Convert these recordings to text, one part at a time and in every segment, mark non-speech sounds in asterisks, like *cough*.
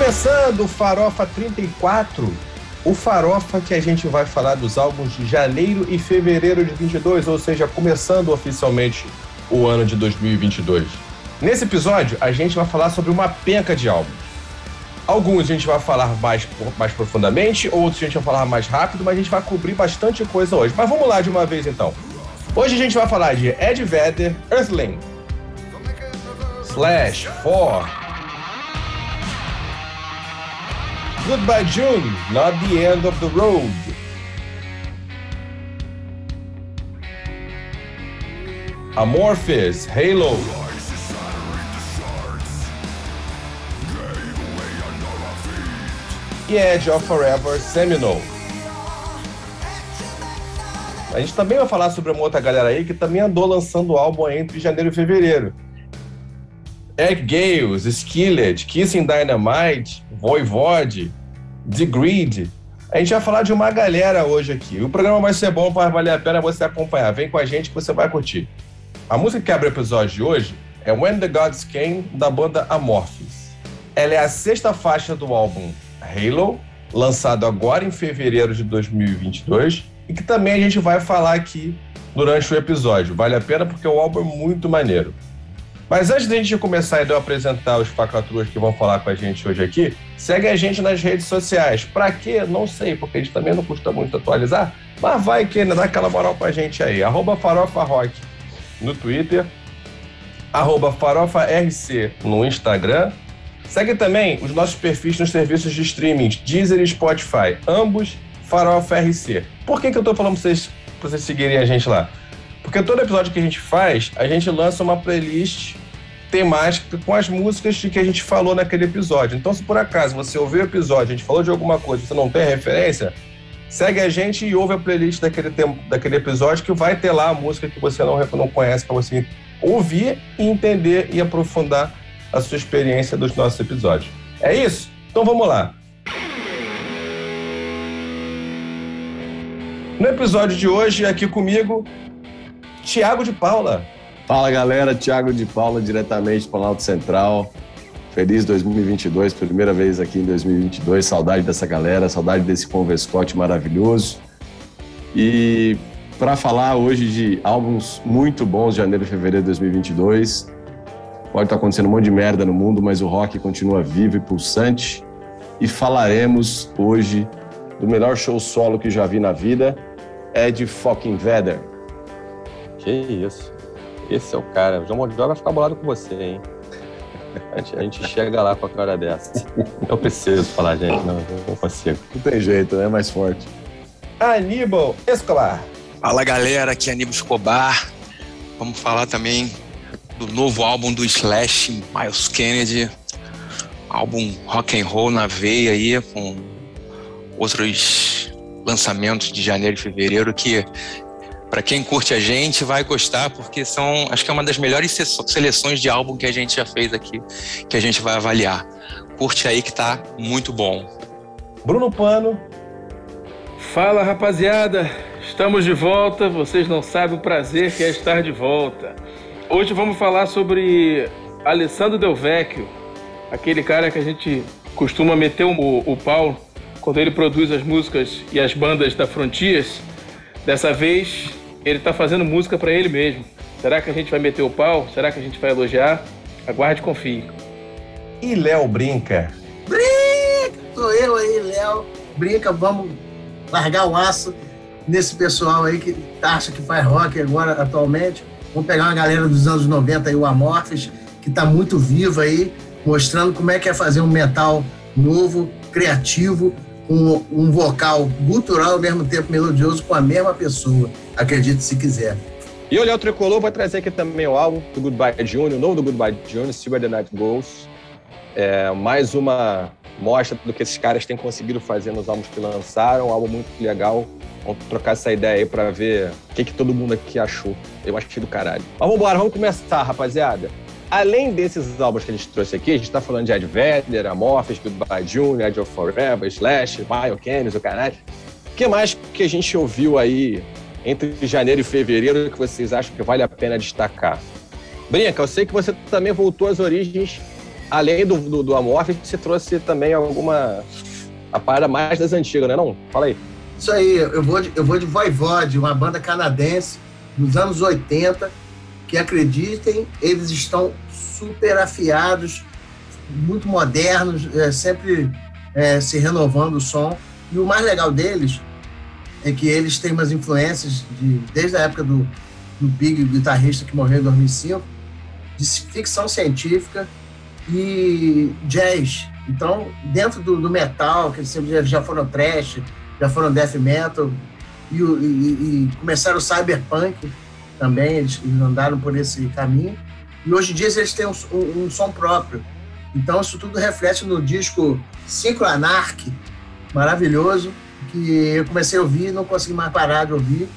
Começando o Farofa 34, o Farofa que a gente vai falar dos álbuns de janeiro e fevereiro de 22, ou seja, começando oficialmente o ano de 2022. Nesse episódio, a gente vai falar sobre uma penca de álbuns. Alguns a gente vai falar mais, mais profundamente, outros a gente vai falar mais rápido, mas a gente vai cobrir bastante coisa hoje. Mas vamos lá de uma vez então. Hoje a gente vai falar de Ed Vedder, Earthling, Slash, Four, Goodbye June, Not the End of the Road. Amorphis, Halo. E Edge of Forever, Seminole. A gente também vai falar sobre uma outra galera aí que também andou lançando álbum entre janeiro e fevereiro. Egg Gales, Skillet, Kissing Dynamite, Voivode, The Grid. A gente vai falar de uma galera hoje aqui. O programa vai ser bom, vai valer a pena você acompanhar. Vem com a gente que você vai curtir. A música que abre o episódio de hoje é When the Gods Came, da banda Amorphis. Ela é a sexta faixa do álbum Halo, lançado agora em fevereiro de 2022, e que também a gente vai falar aqui durante o episódio. Vale a pena porque o álbum é muito maneiro. Mas antes de a gente começar e de eu apresentar os facaturas que vão falar com a gente hoje aqui, segue a gente nas redes sociais. Pra quê? Não sei, porque a gente também não custa muito atualizar, mas vai que né, dá aquela moral pra gente aí. Arroba Farofa Rock no Twitter, arroba Farofa RC no Instagram. Segue também os nossos perfis nos serviços de streaming, Deezer e Spotify, ambos Farofa RC. Por que, que eu tô falando pra vocês, pra vocês seguirem a gente lá? Porque todo episódio que a gente faz, a gente lança uma playlist temática com as músicas de que a gente falou naquele episódio. Então, se por acaso você ouviu o episódio, a gente falou de alguma coisa, você não tem referência, segue a gente e ouve a playlist daquele, tempo, daquele episódio que vai ter lá a música que você não, não conhece para você ouvir e entender e aprofundar a sua experiência dos nossos episódios. É isso? Então vamos lá. No episódio de hoje, aqui comigo, Tiago de Paula. Fala galera, Tiago de Paula, diretamente para o Planalto Central. Feliz 2022, primeira vez aqui em 2022. Saudade dessa galera, saudade desse converscote maravilhoso. E para falar hoje de álbuns muito bons de janeiro e fevereiro de 2022. Pode estar acontecendo um monte de merda no mundo, mas o rock continua vivo e pulsante. E falaremos hoje do melhor show solo que já vi na vida, Ed fucking Vedder. Que isso. Esse é o cara. O João Mondiola vai ficar bolado com você, hein? A gente, a gente chega lá com a cara dessa. Eu preciso falar, gente. Não, não consigo. Não tem jeito, é mais forte. Aníbal Escobar. Fala, galera. Aqui é Aníbal Escobar. Vamos falar também do novo álbum do Slash, Miles Kennedy. Álbum rock and roll na veia aí, com outros lançamentos de janeiro e fevereiro que para quem curte a gente, vai gostar, porque são, acho que é uma das melhores seleções de álbum que a gente já fez aqui, que a gente vai avaliar. Curte aí que tá muito bom. Bruno Pano. Fala rapaziada, estamos de volta. Vocês não sabem o prazer que é estar de volta. Hoje vamos falar sobre Alessandro Del Vecchio, aquele cara que a gente costuma meter o, o pau quando ele produz as músicas e as bandas da Frontiers. Dessa vez ele está fazendo música para ele mesmo. Será que a gente vai meter o pau? Será que a gente vai elogiar? Aguarde e confie. E Léo Brinca? Brinca! Sou eu aí, Léo. Brinca, vamos largar o aço nesse pessoal aí que acha que faz rock agora, atualmente. Vamos pegar uma galera dos anos 90 aí, o Amorphis, que está muito vivo aí, mostrando como é que é fazer um metal novo, criativo, um, um vocal gutural ao mesmo tempo melodioso com a mesma pessoa. Acredite se quiser. E o Léo Tricolor vai trazer aqui também o álbum do Goodbye Junior, o novo do Goodbye Junior, Where the Night Goes. É mais uma mostra do que esses caras têm conseguido fazer nos álbuns que lançaram, um álbum muito legal. Vamos trocar essa ideia aí pra ver o que, que todo mundo aqui achou. Eu achei do caralho. Mas vamos embora, vamos começar, rapaziada. Além desses álbuns que a gente trouxe aqui, a gente tá falando de Ed Vedder, Amorphis, Goodbye Junior, Edge of Forever, Slash, Biochemist, o caralho. O que mais que a gente ouviu aí entre janeiro e fevereiro que vocês acham que vale a pena destacar? Brinca, eu sei que você também voltou às origens além do, do, do Amorph, você trouxe também alguma. A parada mais das antigas, né? Não? Fala aí. Isso aí, eu vou de, eu vou de Voivode, uma banda canadense dos anos 80, que acreditem, eles estão super afiados, muito modernos, é, sempre é, se renovando o som. E o mais legal deles é que eles têm umas influências de, desde a época do, do Big, guitarrista que morreu em 2005, de ficção científica e jazz. Então, dentro do, do metal, que eles sempre já foram trash, já foram death metal, e, e, e começaram o cyberpunk também, eles, eles, andaram por esse caminho. E hoje em dia eles têm um, um, um som próprio. Então, isso tudo reflete no disco Synchro Anarch, maravilhoso, que eu comecei a ouvir e não consegui mais parar de ouvir.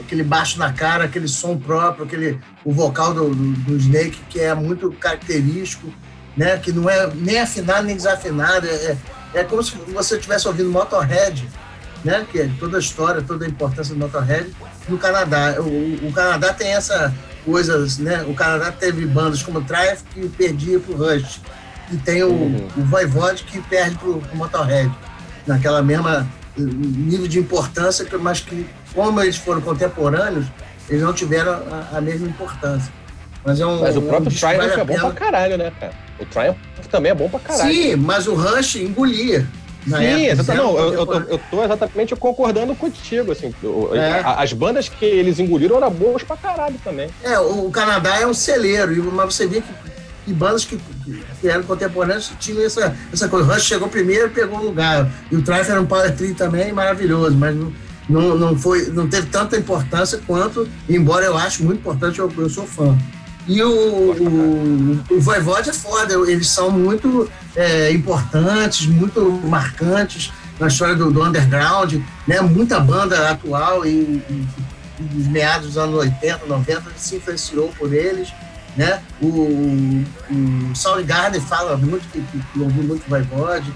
Aquele baixo na cara, aquele som próprio, aquele, o vocal do, do, do Snake, que é muito característico, né? que não é nem afinado nem desafinado. É, é como se você estivesse ouvindo Motorhead, né? que é toda a história, toda a importância do Motorhead, no Canadá. O, o Canadá tem essa coisa, né? o Canadá teve bandas como Triumph que perdia para o Rush, e tem o, uhum. o Voivode que perde para o Motorhead, naquela mesma nível de importância, mas que, como eles foram contemporâneos, eles não tiveram a, a mesma importância. Mas, é um, mas o próprio um Triumph é bom pra caralho, né, cara? O Triumph também é bom pra caralho. Sim, mas o Rush engolia. Sim, exatamente. Não, eu, eu, eu, tô exatamente concordando contigo. Assim, é. As bandas que eles engoliram eram boas pra caralho também. É, o Canadá é um celeiro, mas você vê que, que bandas que, que eram contemporâneos tinham essa, essa coisa. O Rush chegou primeiro pegou o lugar. E o Triumph era um power também maravilhoso, mas não, não, não, foi, não teve tanta importância quanto, embora eu acho muito importante, eu, eu sou fã. E o, o, o Voivode é foda, eles são muito é, importantes, muito marcantes na história do, do, underground, né? Muita banda atual e, e, e dos meados dos anos 80, 90 se influenciou por eles, né? O, o Soundgarden fala muito que, que, que ouviu muito Voivode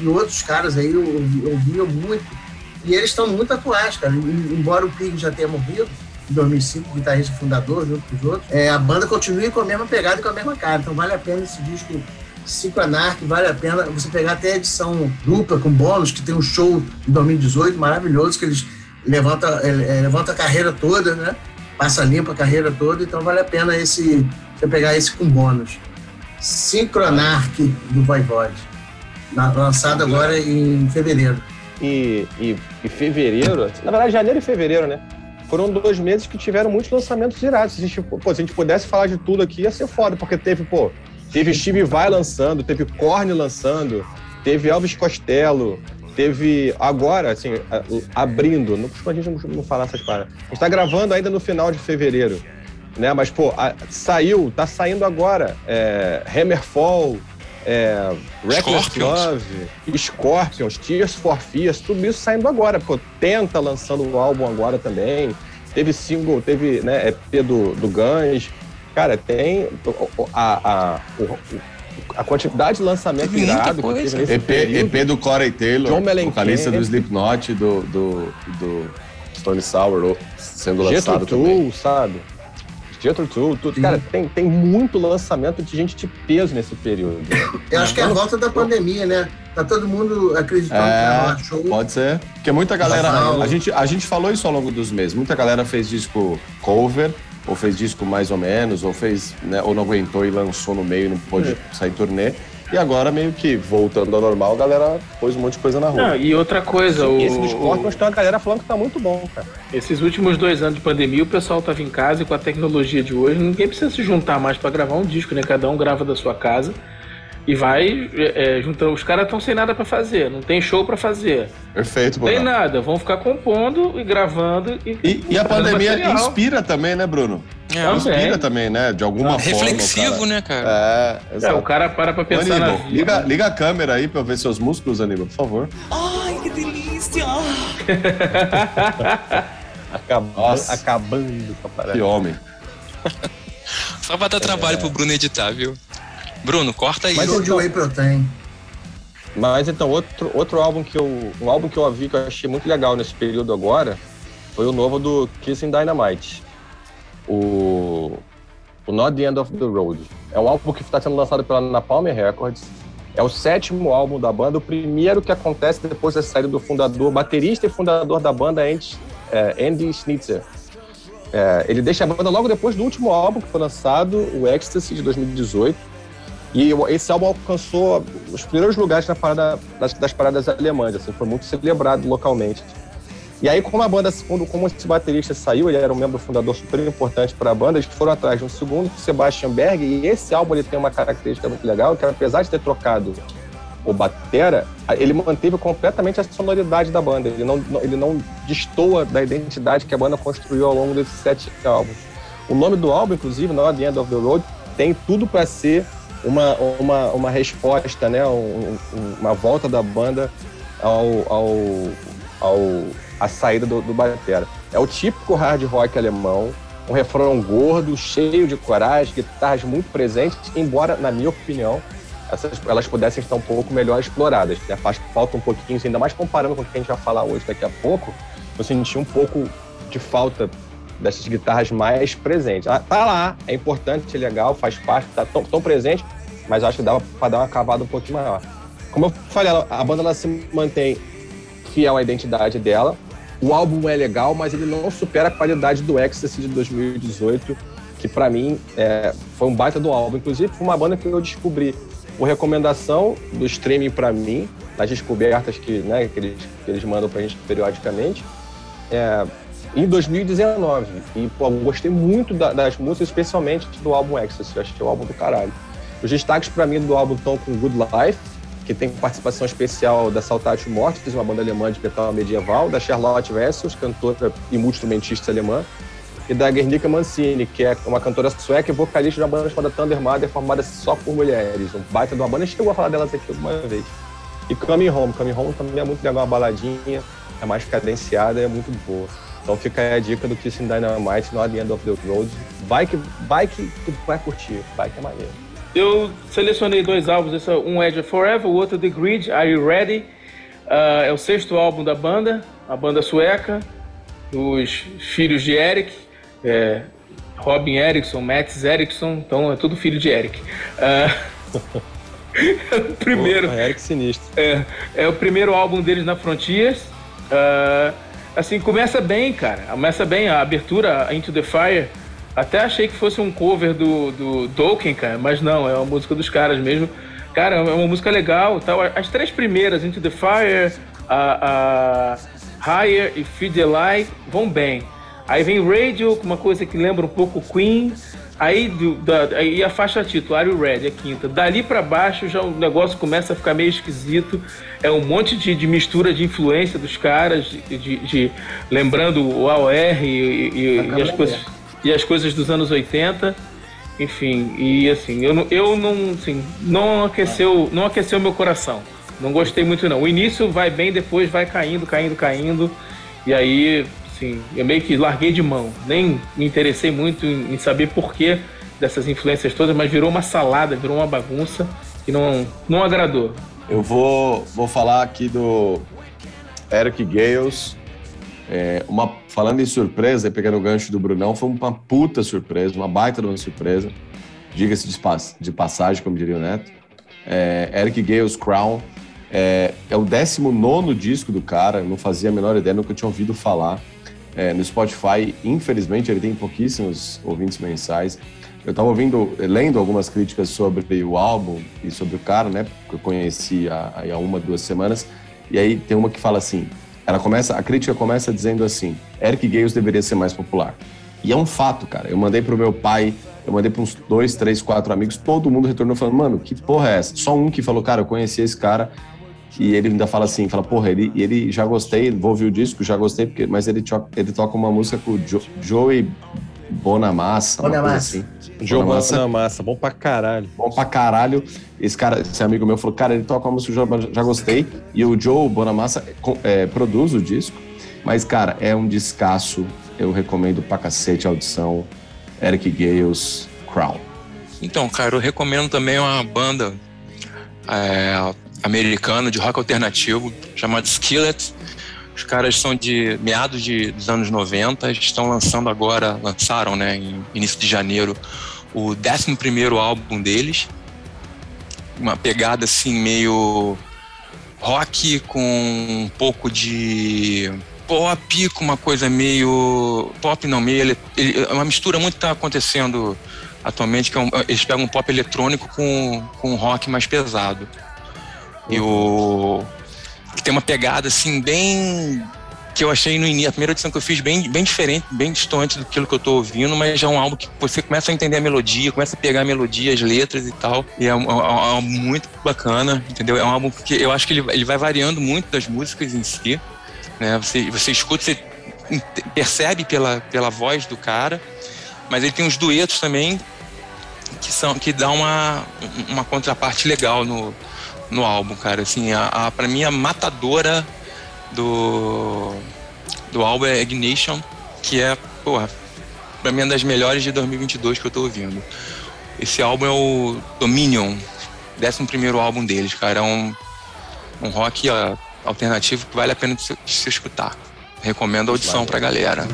e outros caras aí ouviam muito e eles estão muito atuais, cara. Embora o Pig já tenha morrido, 2005, guitarrista fundador, junto com os outros. É, a banda continua com a mesma pegada e com a mesma cara. Então vale a pena esse disco Cinco Anarch, vale a pena você pegar até a edição dupla com bônus, que tem um show em 2018 maravilhoso, que eles levantam, é, é, levantam a carreira toda, né? Passa limpa a carreira toda, então vale a pena esse, você pegar esse com bônus. Synchronarch do Voivode, lançado agora em fevereiro. E, e, e fevereiro, na verdade janeiro e fevereiro, né? foram dois meses que tiveram muitos lançamentos irados. Se a gente, pô, se a gente pudesse falar de tudo aqui, ia ser foda, porque teve, pô, teve Steve Vai lançando, teve Korn lançando, teve Elvis Costello, teve agora, assim, abrindo, não costuma a gente não falar essas paradas. A gente tá gravando ainda no final de fevereiro, né? Mas, pô, a, saiu, tá saindo agora é, Hammerfall, é, Reckless Love, Scorpions, Tears for Fears, tudo isso saindo agora. Pô, Tenta lançando o álbum agora também. Teve single, teve né, EP do, do Guns. Cara, tem a, a, a quantidade de lançamento irado que teve nesse EP, EP do Corey Taylor, John vocalista do Slipknot, do, do, do Stone Sour sendo lançado Tool, também. sabe? Jethro Tull, tudo. Cara, tem, tem muito lançamento de gente de peso nesse período. Eu acho que é a volta da pandemia, né? Tá todo mundo acreditando é, que é show. Pode ser. Porque muita galera. A gente, a gente falou isso ao longo dos meses. Muita galera fez disco cover, ou fez disco mais ou menos, ou fez, né, ou não aguentou e lançou no meio e não pôde é. sair turnê. E agora, meio que voltando ao normal, a galera pôs um monte de coisa na rua. Não, e outra coisa, Sim, o. Esse corpos tem uma galera falando que tá muito bom, cara. Esses últimos dois anos de pandemia, o pessoal tava em casa e com a tecnologia de hoje, ninguém precisa se juntar mais para gravar um disco, né? Cada um grava da sua casa e vai é, é juntando. Os caras estão sem nada para fazer, não tem show para fazer. Perfeito, Bruno. Não tem nada, vão ficar compondo e gravando. E, e, e a pandemia material. inspira também, né, Bruno? É, inspira também, né? De alguma forma. Reflexivo, cara. né, cara? É, exato. É, o cara para pra pensar Aníbal, na vida. Liga, liga a câmera aí pra eu ver seus músculos, Aníbal, por favor. Ai, que delícia! *laughs* acabando, acabando com a parada. Que homem. Só pra dar trabalho pro Bruno editar, viu? Bruno, corta aí. Mas onde o Whey Protein. Mas então, outro, outro álbum que eu. Um álbum que eu ouvi que eu achei muito legal nesse período agora foi o novo do Kissing Dynamite. O, o Not the End of the Road. É um álbum que está sendo lançado pela Napalm Records. É o sétimo álbum da banda, o primeiro que acontece depois da saída do fundador, baterista e fundador da banda, Andy, é, Andy Schnitzer. É, ele deixa a banda logo depois do último álbum que foi lançado, o Ecstasy, de 2018. E esse álbum alcançou os primeiros lugares na parada, das, das paradas alemãs, assim, foi muito celebrado localmente. E aí, como a banda, quando, como esse baterista saiu, ele era um membro fundador super importante para a banda, eles foram atrás de um segundo, Sebastian Berg, e esse álbum ele tem uma característica muito legal, que apesar de ter trocado o batera, ele manteve completamente a sonoridade da banda. Ele não, ele não destoa da identidade que a banda construiu ao longo desses sete álbuns. O nome do álbum, inclusive, Not the End of the Road, tem tudo para ser uma, uma, uma resposta, né? Um, uma volta da banda ao, ao, ao a saída do, do batera. É o típico hard rock alemão, um refrão gordo, cheio de coragem, guitarras muito presentes, embora, na minha opinião, essas, elas pudessem estar um pouco melhor exploradas. Né? Faz falta um pouquinho, ainda mais comparando com o que a gente vai falar hoje daqui a pouco, eu senti um pouco de falta dessas guitarras mais presentes. Ah, tá lá, é importante, é legal, faz parte, tá tão, tão presente, mas acho que dava para dar uma cavada um pouquinho maior. Como eu falei, a banda ela se mantém fiel à identidade dela. O álbum é legal, mas ele não supera a qualidade do Ecstasy de 2018, que para mim é, foi um baita do álbum. Inclusive, foi uma banda que eu descobri por recomendação do streaming para mim, nas descobertas que, né, que, eles, que eles mandam pra gente periodicamente, é, em 2019. E, pô, gostei muito da, das músicas, especialmente do álbum Ecstasy. Que é o álbum do caralho. Os destaques para mim do álbum estão com Good Life, que tem participação especial da Saltatio Mortis, uma banda alemã de metal medieval, da Charlotte Wessels, cantora e multi-instrumentista alemã, e da Guernica Mancini, que é uma cantora sueca e vocalista de uma banda chamada Thunder Mother, formada só por mulheres. Um baita de uma banda, a gente chegou a falar delas aqui alguma vez. E Coming Home. Coming Home também é muito legal, uma baladinha, é mais cadenciada, é muito boa. Então fica aí a dica do Kissing Dynamite, the End of the Road. Vai que, vai que tu vai curtir, vai que é maneiro. Eu selecionei dois álbuns, esse é um Edge Forever, o outro The Grid, Are You Ready? Uh, é o sexto álbum da banda, a banda sueca, dos filhos de Eric, é, Robin Erickson, Mats Erickson, então é tudo filho de Eric. Uh, *laughs* o primeiro. Opa, Eric sinistro. É, é o primeiro álbum deles na Frontiers. Uh, assim, começa bem, cara. Começa bem a abertura Into the Fire. Até achei que fosse um cover do, do Tolkien, cara, mas não, é uma música dos caras mesmo. Cara, é uma música legal tal. As três primeiras, Into the Fire, a, a Higher e Feed the Light, vão bem. Aí vem Radio, uma coisa que lembra um pouco Queen. Aí, do, da, aí a faixa título, Are You Ready, a quinta. Dali para baixo já o negócio começa a ficar meio esquisito. É um monte de, de mistura de influência dos caras, de, de, de lembrando o AOR e, e, e, as coisas, e as coisas dos anos 80. Enfim, e assim, eu, eu não, assim, não aqueceu, não aqueceu meu coração. Não gostei muito não. O início vai bem, depois vai caindo, caindo, caindo. E aí assim, eu meio que larguei de mão. Nem me interessei muito em, em saber porquê dessas influências todas, mas virou uma salada, virou uma bagunça que não, não agradou. Eu vou, vou falar aqui do Eric Gales. É, uma, falando em surpresa, pegando o gancho do Brunão, foi uma puta surpresa, uma baita de uma surpresa. Diga-se de, de, passagem, como diria o Neto. É, Eric Gales Crown. É, é o 19 disco do cara, não fazia a menor ideia, nunca tinha ouvido falar é, no Spotify. Infelizmente, ele tem pouquíssimos ouvintes mensais. Eu estava ouvindo, lendo algumas críticas sobre o álbum e sobre o cara, né? Que eu conheci há, há uma, duas semanas. E aí tem uma que fala assim: ela começa, a crítica começa dizendo assim: Eric Gales deveria ser mais popular. E é um fato, cara. Eu mandei pro meu pai, eu mandei para uns dois, três, quatro amigos, todo mundo retornou falando, mano, que porra é essa? Só um que falou, cara, eu conheci esse cara e ele ainda fala assim, fala, porra, ele, ele já gostei, vou ouvir o disco, já gostei, porque, mas ele, toca, ele toca uma música com o jo, Joey Bonamassa. Bonamassa. Assim. Joe Bonamassa. Bonamassa, bom pra caralho. Bom pra caralho. Esse cara, esse amigo meu falou, cara, ele toca uma música, já, já gostei. E o Joe Bonamassa é, produz o disco. Mas, cara, é um descasso. Eu recomendo pra cacete a audição. Eric Gales, Crown. Então, cara, eu recomendo também uma banda é, americano de rock alternativo chamado Skillet. Os caras são de meados de, dos anos 90, estão lançando agora, lançaram, né, em início de janeiro, o 11 primeiro álbum deles. Uma pegada assim meio rock com um pouco de pop, com uma coisa meio. pop não, meio. ele- ele- é uma mistura muito que tá acontecendo atualmente, que é um- eles pegam um pop eletrônico com, com um rock mais pesado. E o. que tem uma pegada assim, bem. que eu achei no início, a primeira edição que eu fiz, bem, bem diferente, bem distante daquilo que eu tô ouvindo, mas é um álbum que você começa a entender a melodia, começa a pegar a melodia, as letras e tal. E é um, é é um álbum muito bacana, entendeu? É um álbum que eu acho que ele, ele vai variando muito das músicas em si. Né? Você, você escuta, você percebe pela, pela voz do cara, mas ele tem uns duetos também que são que dá uma, uma contraparte legal no, no álbum, cara. Assim, a, a, pra mim, a matadora do, do álbum é Ignition, que é, porra, pra mim é uma das melhores de 2022 que eu tô ouvindo. Esse álbum é o Dominion, 11 primeiro álbum deles, cara. É um, um rock ó, alternativo que vale a pena de se, de se escutar. Recomendo a audição pra galera.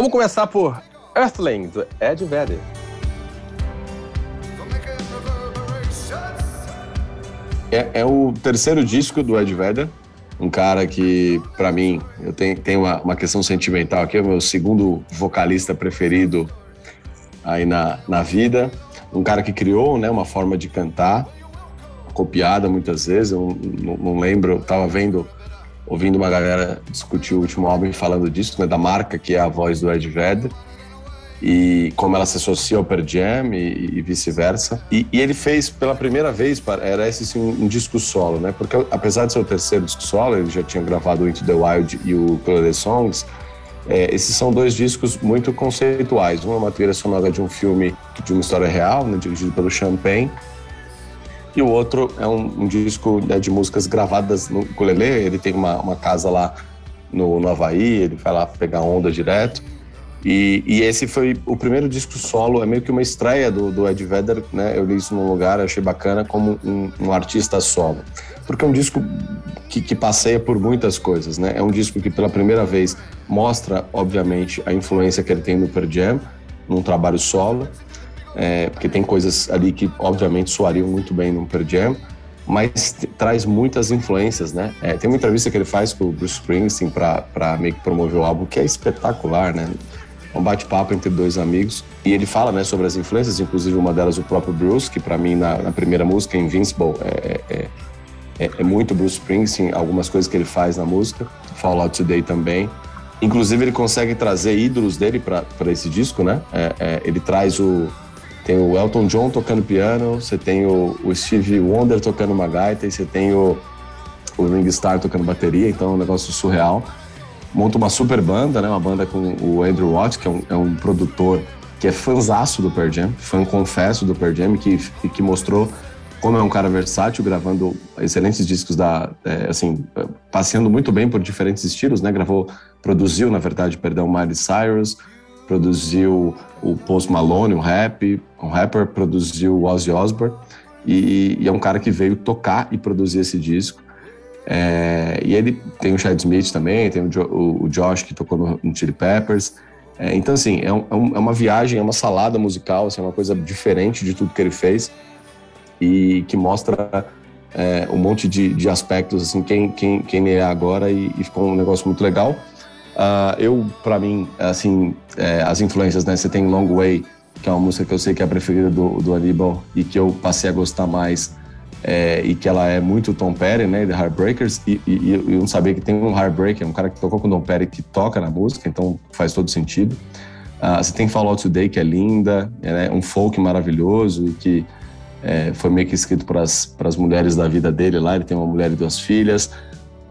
Vamos começar por Earthling, do Ed Vedder. É, é o terceiro disco do Ed Vedder, um cara que, pra mim, eu tenho, tenho uma, uma questão sentimental aqui, é o meu segundo vocalista preferido aí na, na vida. Um cara que criou né, uma forma de cantar, copiada muitas vezes. Eu não, não lembro, eu tava vendo, ouvindo uma galera discutir o último álbum falando disso, né, da marca que é a voz do Ed Vedder e como ela se associa ao Pearl Jam e, e vice-versa. E, e ele fez pela primeira vez, era esse sim, um, disco solo, né? Porque apesar de ser o terceiro disco solo, ele já tinha gravado Into the Wild e o Color Songs. é, esses são dois discos muito conceituais. Um é uma trilha sonora de um filme de uma história real, né, dirigido pelo Champagne. E o outro é um, um disco né, de músicas gravadas no ukulele. Ele tem uma, uma casa lá no, no Havaí, ele vai lá pegar onda direto. E, e esse foi o primeiro disco solo, é meio que uma estreia do, do Ed Vedder, né? Eu li isso num lugar, achei bacana como um, um artista solo. Porque é um disco que, que passeia por muitas coisas, né? É um disco que pela primeira vez mostra, obviamente, a influência que ele tem no Pearl Jam, num trabalho solo, é, porque tem coisas ali que, obviamente, soariam muito bem no Pearl Jam, mas traz muitas influências, né? É, tem uma entrevista que ele faz com o Bruce Springsteen para meio que promover o álbum, que é espetacular, né? É um bate-papo entre dois amigos. E ele fala né, sobre as influências, inclusive uma delas o próprio Bruce, que para mim na, na primeira música, Invincible, é, é, é, é muito Bruce Springsteen, algumas coisas que ele faz na música. Fall Out Today também. Inclusive ele consegue trazer ídolos dele para esse disco, né? É, é, ele traz o... Tem o Elton John tocando piano, você tem o, o Stevie Wonder tocando uma gaita e você tem o, o Ring Starr tocando bateria, então é um negócio surreal monta uma super banda, né? Uma banda com o Andrew Watt, que é um, é um produtor que é fanzaço do Pearl Jam, fã confesso do Pearl Jam, que, que mostrou como é um cara versátil, gravando excelentes discos da, é, assim, passeando muito bem por diferentes estilos, né? Gravou, produziu, na verdade, perdão, Miley Cyrus, produziu o Post Malone, um rap, um rapper, produziu o Ozzy Osbourne, e, e é um cara que veio tocar e produzir esse disco. É, e ele tem o Chad Smith também, tem o, jo, o, Josh que tocou no, no Chili Peppers. É, então, assim, é, um, é, uma viagem, é uma salada musical, assim, é uma coisa diferente de tudo que ele fez e que mostra é, um monte de, de, aspectos, assim, quem, quem, quem ele é agora e, e ficou um negócio muito legal. Uh, eu, para mim, assim, é, as influências, né? Você tem Long Way, que é uma música que eu sei que é a preferida do, do Aníbal e que eu passei a gostar mais é, e que ela é muito Tom Petty, né, de Heartbreakers, e, e, eu não sabia que tem um Heartbreaker, um cara que tocou com o Tom Petty que toca na música, então faz todo sentido. Uh, você tem Fall Out Today, que é linda, né, um folk maravilhoso, e que é, foi meio que escrito para as mulheres da vida dele lá, ele tem uma mulher e duas filhas.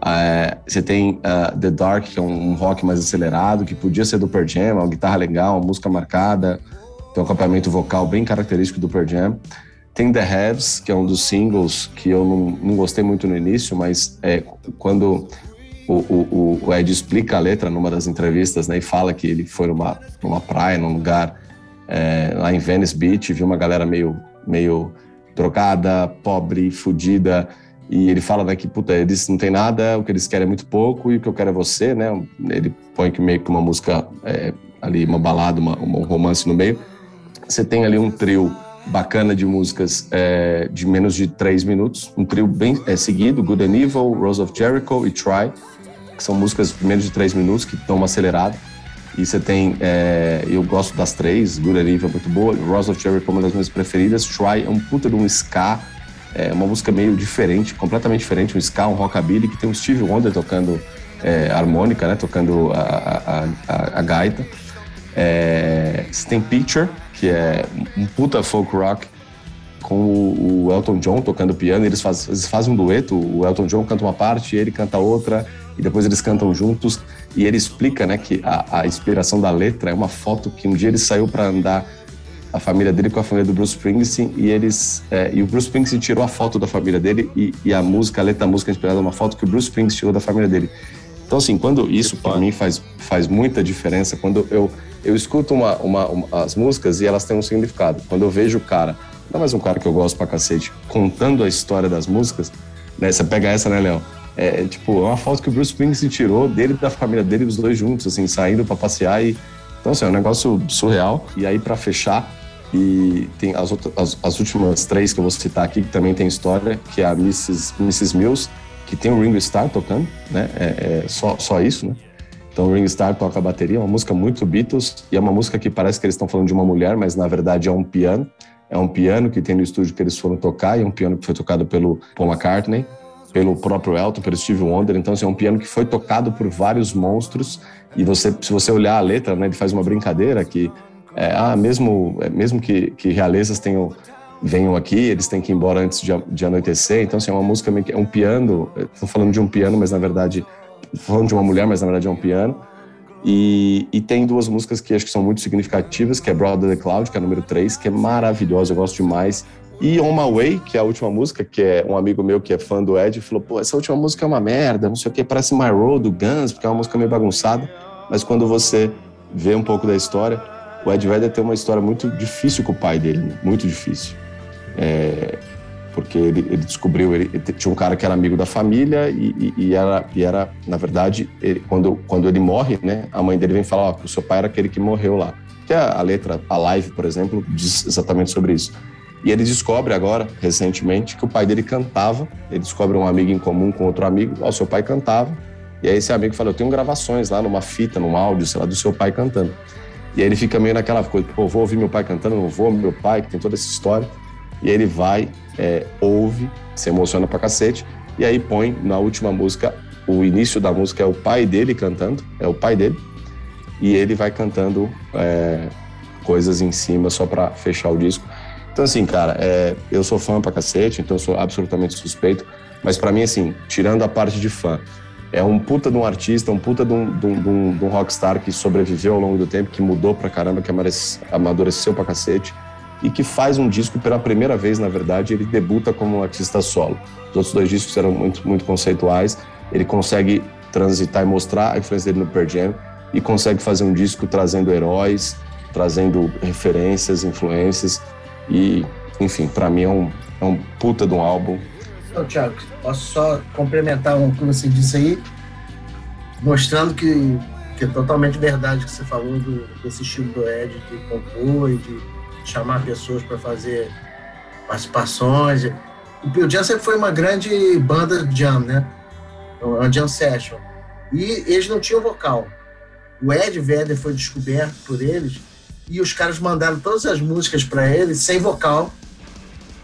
Uh, você tem uh, The Dark, que é um, um, rock mais acelerado, que podia ser do Pearl Jam, uma guitarra legal, uma música marcada, tem um acompanhamento vocal bem característico do Pearl Jam. Tem The Haves, que é um dos singles que eu não, não gostei muito no início, mas é, quando o, o, o, Ed explica a letra numa das entrevistas né, e fala que ele foi numa, numa praia, num lugar é, lá em Venice Beach, viu uma galera meio, meio drogada, pobre, fudida, E ele fala né, que, puta, eles não tem nada, o que eles querem é muito pouco e o que eu quero é você, né? Ele põe que meio que uma música é, ali, uma balada, uma, um romance no meio. Você tem ali um trio bacana de músicas é, de menos de três minutos, um trio bem é, seguido, Good and Evil, Rose of Jericho e Try, que são músicas de menos de três minutos, que dão uma acelerada. E você tem, é, eu gosto das três, Good and Evil é muito boa, Rose of Jericho é uma das minhas preferidas, Try é um puta de um ska, é uma música meio diferente, completamente diferente, um ska, um rockabilly, que tem o Steve Wonder tocando é, harmônica, né, tocando a, a, a, a gaita. É, Picture, que é um puta folk rock, com o, o Elton John tocando piano. Eles, faz, eles fazem um dueto, o Elton John canta uma parte, ele canta outra, e depois eles cantam juntos. E ele explica né, que a, a inspiração da letra é uma foto que um dia ele saiu para andar a família dele com a família do Bruce Springsteen e eles é, e o Bruce Springsteen tirou a foto da família dele e, e a música a letra da música é inspirada numa foto que o Bruce Springsteen tirou da família dele então assim quando isso para mim faz faz muita diferença quando eu eu escuto uma, uma, uma, as músicas e elas têm um significado. Quando eu vejo o cara, ainda mais um cara que eu gosto pra cacete, contando a história das músicas, né? Você pega essa, né, Léo? É tipo, é uma foto que o Bruce Springsteen tirou dele da família dele, os dois juntos, assim, saindo para passear e. Então, assim, é um negócio surreal. E aí, para fechar, e tem as, outras, as, as, últimas três que eu vou citar aqui, que também tem história, que é a Mrs. Mrs. Mills, que tem o Ringo Starr tocando, né? É, é só, só isso, né? Então, Ring Star toca a bateria, é uma música muito Beatles, e é uma música que parece que eles estão falando de uma mulher, mas na verdade é um piano. É um piano que tem no estúdio que eles foram tocar, e é um piano que foi tocado pelo Paul McCartney, pelo próprio Elton, pelo Steve Wonder. Então, assim, é um piano que foi tocado por vários monstros, e você, se você olhar a letra, né, ele faz uma brincadeira que, é, ah, mesmo, é, mesmo que, que realezas tenham venham aqui, eles têm que ir embora antes de, de anoitecer. Então, assim, é uma música meio que é um piano. Estou falando de um piano, mas na verdade falando de uma mulher, mas na verdade é um piano. E, e, tem duas músicas que acho que são muito significativas, que é Brother the Cloud, que é a número 3, que é maravilhosa, eu gosto demais. E On My Way, que é a última música, que é um amigo meu que é fã do Ed, falou, pô, essa última música é uma merda, não sei o que, parece My Road, do Guns, porque é uma música meio bagunçada. Mas quando você vê um pouco da história, o Ed Vedder tem uma história muito difícil com o pai dele, muito difícil. É, porque ele, ele descobriu, ele, ele, tinha um cara que era amigo da família e, e, e era, e era, na verdade, ele, quando, quando ele morre, né, a mãe dele vem falar, que o seu pai era aquele que morreu lá. Que a, a letra, a live, por exemplo, diz exatamente sobre isso. E ele descobre agora, recentemente, que o pai dele cantava, ele descobre um amigo em comum com outro amigo, ó, seu pai cantava, e aí esse amigo fala, eu tenho gravações lá numa fita, num áudio, sei lá, do seu pai cantando. E aí ele fica meio naquela coisa, pô, vou ouvir meu pai cantando, não vou, meu pai, que tem toda essa história. E aí ele vai, é, ouve, se emociona pra cacete, e aí põe na última música, o início da música é o pai dele cantando, é o pai dele, e ele vai cantando é, coisas em cima só pra fechar o disco. Então, assim, cara, é, eu sou fã pra cacete, então eu sou absolutamente suspeito, mas para mim, assim, tirando a parte de fã, é um puta de um artista, um puta de um, de um, de um rockstar que sobreviveu ao longo do tempo, que mudou pra caramba, que amadureceu pra cacete e que faz um disco pela primeira vez, na verdade, ele debuta como um artista solo. Os outros dois discos eram muito, muito conceituais, ele consegue transitar e mostrar a influência dele no Pearl Jam e consegue fazer um disco trazendo heróis, trazendo referências, influências e, enfim, para mim é um, é um puta de um álbum. Então, Thiago, posso só complementar o que você disse aí, mostrando que, que é totalmente verdade que você falou do, desse estilo do Ed de compor e de chamar pessoas para fazer participações. O Pearl Jam sempre foi uma grande banda de jam, né? Uma jam session. E eles não tinham vocal. O Ed Vedder foi descoberto por eles e os caras mandaram todas as músicas para ele sem vocal,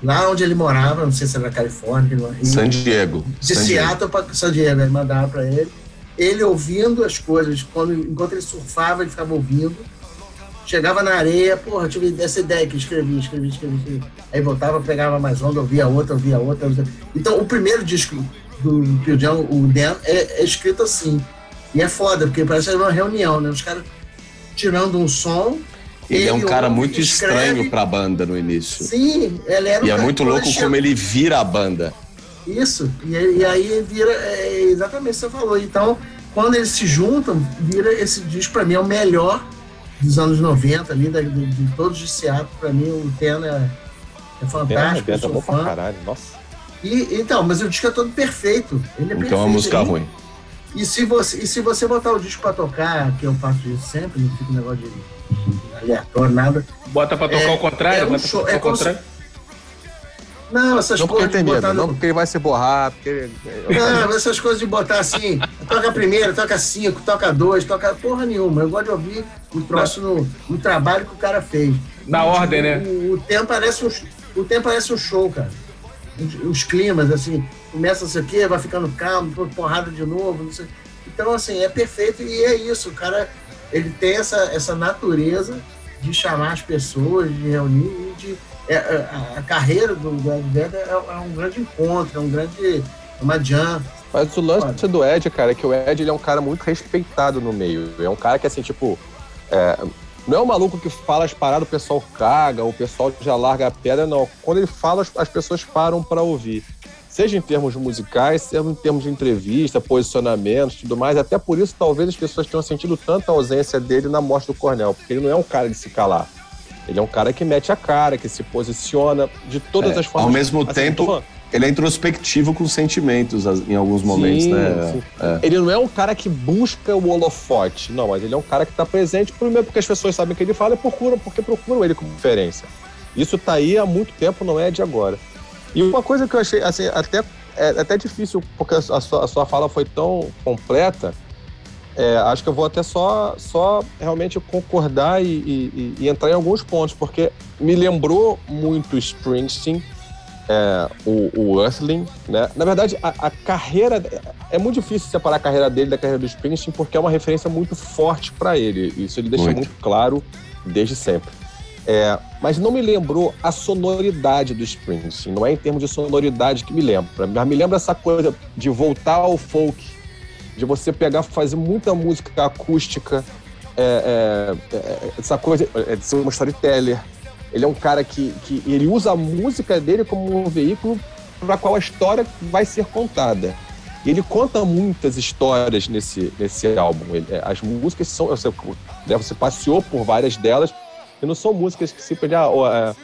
lá onde ele morava, não sei se era na Califórnia. San Diego. De San Seattle para San Diego, eles mandaram para ele. Ele ouvindo as coisas, quando, enquanto ele surfava, ele ficava ouvindo Chegava na areia, porra, tive essa ideia que escrevi, escrevi, escrevi, escrevi. Aí voltava, pegava mais onda, ouvia outra, ouvia outra. Então, o primeiro disco do Pio Jam, o Dan, é, é, escrito assim. E é foda, porque parece uma reunião, né? Os caras tirando um som. Ele, ele é um cara muito escreve. estranho pra banda no início. Sim, ele era um E é muito louco como ele vira a banda. Isso, e, e aí vira é, exatamente o que você falou. Então, quando eles se juntam, vira esse disco, pra mim, é o melhor dos anos 90, ali, de, de, de todos de Seattle, para mim o Tena é, é fantástico. É, bom pra caralho, nossa. E, então, mas o disco é todo perfeito. Ele é Então é perfeito. uma música ruim. E se você, e se você botar o disco pra tocar, que eu faço isso sempre, não fica um negócio de aleatório, nada. Bota pra tocar É- ao contrário, é um bota pra show- tocar é se- contrário. Não, essas Não porque coisas tem medo, botar. não no- porque ele vai se borrar, porque. Não, *laughs* essas coisas de botar assim, toca primeiro, toca cinco, toca dois, toca porra nenhuma. Eu gosto de ouvir o troço no, no trabalho que o cara fez. Na E, ordem, né? O, o tempo parece um, o tempo parece um show, cara. Os, os climas, assim, começa não sei o quê, vai ficando calmo, porrada de novo, não sei. Então, assim, é perfeito e é isso. O cara, ele tem essa, essa natureza de chamar as pessoas, de reunir de... é, é, a, a carreira do Ed é, é um grande encontro, é um grande... é uma jam. Mas o lance do Ed, cara, é que o Ed ele é um cara muito respeitado no meio. É um cara que, assim, tipo. é, não é um maluco que fala as paradas, o pessoal caga, o pessoal já larga a pedra, não. Quando ele fala, as, as pessoas param pra ouvir. Seja em termos musicais, seja em termos de entrevista, posicionamentos tudo mais. Até por isso, talvez as pessoas tenham sentido tanta ausência dele na morte do Cornel, porque ele não é um cara de se calar. Ele é um cara que mete a cara, que se posiciona de todas É, as formas. ao mesmo Assim, tempo, Ele é introspectivo com sentimentos em alguns momentos, Sim, né? sim. Ele não é um cara que busca o holofote, não, mas ele é um cara que está presente primeiro porque as pessoas sabem que ele fala e procuram, porque procuram ele como referência. Isso tá aí há muito tempo, não é de agora. E uma coisa que eu achei, assim, até, é até difícil, porque a sua, a sua fala foi tão completa, é, acho que eu vou até só, só realmente concordar e, e- e entrar em alguns pontos, porque me lembrou muito Springsteen, é, o, o Earthling, né? Na verdade, a, a carreira é muito difícil separar a carreira dele da carreira do Springsteen porque é uma referência muito forte para ele. Isso ele deixa Muito. muito. claro desde sempre. É, mas não me lembrou a sonoridade do Springsteen. Não é em termos de sonoridade que me lembra. Mas me lembra essa coisa de voltar ao folk, de você pegar, fazer muita música acústica, é, é, é, essa coisa é, de ser um storyteller. Ele é um cara que, que ele usa a música dele como um veículo para qual a história vai ser contada. E ele conta muitas histórias nesse, nesse álbum. Ele- é, as músicas são. Você, né, você passeou por várias delas, e não são músicas que simplesmente, ah, ó, é,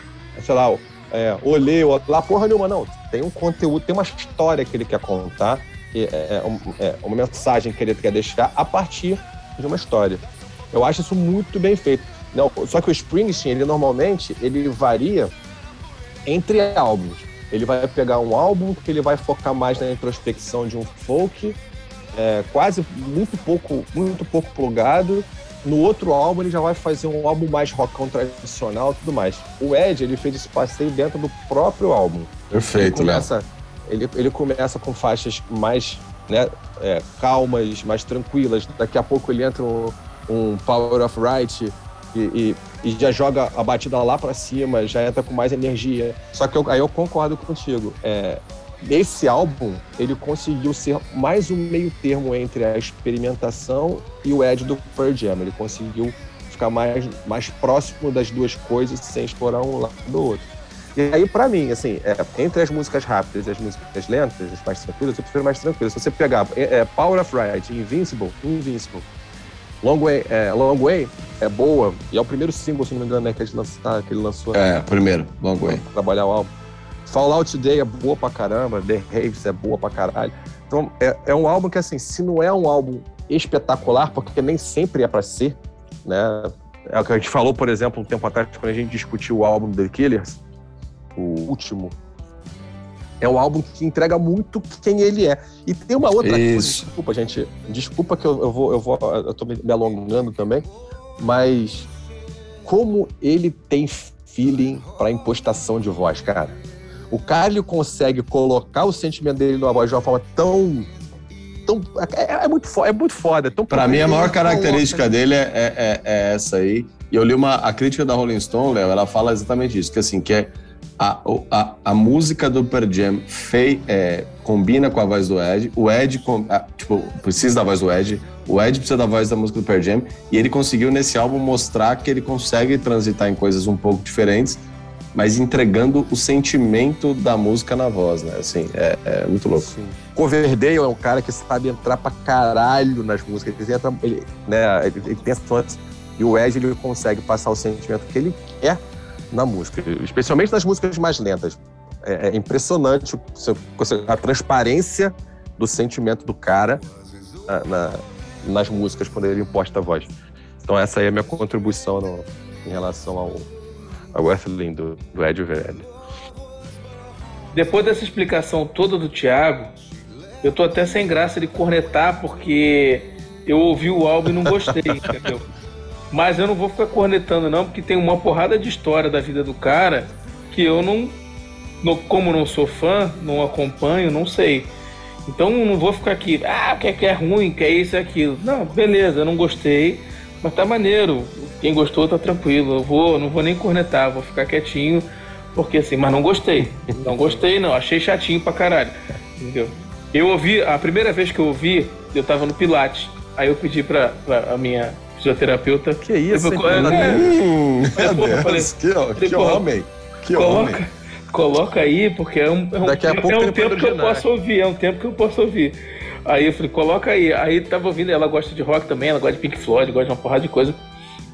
sei lá, é, olhei, ou lá, porra nenhuma, não. Tem um conteúdo, tem uma história que ele quer contar, e é, é é uma mensagem que ele quer deixar a partir de uma história. Eu acho isso muito bem feito. Não, só que o Springsteen, ele normalmente, ele varia entre álbuns. Ele vai pegar um álbum que ele vai focar mais na introspecção de um folk, é, quase muito pouco, muito pouco plugado. No outro álbum ele já vai fazer um álbum mais rockão tradicional, e tudo mais. O Ed ele fez esse passeio dentro do próprio álbum. Ele Perfeito, Léo. começa, ele, ele começa com faixas mais né, é, calmas, mais tranquilas. Daqui a pouco ele entra um, um Power of Right e, e- e já joga a batida lá pra cima, já entra com mais energia. Só que eu- aí eu concordo contigo. É, esse álbum, ele conseguiu ser mais um meio termo entre a experimentação e o Ed do Pearl Jam. Ele conseguiu ficar mais, mais próximo das duas coisas sem explorar um lado do outro. E aí, pra mim, assim, é, entre as músicas rápidas e as músicas lentas, as mais tranquilas, eu prefiro mais tranquilas. Se você pegar é, é, Power of Right, Invincible, Invincible, Long Way, é, Long Way é boa, e é o primeiro single, se não me engano, né, que, ele lançou, que ele lançou É, primeiro, Long Way. trabalhar o álbum. Fallout Today é boa pra caramba, The Raves é boa pra caralho. Então, é, é um álbum que, assim, se não é um álbum espetacular, porque nem sempre é pra ser, né? É o que a gente falou, por exemplo, um tempo atrás, quando a gente discutiu o álbum The Killers, o último. É um álbum que entrega muito quem ele é. E tem uma outra coisa, Isso. desculpa, gente. Desculpa que eu, eu vou, eu vou. Eu tô me me alongando também, mas como ele tem feeling pra impostação de voz, cara. O cara ele consegue colocar o sentimento dele numa voz de uma forma tão. tão é, é muito foda, é muito foda. é Tão Pra mim, a maior característica coloca- dele é, é- é- é essa aí. E eu li uma, a crítica da Rolling Stone, Léo, ela fala exatamente isso, que assim, que é a, a, a música do Pearl Jam fei, é, combina com a voz do Ed, o Ed, com- ah, tipo, precisa da voz do Ed, o Ed precisa da voz da música do Pearl Jam, e ele conseguiu nesse álbum mostrar que ele consegue transitar em coisas um pouco diferentes, mas entregando o sentimento da música na voz, né? Assim, é, é muito louco. Sim. Coverdale é um cara que sabe entrar pra caralho nas músicas. Ele, entra, ele, né, ele, ele tem essa E o Ed ele consegue passar o sentimento que ele quer na música, especialmente nas músicas mais lentas. é, é impressionante a transparência do sentimento do cara na, na, nas músicas quando ele imposta a voz. Então essa aí é a minha contribuição no, em relação ao, ao Earthling do, do Ed Velho. Depois dessa explicação toda do Thiago, eu tô até sem graça de cornetar porque eu ouvi o álbum e não gostei, *laughs* entendeu? Mas eu não vou ficar cornetando não, porque tem uma porrada de história da vida do cara que eu não, não como não sou fã, não acompanho, não sei. Então não vou ficar aqui, ah, que é, que é ruim, que é isso e aquilo. Não, beleza, eu não gostei, mas tá maneiro. Quem gostou tá tranquilo. Eu vou, não vou nem cornetar, vou ficar quietinho, porque assim, mas não gostei. Não gostei, não, achei chatinho pra caralho. Entendeu? Eu ouvi, a primeira vez que eu ouvi, eu tava no Pilates. Aí eu pedi pra, pra a minha fisioterapeuta. Que isso, é, hum, Deus, que, que homem. Que coloca, homem. Coloca aí, porque é um, é um, Daqui a pouco é um tempo que eu posso ouvir, é um tempo que eu posso ouvir. Aí eu falei, coloca aí. Aí tava ouvindo, ela gosta de rock também, ela gosta de Pink Floyd, gosta de uma porrada de coisa.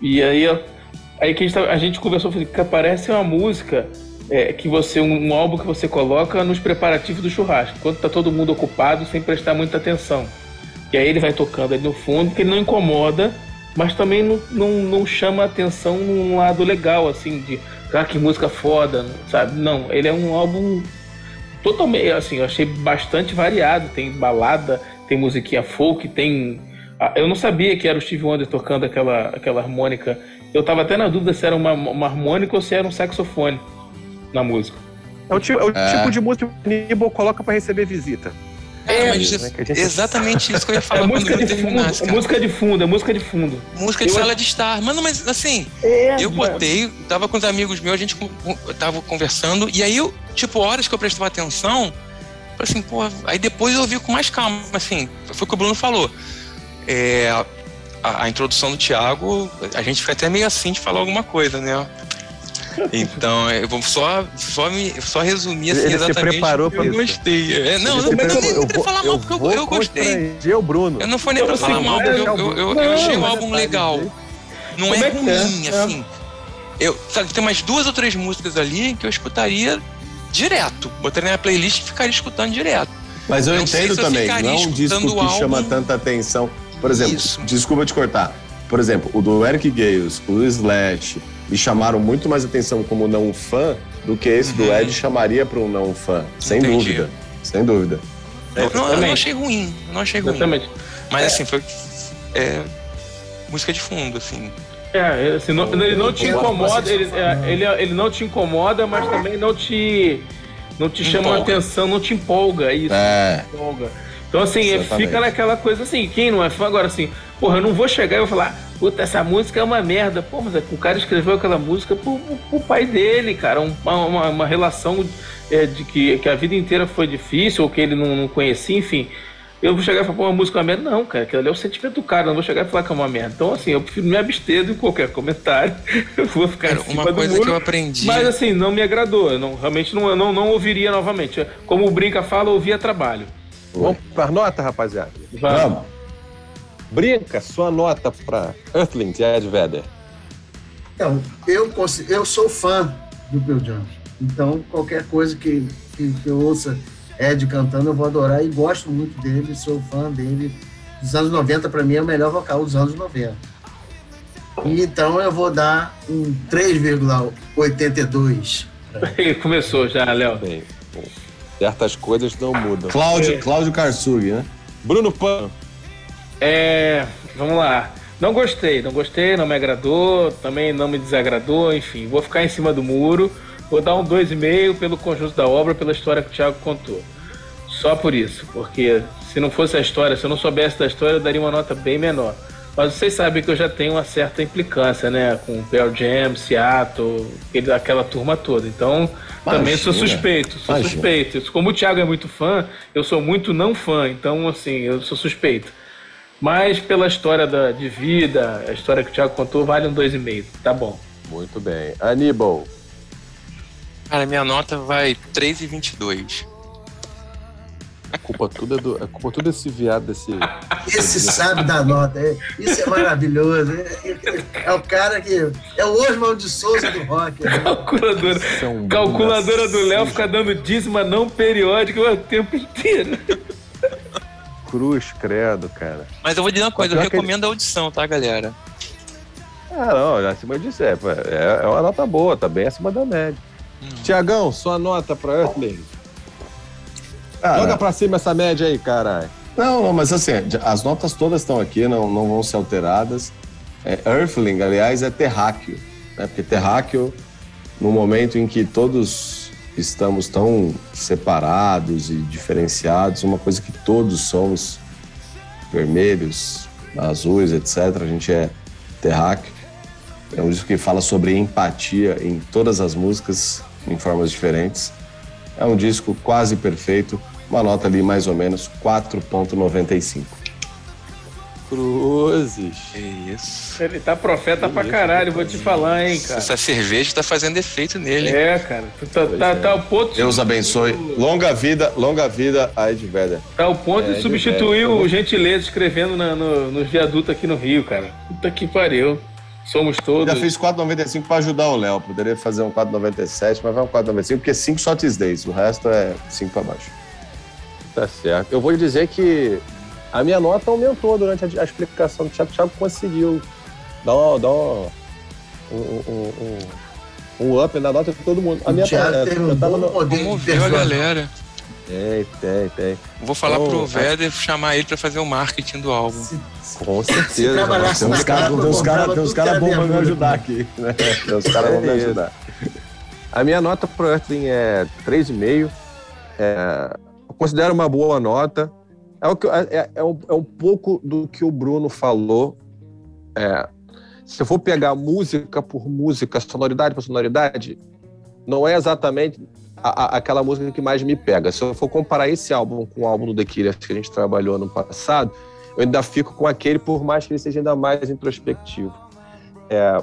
E aí, aí que a gente, tava, a gente conversou, falei, que parece uma música é, que você, um, um, álbum que você coloca nos preparativos do churrasco, quando tá todo mundo ocupado, sem prestar muita atenção. E aí ele vai tocando ali no fundo, que ele não incomoda, mas também não, não, não chama atenção num lado legal, assim, de ah, que música foda, sabe? Não, ele é um álbum totalmente, assim, eu achei bastante variado. Tem balada, tem musiquinha folk, tem. Ah, eu não sabia que era o Steve Wonder tocando aquela, aquela harmônica. Eu tava até na dúvida se era uma, uma harmônica ou se era um saxofone na música. É o, tipo, é o é. tipo de música que o Nibble coloca para receber visita. É, mas né, gente... exatamente isso que eu ia *laughs* falar é música de fundo, é música de fundo, é música de fundo. Música de eu... sala de estar. Mano, mas assim, é, eu botei, tava com os amigos meus, a gente tava conversando, e aí eu, tipo, horas que eu prestava atenção, falei assim, pô, aí depois eu ouvi com mais calma, assim, foi o que o Bruno falou. É, a, a introdução do Thiago, a gente fica até meio assim de falar alguma coisa, né? Então, eu vou só, só, me, só resumir assim, Ele exatamente. Se preparou eu gostei. É, não, não, não, nem pra falar mal, porque eu, eu gostei. Eu, Bruno. Eu não foi nem pra falar mal, porque eu, eu, eu, eu achei o álbum legal. Não é, é ruim, é? assim. Eu, sabe, tem umas duas ou três músicas ali que eu escutaria direto. Botaria na playlist e ficaria escutando direto. Mas eu não entendo também. Não é um disco que álbum... chama tanta atenção. Por exemplo, Isso. desculpa te cortar. Por exemplo, o do Eric Gales, o Slash, me chamaram muito mais atenção como não fã do que esse uhum. do Ed chamaria para um não fã. Sem Entendi. dúvida. Sem dúvida. Eu, não, eu não achei ruim. Eu não achei ruim. Exatamente. Mas é. assim, foi. É, música de fundo, assim. É, assim, não, ele não te incomoda, ele, é, ele, ele não te incomoda, mas também não te, não te chama a atenção, não te empolga. Isso, é. empolga. Então, assim, Exatamente. fica naquela coisa assim, quem não é fã, agora assim, porra, eu não vou chegar e vou falar, puta, essa música é uma merda. Pô, mas é o cara escreveu aquela música pro, pro pai dele, cara. Uma, uma, uma relação é, de que, que a vida inteira foi difícil, ou que ele não, não conhecia, enfim. Eu vou chegar e falar, pô, uma música é uma merda. Não, cara, aquilo ali é o sentimento do cara, eu não vou chegar e falar que é uma merda. Então, assim, eu prefiro me abster de qualquer comentário. *laughs* eu vou ficar cara, uma coisa muro, que eu aprendi. Mas, assim, não me agradou. Eu não, realmente não, não, não ouviria novamente. Como o Brinca fala, ouvia trabalho. Vamos para nota, rapaziada? Vamos. Vamos. Brinca, sua nota para Earthling de Ed Vedder. Então, eu, eu sou fã do Bill Jones. Então, qualquer coisa que, que, que, eu ouça Ed cantando, eu vou adorar e gosto muito dele, sou fã dele. Dos anos 90, para mim, é o melhor vocal dos anos 90. E, então, eu vou dar um 3,82. Começou já, Léo. Bem, certas coisas não mudam. Cláudio. Cláudio Karsug, né? Bruno Pan. É. Vamos lá. Não gostei, não gostei, não me agradou, também não me desagradou, enfim, vou ficar em cima do muro, vou dar um 2,5 pelo conjunto da obra, pela história que o Thiago contou. Só por isso, porque se não fosse a história, se eu não soubesse da história, eu daria uma nota bem menor. Mas vocês sabem que eu já tenho uma certa implicância, né? Com Pearl Jam, Seattle, aquela turma toda. Então, Imagina. também sou suspeito, sou Imagina. suspeito. Como o Thiago é muito fã, eu sou muito não fã. Então, assim, eu sou suspeito. Mas pela história da, de vida, a história que o Thiago contou, vale um 2,5. Tá bom. Muito bem. Aníbal. Cara, minha nota vai 3,22. A culpa tudo é do. A culpa tudo desse viado desse. *laughs* Esse sabe da nota. é- Isso é maravilhoso. É, é- é o cara que. É o Oswald de Souza do rock. né? Calculadora. É Calculadora do Léo fica dando dízima não periódica o tempo inteiro. Cruz, credo, cara. Mas eu vou dizer uma coisa, eu que ele- recomendo a audição, tá, galera? Ah, não, acima disso é, é, é uma nota boa, tá bem acima da média. Tiagão, sua nota pra Earthling. Cara, Joga pra cima essa média aí, caralho. Não, não, mas assim, as notas todas estão aqui, não, não vão ser alteradas. É, Earthling, aliás, é terráqueo, né? Porque terráqueo, no momento em que todos estamos tão separados e diferenciados, uma coisa que todos somos vermelhos, azuis, etc., a gente é terráqueo. É um disco que fala sobre empatia em todas as músicas, em formas diferentes. É um disco quase perfeito, uma nota ali mais ou menos 4.95. Cruzes. Que isso. Ele tá profeta pra caralho, vou te falar, hein, cara. Essa cerveja tá fazendo efeito nele. É, cara. Tá, tá, tá ao ponto. Deus abençoe. Longa vida, longa vida a Ed Vedder. Tá ao ponto É, de substituir o Gentileza escrevendo na- no, nos viadutos aqui no Rio, cara. Puta que pariu. Somos todos. Já fiz 4,95 para ajudar o Léo. Poderia fazer um 4,97, mas vai um 4,95, porque 5 só days. O resto é 5 para baixo. Tá certo. Eu vou dizer que a minha nota aumentou durante a, a explicação do Thiago. O Thiago conseguiu dar, uma, dar uma- um, um, um, um up na nota de todo mundo. A O minha Thiago tá- teve um eu tava bom no- poder Comoveu a galera. Tem, tem, tem. Vou falar Oh, pro. Vedder chamar ele pra fazer o marketing do álbum. Se- Com Se certeza. Tem uns caras capa, tem uns eu cara, cara bons pra me ajudar aqui. Né? Tem uns caras bons pra me ajudar. A minha nota pro Earthling é 3,5. É, eu considero uma boa nota. É, o que, é, é um, é um pouco do que o Bruno falou. É, se eu for pegar música por música, sonoridade por sonoridade, não é exatamente a- a- aquela música que mais me pega. Se eu for comparar esse álbum com o álbum do The Killers que a gente trabalhou no passado, eu ainda fico com aquele, por mais que ele seja ainda mais introspectivo. É,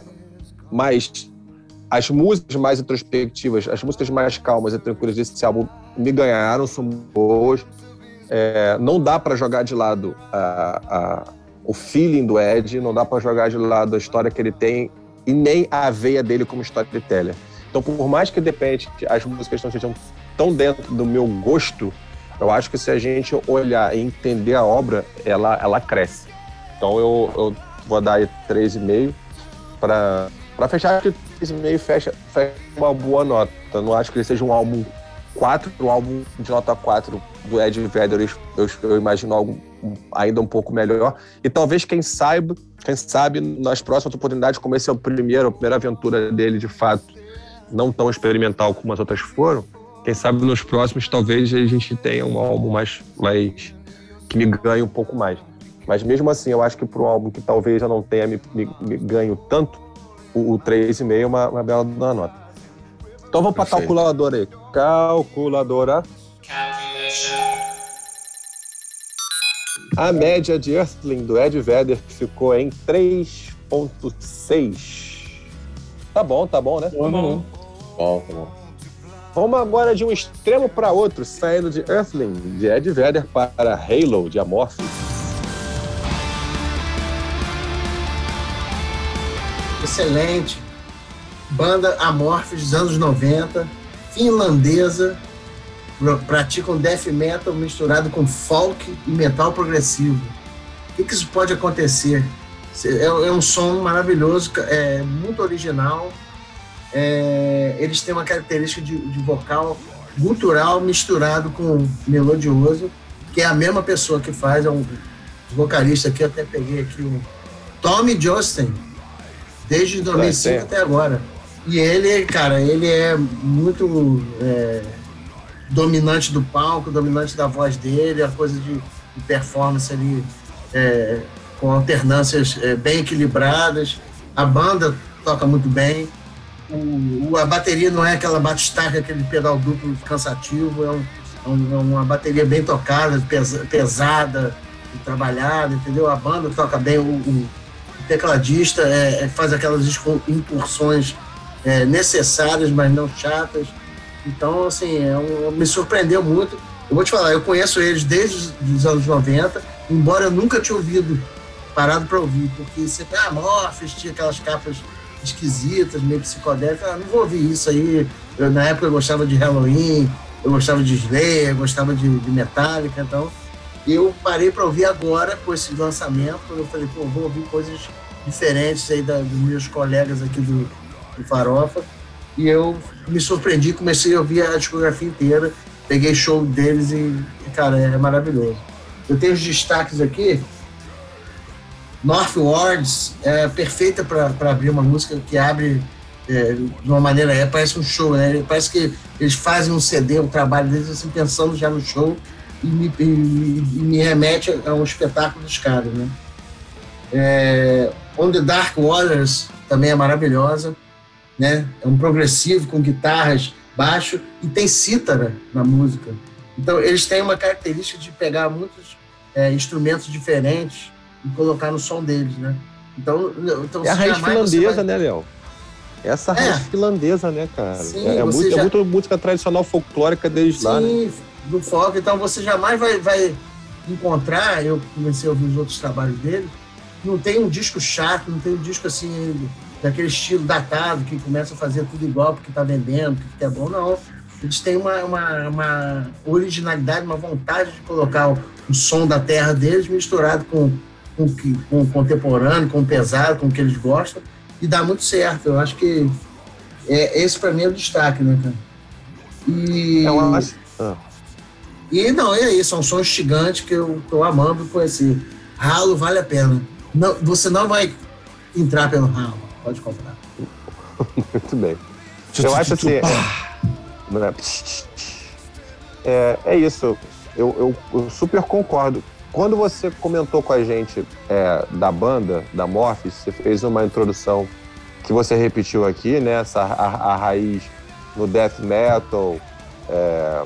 mas as músicas mais introspectivas, as músicas mais calmas e tranquilas desse álbum me ganharam, são boas. É, não dá para jogar de lado a- a- o feeling do Ed, não dá para jogar de lado a história que ele tem e nem a veia dele como storyteller. Então, por mais que de repente as músicas não sejam tão dentro do meu gosto, eu acho que se a gente olhar e entender a obra, ela, ela cresce. Então eu, eu vou dar aí 3,5 para fechar, que 3,5 fecha, fecha uma boa nota. Eu não acho que ele seja um álbum 4, um álbum de nota 4 do Ed Vedder, eu, eu, imagino algo ainda um pouco melhor. E talvez, quem saiba, quem sabe, nas próximas oportunidades, como esse é o primeiro, a primeira aventura dele, de fato, não tão experimental como as outras foram, quem sabe nos próximos talvez a gente tenha um álbum mais, mais que me ganhe um pouco mais. Mas mesmo assim, eu acho que para um álbum que talvez eu não tenha me, me, me ganho tanto, o, o 3,5 é uma, uma bela nota. Então vamos para calculadora aí. Calculadora. A média de Earthling do Ed Vedder ficou em 3,6. Tá bom, tá bom, né? Bom, bom. Bom, tá bom. Vamos agora de um extremo para outro, saindo de Earthling, de Ed Vedder, para Halo, de Amorphis. Excelente. Banda Amorphis dos anos 90, finlandesa, pra- praticam death metal misturado com folk e metal progressivo. O que, que isso pode acontecer? É, é um som maravilhoso, é muito original. É, eles têm uma característica de, de vocal gutural misturado com melodioso, que é a mesma pessoa que faz, é um vocalista aqui, eu até peguei aqui o Tommy Josten, desde 2005 É, até agora. E ele, cara, ele é muito é, dominante do palco, dominante da voz dele, a coisa de, de performance ali é, com alternâncias é, bem equilibradas. A banda toca muito bem. O, o- a bateria não é aquela batistaca, aquele pedal duplo cansativo, é, um- é um- é uma bateria bem tocada, pesa- pesada trabalhada, entendeu? A banda toca bem, o, o- tecladista é, faz aquelas incursões é, necessárias, mas não chatas. Então, assim, é um- me surpreendeu muito. Eu vou te falar, eu conheço eles desde os anos 90, embora eu nunca tinha ouvido, parado para ouvir, porque sempre, ah, Morpheus tinha aquelas capas esquisitas, meio psicodélicas, ah, não vou ouvir isso aí. Eu, na época eu gostava de Halloween, eu gostava de Slayer, eu gostava de, de Metallica, então eu parei para ouvir agora com esse lançamento, eu falei, pô, vou ouvir coisas diferentes aí da, dos meus colegas aqui do, do Farofa, e eu me surpreendi, comecei a ouvir a discografia inteira, peguei show deles e, cara, é maravilhoso. Eu tenho os destaques aqui. North Wards é perfeita para abrir uma música que abre é, de uma maneira, é, parece um show, né? Parece que eles fazem um CD, o trabalho deles, assim, pensando já no show e me, e, e me remete a um espetáculo dos caras, né? É, On the Dark Waters também é maravilhosa, né? É um progressivo com guitarras, baixo e tem cítara na música. Então eles têm uma característica de pegar muitos é, instrumentos diferentes e colocar no som deles, né? Então, então é a raiz finlandesa, vai... né, Léo? Essa é. raiz finlandesa, né, cara? Sim, é, é, muito, já... é muito música tradicional folclórica deles Sim, lá, né? do folk. Então você jamais vai, vai encontrar, eu comecei a ouvir os outros trabalhos dele, não tem um disco chato, não tem um disco assim, daquele estilo datado, que começa a fazer tudo igual porque está vendendo, porque é bom, não. Eles têm uma, uma, uma, originalidade, uma vontade de colocar o, o som da terra deles misturado com, com, com o contemporâneo, com o pesado, com o que eles gostam, e dá muito certo. Eu acho que é, esse para mim é o destaque, né, cara? E... Eu acho... Ah. E não, é isso, são sons gigantes que eu tô amando conhecer. Ralo vale a pena. Não, você não vai entrar pelo ralo, pode comprar. *laughs* Muito bem. Eu acho assim. É, é, é isso. Eu, eu, eu, super concordo. Quando você comentou com a gente é, da banda, da Morphis, você fez uma introdução que você repetiu aqui, né? Essa, a, a raiz no death metal, é,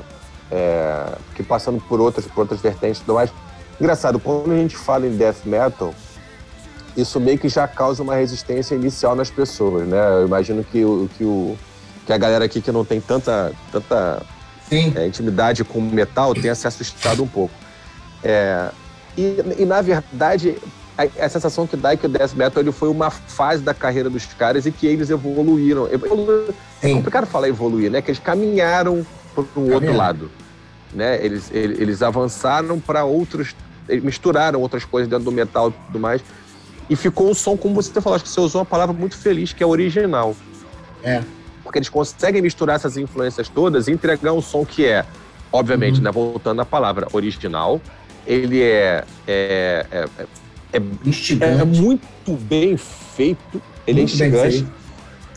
é, que passando por outras, por outras vertentes e tudo mais. Engraçado, quando a gente fala em death metal, isso meio que já causa uma resistência inicial nas pessoas, né? Eu imagino que o, que, o, que a galera aqui que não tem tanta, tanta é, intimidade com metal tenha se assustado um pouco. É, e, e, na verdade, a, a, sensação que dá é que o death metal ele foi uma fase da carreira dos caras e que eles evoluíram. Evolu... É complicado falar evoluir, né? Que eles caminharam para um outro lado. Né? Eles, eles, eles avançaram para outros, misturaram outras coisas dentro do metal e tudo mais. E ficou um som, como você falou, acho que você usou uma palavra muito feliz, que é original. É. Porque eles conseguem misturar essas influências todas e entregar um som que é, obviamente, uhum. né, voltando à palavra, original. Ele é, é, é, é, é muito bem feito, ele é muito é instigante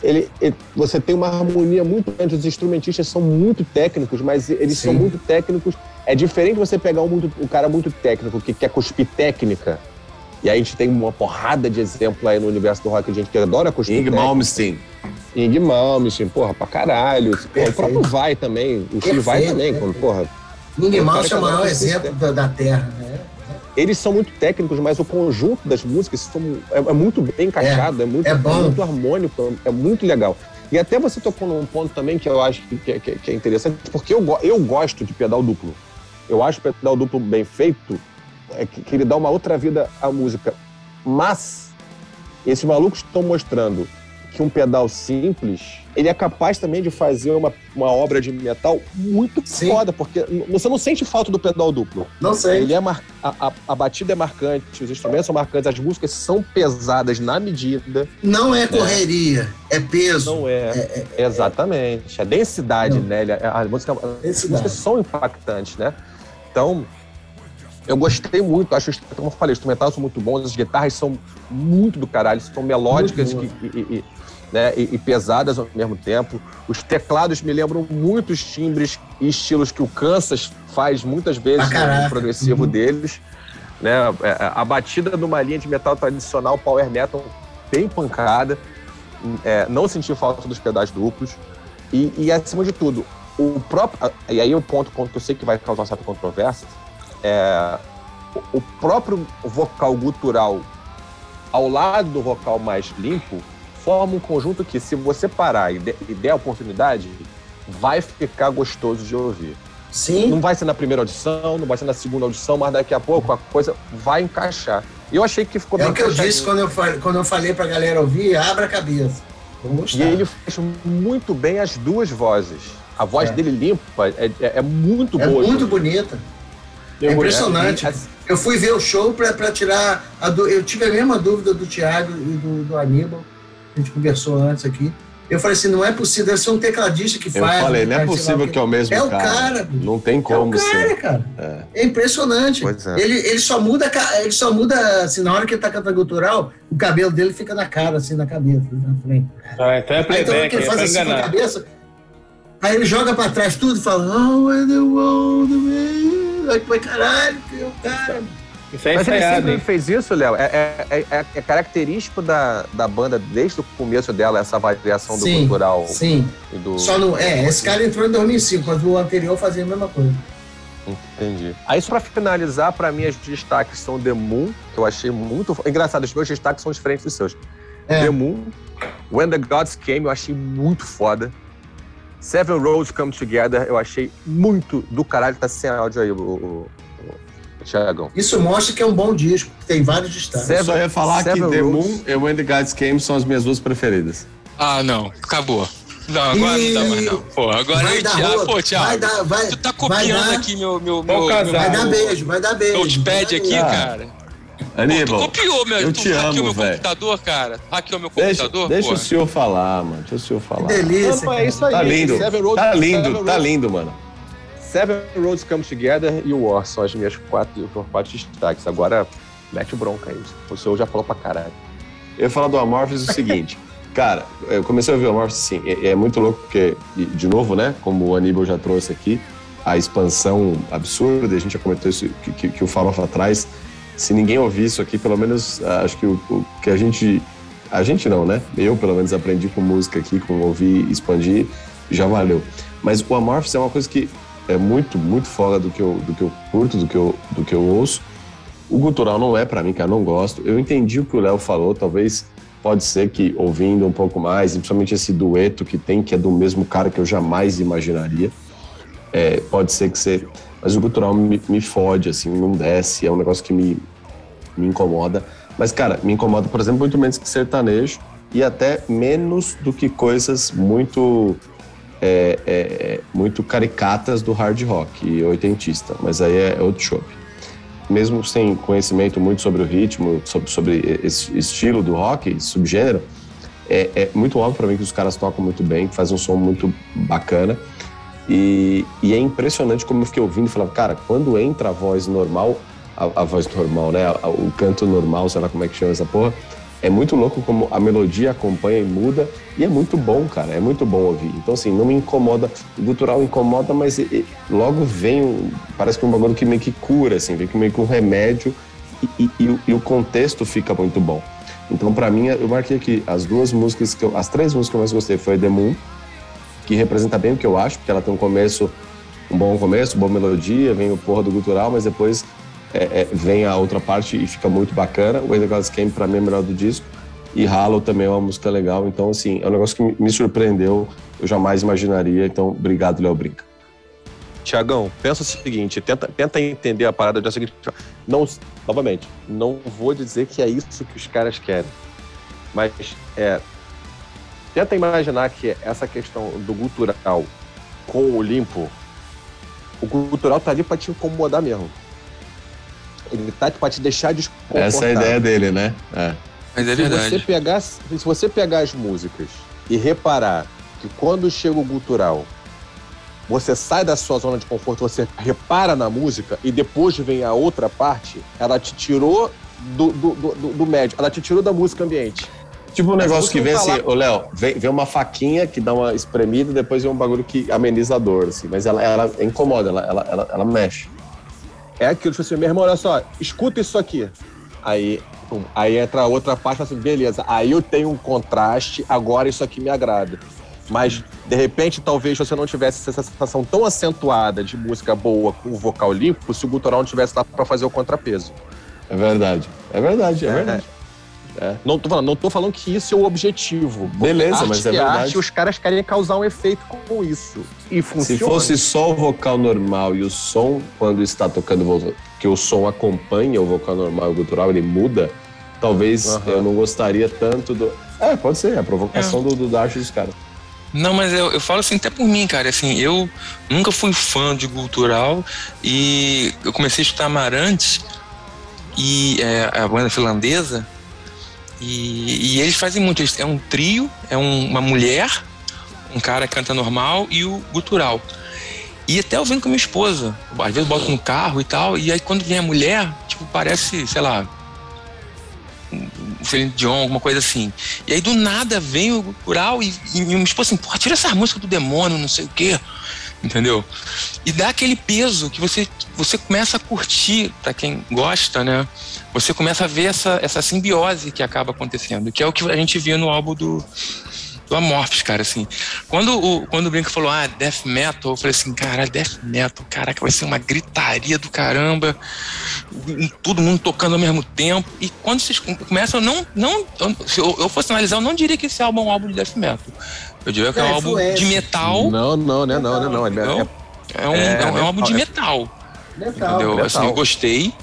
ele, ele, você tem uma harmonia muito grande. Os instrumentistas são muito técnicos, mas eles Sim. são muito técnicos. É diferente você pegar um, muito, um cara muito técnico que quer cuspir técnica. E aí a gente tem uma porrada de exemplo aí no universo do rock, a gente que adora cuspir Ing Malmsteen. Ing Malmsteen, porra, pra caralho. Porra, o próprio Vai também. O Steve Vai também, quando, porra. Ing Malmsteen é o maior exemplo da, da Terra, né? eles são muito técnicos, mas o conjunto das músicas são, é, é muito bem encaixado, é, é muito, é, é muito harmônico, é muito legal. E até você tocou num ponto também que eu acho que, que, que é interessante, porque eu, eu gosto de pedal duplo. Eu acho o pedal duplo bem feito, é que, que ele dá uma outra vida à música. Mas esses malucos estão mostrando que um pedal simples ele é capaz também de fazer uma, uma obra de metal muito Sim. foda, porque você não sente falta do pedal duplo. Não sei. Ele é mar... a, a, a, batida é marcante, os instrumentos são marcantes, as músicas são pesadas na medida. Não é né? correria, é peso. Não é. é, é Exatamente. A densidade, não. né? A música, as músicas são impactantes, né? Então, eu gostei muito, acho, como eu falei, os instrumentais são muito bons, as guitarras são muito do caralho, são melódicas e, e, né, e, e, pesadas ao mesmo tempo. Os teclados me lembram muitos timbres e estilos que o Kansas faz muitas vezes no progressivo uhum. deles. Né, é, é, a batida numa linha de metal tradicional, power metal, bem pancada. É, não senti falta dos pedais duplos. E, e, acima de tudo, o próprio. E aí o ponto, ponto que eu sei que vai causar certa controvérsia, é o próprio vocal gutural ao lado do vocal mais limpo forma um conjunto que, se você parar e, de, e der a oportunidade, vai ficar gostoso de ouvir. Sim. Não vai ser na primeira audição, não vai ser na segunda audição, mas daqui a pouco a coisa vai encaixar. Eu achei que ficou É bem o que eu disse quando eu, falei, quando eu falei pra galera ouvir, abra a cabeça. E ele faz muito bem as duas vozes. A voz É. dele limpa é, é- é muito É boa. muito bonita. É impressionante. É, é- Eu fui ver o show pra, pra tirar. A du- Eu tive a mesma dúvida do Thiago e do, do Aníbal. A gente conversou antes aqui. Eu falei assim: não é possível, deve ser um tecladista que Eu faz. falei, não é possível o que é o mesmo É o cara. cara, bicho. Não tem É o como cara, ser. cara. É. É impressionante. Pois é. Ele, ele só muda, ele só muda, assim, na hora que ele tá cantando gutural, o cabelo dele fica na cara, assim, na cabeça, na frente. Ah, então é Aí então playback, que ele é faz pra assim com a enganar. cabeça, aí ele joga pra trás tudo e fala, oh, when the world is-" Aí foi caralho, que o cara. Isso é Mas ele sempre hein? fez isso, Léo. É, é- é- é- é característico da, da banda desde o começo dela, essa variação do Sim, cultural Sim, e do. só no. É, esse cara entrou em 2005, mas o anterior fazia a mesma coisa. Entendi. Aí, só pra finalizar, pra mim, os destaques são The Moon, que eu achei muito. Engraçado, os meus destaques são diferentes dos seus. É. The Moon, When the Gods Came, eu achei muito foda. Seven Roads Come Together, eu achei muito do caralho. Tá sem áudio aí, o, o, o Thiagão. Isso mostra que é um bom disco, que tem vários destaques. Eu só ia falar que Seven The Roads. Moon e When the Gods Came são as minhas duas preferidas. Ah, não. Acabou. Não, agora não dá mais, não. Pô, agora Vai dar Thiago. Pô, Thiago. vai dar, vai, tu tá vai copiando dar- aqui meu. meu, meu, Vai dar beijo, vai dar beijo. Notepad vai aqui. Ah, cara. Pô, tu Aníbal, copiou, meu. eu tu te hackeou amo, meu velho. computador, cara. Hackeou meu deixa, computador, deixa pô. o senhor falar, mano. Deixa o senhor Que falar. delícia. Não, não, é isso aí. Tá lindo. Roads, Tá lindo, tá lindo, mano. Seven Roads Come Together e War são as minhas quatro, quatro destaques. Agora, mete bronca aí. O senhor já falou pra caralho. Eu ia falar do Amorphis o seguinte. *laughs* Cara, eu comecei a ouvir o Amorphis, sim. É, é muito louco porque, de novo, né? Como o Aníbal já trouxe aqui, a expansão absurda, a gente já comentou isso que, que, que o Farofa traz. Se ninguém ouvir isso aqui, pelo menos ah, acho que o, o que a gente. A gente não, né? Eu, pelo menos, aprendi com música aqui, com ouvir expandir, já valeu. Mas o Amorphis é uma coisa que é muito, muito fora do que eu, do que eu curto, do que eu, do que eu ouço. O gutural não é pra mim, cara, não gosto. Eu entendi o que o Léo falou, talvez pode ser que ouvindo um pouco mais, principalmente esse dueto que tem, que é do mesmo cara que eu jamais imaginaria, é, pode ser que você. Mas o gutural me, me fode, assim, não desce, é um negócio que me, me incomoda. Mas, cara, me incomoda, por exemplo, muito menos que sertanejo e até menos do que coisas muito. é, é, muito caricatas do hard rock e oitentista, mas aí é outro show mesmo sem conhecimento muito sobre o ritmo, sobre, sobre esse estilo do rock, subgênero, é, é muito óbvio para mim que os caras tocam muito bem, fazem um som muito bacana. E, e é impressionante como eu fiquei ouvindo e falava, cara, quando entra a voz normal, a, a voz normal, né? a- o canto normal, sei lá como é que chama essa porra, é muito louco como a melodia acompanha e muda, e é muito bom, cara, é muito bom ouvir. Então, assim, não me incomoda, o gutural incomoda, mas logo vem, um- parece que um bagulho que meio que cura, assim, vem meio que um remédio, e, e- e o- e o contexto fica muito bom. Então, pra mim, eu marquei aqui as duas músicas, que eu, as três músicas que eu mais gostei foi The Moon, que representa bem o que eu acho, porque ela tem um começo, um bom começo, boa melodia, vem o porra do gutural, mas depois é, é, vem a outra parte e fica muito bacana. O When the Gods pra mim, é melhor do disco. E Hollow também é uma música legal. Então, assim, é um negócio que me- me surpreendeu. Eu jamais imaginaria. Então, obrigado, Léo Brinca. Tiagão, pensa o seguinte, tenta, tenta entender a parada da seguinte. Não, novamente, não vou dizer que é isso que os caras querem. Mas é. Tenta imaginar que essa questão do gutural com o limpo, o gutural tá ali pra te incomodar mesmo. Ele tá pra te deixar desconfortável. Essa é a ideia dele, né? É. Mas é se você verdade. pegar, se você pegar as músicas e reparar que quando chega o gutural, você sai da sua zona de conforto, você repara na música e depois vem a outra parte, ela te tirou do, do, do- do médio, ela te tirou da música ambiente. Tipo um negócio que vem não tá assim, ô Léo, vem, vem uma faquinha que dá uma espremida e depois vem um bagulho que ameniza a dor, assim. Mas ela, ela incomoda, ela, ela, ela, ela mexe. É aquilo, tipo assim, meu irmão, olha só, escuta isso aqui. Aí, pum, aí entra a outra parte, fala assim, beleza, aí eu tenho um contraste, agora isso aqui me agrada. Mas, de repente, talvez você não tivesse essa sensação tão acentuada de música boa com o vocal limpo se o gutural não tivesse lá pra fazer o contrapeso. É verdade. É verdade, é, É, verdade. É. Não, tô falando, não tô falando que isso é o objetivo. Beleza, Arte mas é que verdade. Arte, os caras querem causar um efeito com isso. E funciona. Se fosse só o vocal normal e o som, quando está tocando, que o som acompanha o vocal normal e o gutural, ele muda, talvez eu não gostaria tanto do. É, pode ser, a provocação do, do, da arte dos caras. Não, mas eu, eu falo assim até por mim, cara. Assim, eu nunca fui fã de cultural e eu comecei a escutar Amarantes e é, a banda finlandesa e, e eles fazem muito. eles- É um trio, é um- uma mulher, um cara que canta normal e o gutural. E até eu vendo com a minha esposa. Às vezes boto no carro e tal, e aí quando vem a mulher, tipo, parece, sei lá, um Celine Dion, alguma coisa assim. E aí do nada vem o gutural e, e esposa assim, porra, tira essa música do demônio, não sei o quê. Entendeu? E dá aquele peso que você, você começa a curtir, pra quem gosta, né? Você começa a ver essa, essa simbiose que acaba acontecendo, que é o que a gente via no álbum do, do Amorphis, cara, assim. Quando o, quando o Brinco falou, ah, death metal, eu falei assim, cara, death metal, caraca, vai ser uma gritaria do caramba, todo mundo tocando ao mesmo tempo. E quando vocês com- começam, não, não, se eu, eu fosse analisar, eu não diria que esse álbum é um álbum de death metal. Eu diria que é É um álbum influência. de metal. Não, não, né? Não, né? Não. É, Não? é- É um, é, um álbum de metal. Legal. Entendeu? metal. Assim, eu gostei.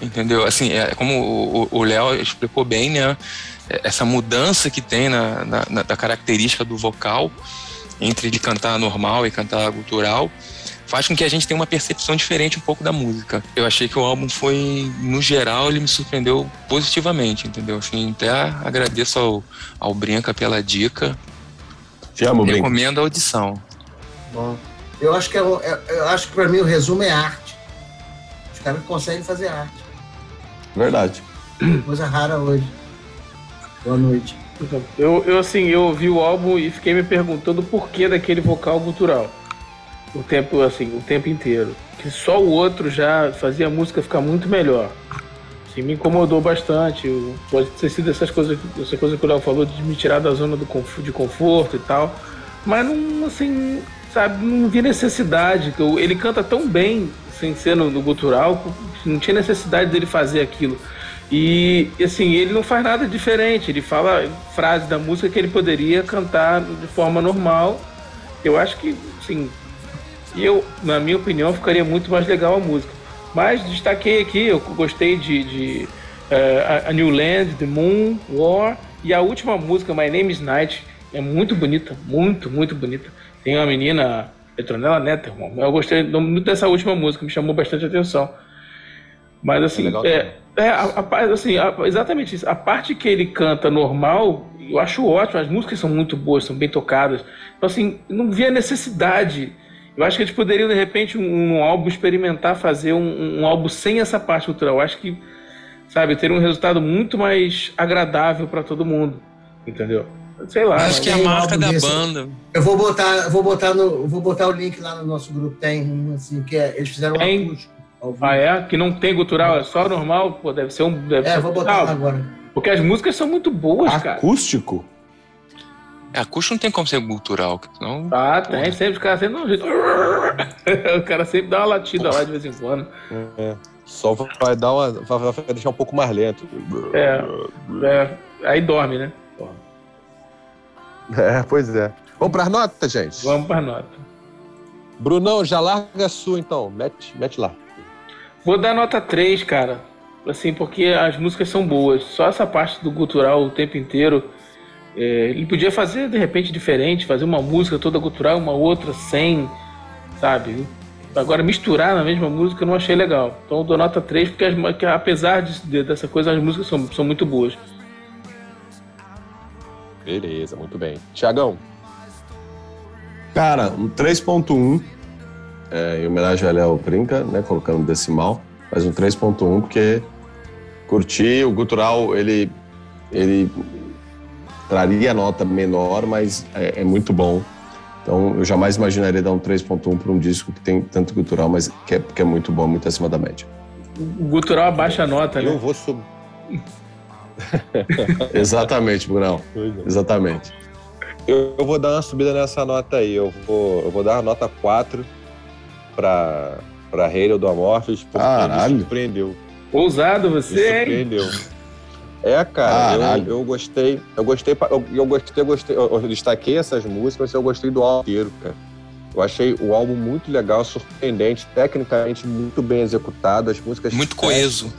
Entendeu? Assim, é como o- Léo explicou bem, né? É, Essa mudança que tem na, na- na- da característica do vocal entre ele cantar normal e cantar gutural faz com que a gente tenha uma percepção diferente um pouco da música. Eu achei que o álbum foi, no geral, ele me surpreendeu positivamente, entendeu? Assim, até agradeço ao, ao Brinca pela dica. Te amo, Brinco. Recomendo a audição. Bom, eu acho que é o- é- eu acho que para mim o resumo é arte. Os caras conseguem fazer arte. Verdade. Coisa rara hoje. Boa noite. Eu, eu, assim, eu ouvi o álbum e fiquei me perguntando o porquê daquele vocal gutural. O tempo, assim, o tempo inteiro. Que só o outro já fazia a música ficar muito melhor. Assim, me incomodou bastante. Pode ter sido essas coisas, essa coisa que o Léo falou de me tirar da zona do de conforto e tal. Mas não, assim, sabe, não vi necessidade. Ele canta tão bem sem ser no, no gutural, não tinha necessidade dele fazer aquilo. E assim, ele não faz nada diferente. Ele fala frases da música que ele poderia cantar de forma normal. Eu acho que, assim, eu, na minha opinião, ficaria muito mais legal a música. Mas destaquei aqui, eu gostei de, de eh, a- New Land, The Moon, War e a última música, My Name is Night, é muito bonita, muito, muito bonita. Tem uma menina, Petronella Netterman. Eu gostei muito dessa última música, me chamou bastante atenção. Mas assim, É é, é, a, a assim, a- exatamente isso. A parte que ele canta normal, eu acho ótimo. As músicas são muito boas, são bem tocadas. Então, assim, não via necessidade. Eu acho que eles poderiam, de repente, um, um álbum experimentar fazer um, um álbum sem essa parte cultural. Eu acho que, sabe, teria um resultado muito mais agradável para todo mundo. Entendeu? Sei lá. Acho que é a um marca álbum da desse- banda. Eu vou botar, eu vou botar no, eu vou botar o link lá no nosso grupo. Tem um assim que é, eles fizeram um Tem. acústico. ao vivo. Ah, é? Que não tem gutural, é só normal? Pô, deve ser um. Deve É, ser vou um botar agora. Porque as músicas são muito boas, cara. Acústico? É, acústico não tem como ser cultural, senão Ah, tem, sempre os caras sempre dão um jeito. *laughs* o cara sempre dá uma latida lá de vez em quando. Só vai dar uma. Vai, vai deixar um pouco mais lento. É, é, aí dorme, né? É, pois é. Vamos pras notas, gente? Vamos pra nota. Brunão, já larga a sua então. Mete, mete lá. Vou dar nota 3, cara. Assim, porque as músicas são boas. Só essa parte do gutural o tempo inteiro. É, ele podia fazer de repente diferente, fazer uma música toda gutural, uma outra sem, sabe? Agora, misturar na mesma música eu não achei legal. Então eu dou nota 3, porque as, que apesar de- de- dessa coisa, as músicas são, são muito boas. Beleza, muito bem. Tiagão, Cara, um 3.1, é, em homenagem ao Léo Brinca, né, colocando decimal, mas um 3.1 porque curti, o gutural, ele, ele traria nota menor, mas é, é muito bom. Então, eu jamais imaginaria dar um 3.1 para um disco que tem tanto gutural, mas que é, que é muito bom, muito acima da média. O gutural abaixa a nota, eu né? vou sub. *laughs* Exatamente, Brunão. Exatamente. Eu, eu vou dar uma subida nessa nota aí. Eu vou, eu vou dar uma nota 4 pra, pra Halo do Amorphis, porque Caralho. me surpreendeu. Ousado Me você, hein? É, cara, Caralho. eu, eu gostei, eu gostei, eu, eu gostei, eu gostei, eu, eu destaquei essas músicas, mas eu gostei do álbum inteiro, cara. Eu achei o álbum muito legal, surpreendente, tecnicamente muito bem executado, as músicas Muito coeso.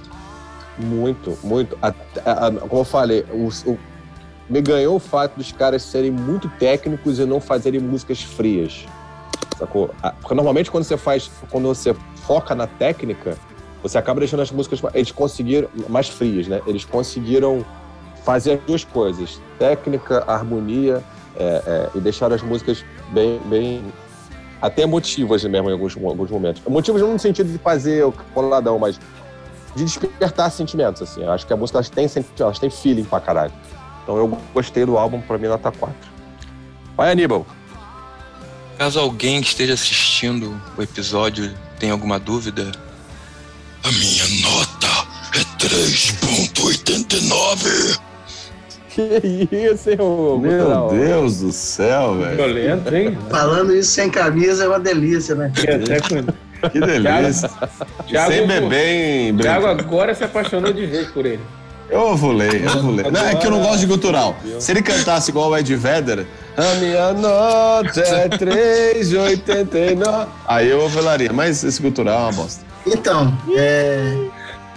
Muito, muito. A- a- a- como eu falei, o, o- me ganhou o fato dos caras serem muito técnicos e não fazerem músicas frias. Sacou? A- Porque normalmente quando você faz, quando você foca na técnica, você acaba deixando as músicas. Eles conseguiram. mais frias, né? Eles conseguiram fazer as duas coisas: técnica, harmonia, é, é, e deixar as músicas bem. bem até emotivas mesmo em alguns, alguns momentos. Emotivas não no sentido de fazer o coladão, mas de despertar sentimentos, assim. Eu acho que a música elas senti- elas têm feeling pra caralho. Então eu gostei do álbum, pra mim, nota 4. Vai, Aníbal. Caso alguém que esteja assistindo o episódio tenha alguma dúvida, a minha nota é 3.89. Que isso, hein, ô Meu? Deus do céu, velho. Violento, hein? Falando isso sem camisa é uma delícia, né? Até com... Que delícia. Thiago, Sem beber, hein, Thiago agora se apaixonou de vez por ele. Eu ovulei, eu ovulei. Não, é que eu não gosto de gutural. Se ele cantasse igual o Ed Vedder, A minha nota é 3,89. aí eu ovularia. Mas esse gutural é uma bosta. Então, é,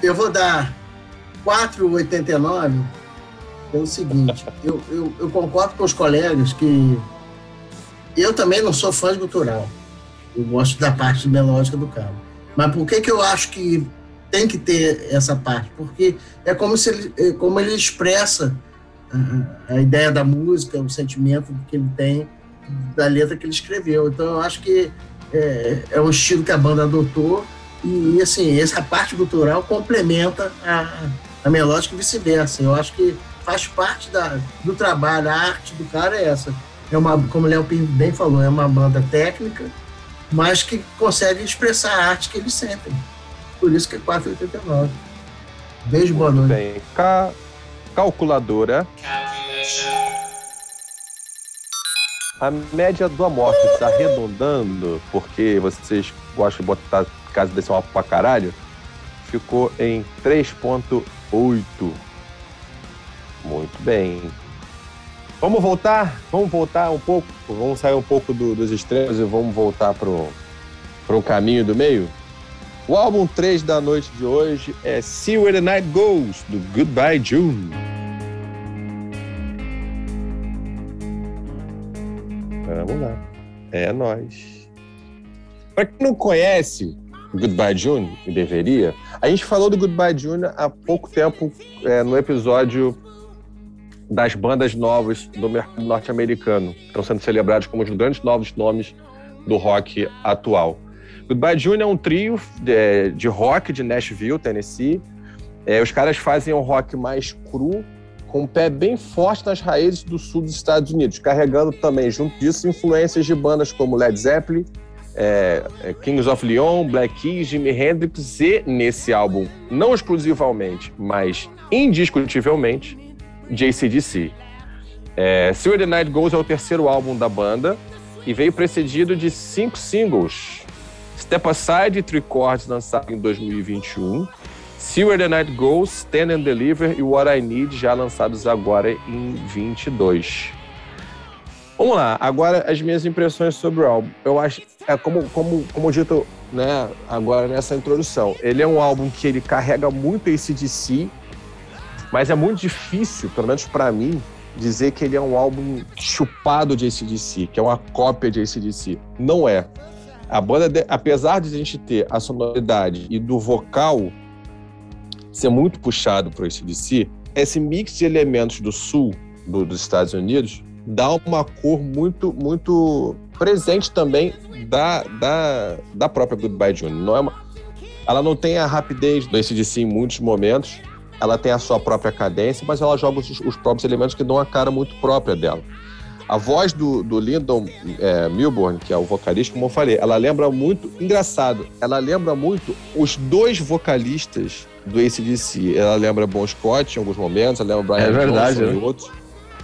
eu vou dar 4,89 pelo seguinte, eu, eu, eu concordo com os colegas que eu também não sou fã de gutural. Eu gosto da parte melódica do cara. Mas por que, que eu acho que tem que ter essa parte? Porque é como, se ele, é como ele expressa a, a ideia da música, o sentimento que ele tem da letra que ele escreveu. Então eu acho que é, é um estilo que a banda adotou e, assim, essa parte cultural complementa a, a melódica e vice-versa. Eu acho que faz parte da, do trabalho, a arte do cara é essa. É uma, como o Léo bem falou, é uma banda técnica, mas que consegue expressar a arte que eles sentem. Por isso que é 4,89. Beijo, boa noite. Bem, ca- calculadora. A média do Amorte está arredondando, porque vocês gostam de botar casa desse uma pra caralho, ficou em 3,8. Muito bem. Vamos voltar? Vamos voltar um pouco? Vamos sair um pouco do- dos extremos e vamos voltar pro, pro caminho do meio? O álbum 3 da noite de hoje é See Where the Night Goes, do Goodbye June. Vamos lá. É nós. Pra quem não conhece Goodbye June, e deveria, a gente falou do Goodbye June há pouco tempo é, no episódio das bandas novas do mercado norte-americano, que estão sendo celebrados como os grandes novos nomes do rock atual. Goodbye June é um trio de, de rock de Nashville, Tennessee. É, os caras fazem um rock mais cru, com o pé bem forte nas raízes do sul dos Estados Unidos, carregando também, junto disso, influências de bandas como Led Zeppelin, é, é, Kings of Leon, Black Keys, Jimi Hendrix e, nesse álbum, não exclusivamente, mas indiscutivelmente, JCDC. É, Where the Night Goes é o terceiro álbum da banda e veio precedido de cinco singles. Step Aside e Three Chords lançado em 2021. See Where the Night Goes, Stand and Deliver e What I Need já lançados agora em 22. Vamos lá, agora as minhas impressões sobre o álbum. Eu acho, é como, como, como dito né, agora nessa introdução, ele é um álbum que ele carrega muito esse DC, mas é muito difícil, pelo menos para mim, dizer que ele é um álbum chupado de ACDC, que é uma cópia de ACDC. Não é. A banda, de- apesar de a gente ter a sonoridade e do vocal ser muito puxado para o ACDC, esse mix de elementos do sul do- dos Estados Unidos dá uma cor muito, muito presente também da, da, da própria Goodbye June. Não é uma, ela não tem a rapidez do ACDC em muitos momentos, ela tem a sua própria cadência, mas ela joga os, os próprios elementos que dão a cara muito própria dela. A voz do, do Lyndon é, Milburn, que é o vocalista, como eu falei, ela lembra muito, engraçado, ela lembra muito os dois vocalistas do ACDC. Ela lembra Bon Scott em alguns momentos, ela lembra Brian É verdade, Johnson né? e outros.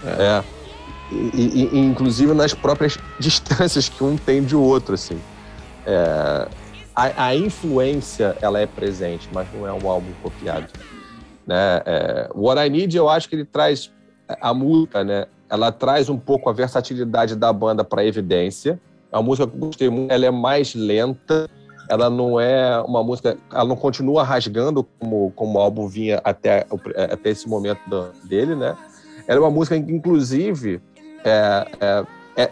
É. E, e- e, inclusive nas próprias *laughs* distâncias que um tem de outro, assim. É, a, a influência, ela é presente, mas não é um álbum copiado. Né? É, What I Need, eu acho que ele traz a música, né? Ela traz um pouco a versatilidade da banda para evidência. É uma música que eu gostei muito, ela é mais lenta, ela não é uma música, ela não continua rasgando como, como o álbum vinha até, até esse momento do, dele, né? Ela é uma música inclusive, é, é, é,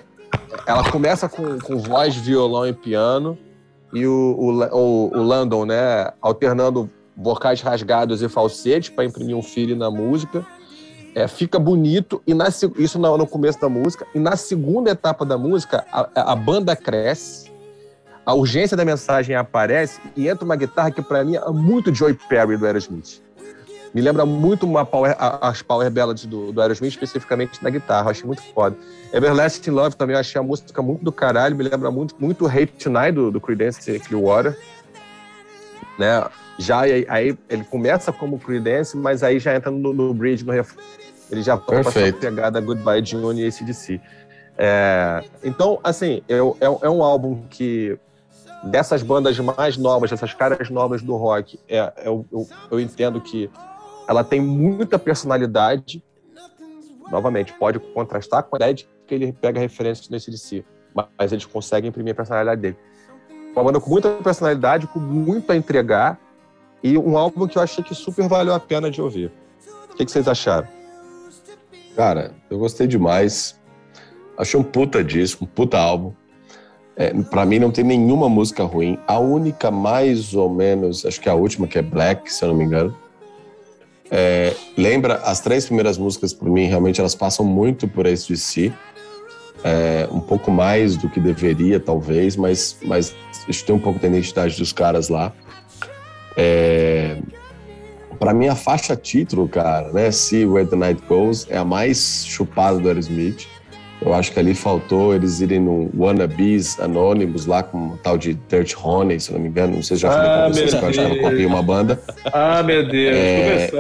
ela começa com, com voz, violão e piano, e o, o, o, o Landon, né, alternando vocais rasgados e falsetes para imprimir um feeling na música. É, fica bonito, e na, isso no, começo da música, e na segunda etapa da música, a, a banda cresce, a urgência da mensagem aparece e entra uma guitarra que para mim é muito Joy Perry do Aerosmith. Me lembra muito uma power, as power ballads do, do Aerosmith, especificamente na guitarra. Achei muito foda. Everlasting Love também achei a música muito do caralho. Me lembra muito, muito Hate Tonight do, do Creedence Clearwater. Né? Já aí ele começa como Creedence, mas aí já entra no, no bridge, no. Ele já volta para a pegada Goodbye June e ACDC. É, então, assim, eu, é, é um álbum que dessas bandas mais novas, dessas caras novas do rock, é eu, eu, eu, entendo que ela tem muita personalidade. Novamente, pode contrastar com a ideia de que ele pega referências nesse de si, mas eles conseguem imprimir a personalidade dele. Uma banda com muita personalidade, com muito a entregar, e um álbum que eu achei que super valeu a pena de ouvir. O que, que vocês acharam? Cara, eu gostei demais. Achei um puta disco, um puta álbum. É, para mim não tem nenhuma música ruim. A única mais ou menos, acho que é a última que é Black, se eu não me engano. É, lembra as três primeiras músicas por mim realmente elas passam muito por esse de si, é, um pouco mais do que deveria talvez, mas mas que tem um pouco da identidade dos caras lá. É, para mim a faixa título, cara, né, See Where the Night Goes é a mais chupada do Aerosmith. Eu acho que ali faltou eles irem no Wannabes Anonymous lá com um tal de Dirt Honey, se não me engano. Não sei se já falei ah, pra vocês que eu achava que eu uma banda. Ah, meu Deus, é,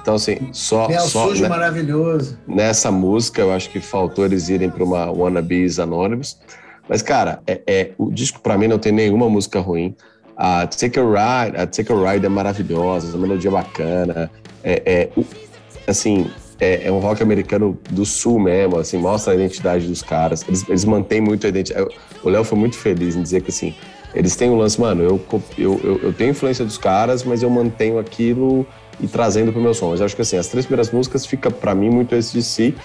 Então, assim, só. É só sujo né, maravilhoso. Nessa música, eu acho que faltou eles irem para uma Wannabes Anonymous. Mas, cara, é, é o disco para mim não tem nenhuma música ruim. A Take a Ride, a Take a Ride é maravilhosa, a melodia é bacana. É, é, assim, é, é, um rock americano do sul mesmo, assim, mostra a identidade dos caras. Eles, eles mantêm muito a identidade. O Léo foi muito feliz em dizer que, assim, eles têm um lance, mano, eu, eu, eu, eu tenho influência dos caras, mas eu mantenho aquilo e trazendo pro meu som. Mas eu acho que, assim, as três primeiras músicas fica para mim muito esse de si,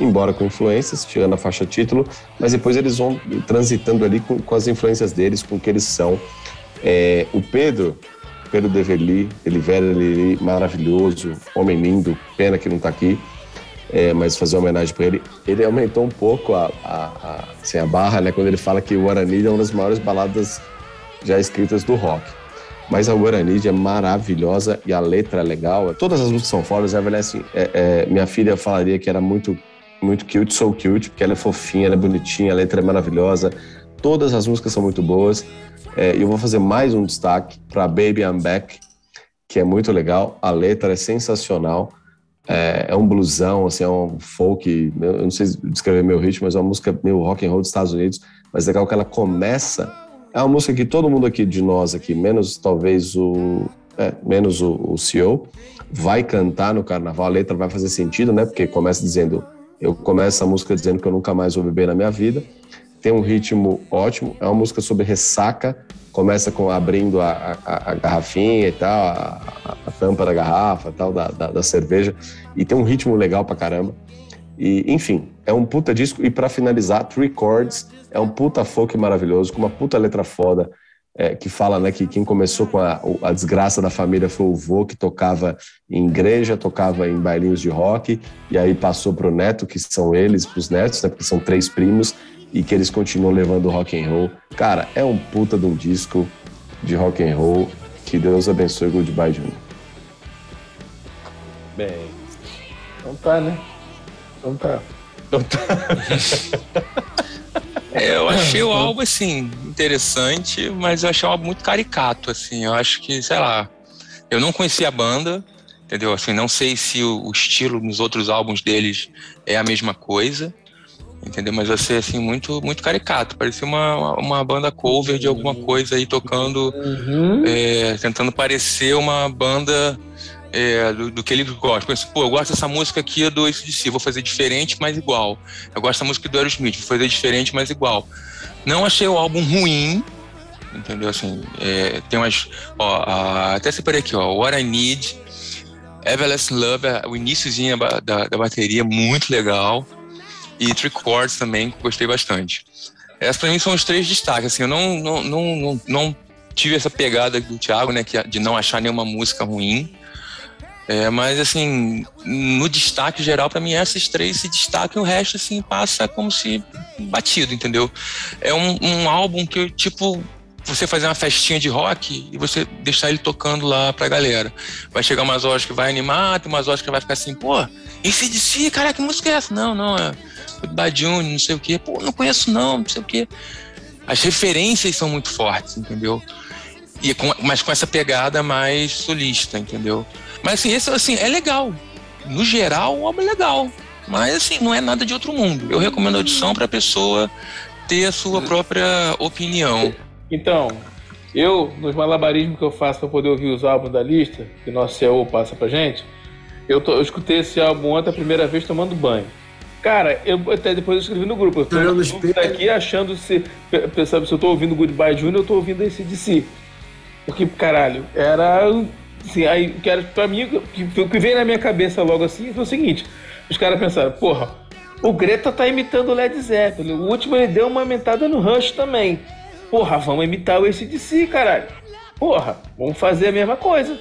embora com influências, tirando a faixa título, mas depois eles vão transitando ali com, com as influências deles, com o que eles são. É, o Pedro, Pedro Develi, ele velho, ele maravilhoso, homem lindo, pena que não está aqui, é, mas fazer uma homenagem para ele. Ele aumentou um pouco a, a, a, assim, a barra, né, quando ele fala que o Guarani é uma das maiores baladas já escritas do rock. Mas a Guarani é maravilhosa e a letra é legal. Todas as músicas são fodas. A assim, é, é, minha filha falaria que era muito, muito cute, so cute, porque ela é fofinha, ela é bonitinha, a letra é maravilhosa. Todas as músicas são muito boas. É, eu vou fazer mais um destaque para Baby I'm Back, que é muito legal. A letra é sensacional. É, é, um blusão, assim, é um folk. Eu não sei descrever meu ritmo, mas é uma música meio rock and roll dos Estados Unidos. Mas é legal que ela começa. É uma música que todo mundo aqui de nós aqui, menos talvez o é, menos o, o CEO, vai cantar no carnaval. A letra vai fazer sentido, né? Porque começa dizendo, eu começo a música dizendo que eu nunca mais vou beber na minha vida tem um ritmo ótimo. É uma música sobre ressaca. Começa com abrindo a, a, a garrafinha e tal, a, a, tampa da garrafa tal, da, da, da, cerveja. E tem um ritmo legal pra caramba. E, enfim, é um puta disco. E para finalizar, Three Chords é um puta folk maravilhoso, com uma puta letra foda. É, que fala né, que quem começou com a, a, desgraça da família foi o vô, que tocava em igreja, tocava em bailinhos de rock, e aí passou para o neto, que são eles, para os netos, né, porque são três primos, e que eles continuam levando rock and roll. Cara, é um puta de um disco de rock and roll. Que Deus abençoe Goodbye Junior. Bem, então tá, né? Então tá. Então tá. *laughs* é, eu achei o álbum, assim, interessante, mas eu achei o álbum muito caricato, assim. Eu acho que, sei lá, eu não conhecia a banda, entendeu? Assim, não sei se o, o estilo nos outros álbuns deles é a mesma coisa entendeu? Mas vai ser assim muito muito caricato, parecia uma, uma banda cover de alguma coisa aí tocando, uhum. é, tentando parecer uma banda é, do, do, que ele gosta. Pô, eu gosto dessa música aqui do ACDC, vou fazer diferente, mas igual. Eu gosto dessa música do Aerosmith, vou fazer diferente, mas igual. Não achei o álbum ruim, entendeu? Assim, é, tem umas. Ó, a, até separei aqui, ó. What I Need, Everlasting Love, é, o iníciozinho da, da, da bateria, muito legal. E Three Chords também, gostei bastante. Essas para mim são os três destaques. Assim, eu não, não, não, não, não tive essa pegada do Thiago, né, que, de não achar nenhuma música ruim. É, mas assim, no destaque geral, para mim, esses três se destacam e o resto assim passa como se batido, entendeu? É um, um álbum que, tipo, você fazer uma festinha de rock e você deixar ele tocando lá pra galera. Vai chegar umas horas que vai animar, tem umas horas que vai ficar assim, pô, esse de si, cara, que música é essa? Não, não, é Badione, não sei o quê. Pô, não conheço não, não sei o quê. As referências são muito fortes, entendeu? E com, mas com essa pegada mais solista, entendeu? Mas assim, esse assim, é legal. No geral, o álbum é legal. Mas assim, não é nada de outro mundo. Eu recomendo a audição para a pessoa ter a sua própria opinião. Então, eu, nos malabarismos que eu faço para poder ouvir os álbuns da lista, que nosso CEO passa pra gente, eu, eu escutei esse álbum ontem a primeira vez tomando banho. Cara, eu até depois eu escrevi no grupo. Eu tô aqui achando se. Pensando se eu tô ouvindo Goodbye Junior, eu tô ouvindo esse de si. Porque, caralho, era. Assim, aí, que era, pra mim, o que, que veio na minha cabeça logo assim foi o seguinte: os caras pensaram, porra, o Greta tá imitando o Led Zeppelin. O último ele deu uma aumentada no Rush também. Porra, vamos imitar o ACDC, caralho. Porra, vamos fazer a mesma coisa.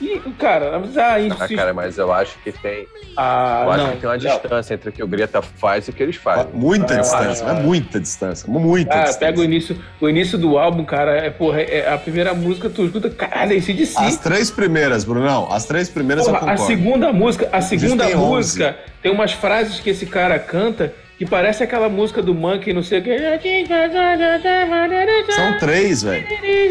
E, cara, mas ah, ah, cara, mas eu acho que tem. Ah, eu acho não, que tem uma não. distância entre o que o Greta faz e o que eles fazem. Muita ah, distância, é muita distância. Muita ah, distância. pega o início, o início do álbum, cara, é, porra, é a primeira música, tu escuta, caralho, esse de si. As três primeiras, Brunão, as três primeiras porra, eu concordo. A segunda música, a segunda música 11. tem umas frases que esse cara canta que parece aquela música do Monkey, não sei o que. São três, velho.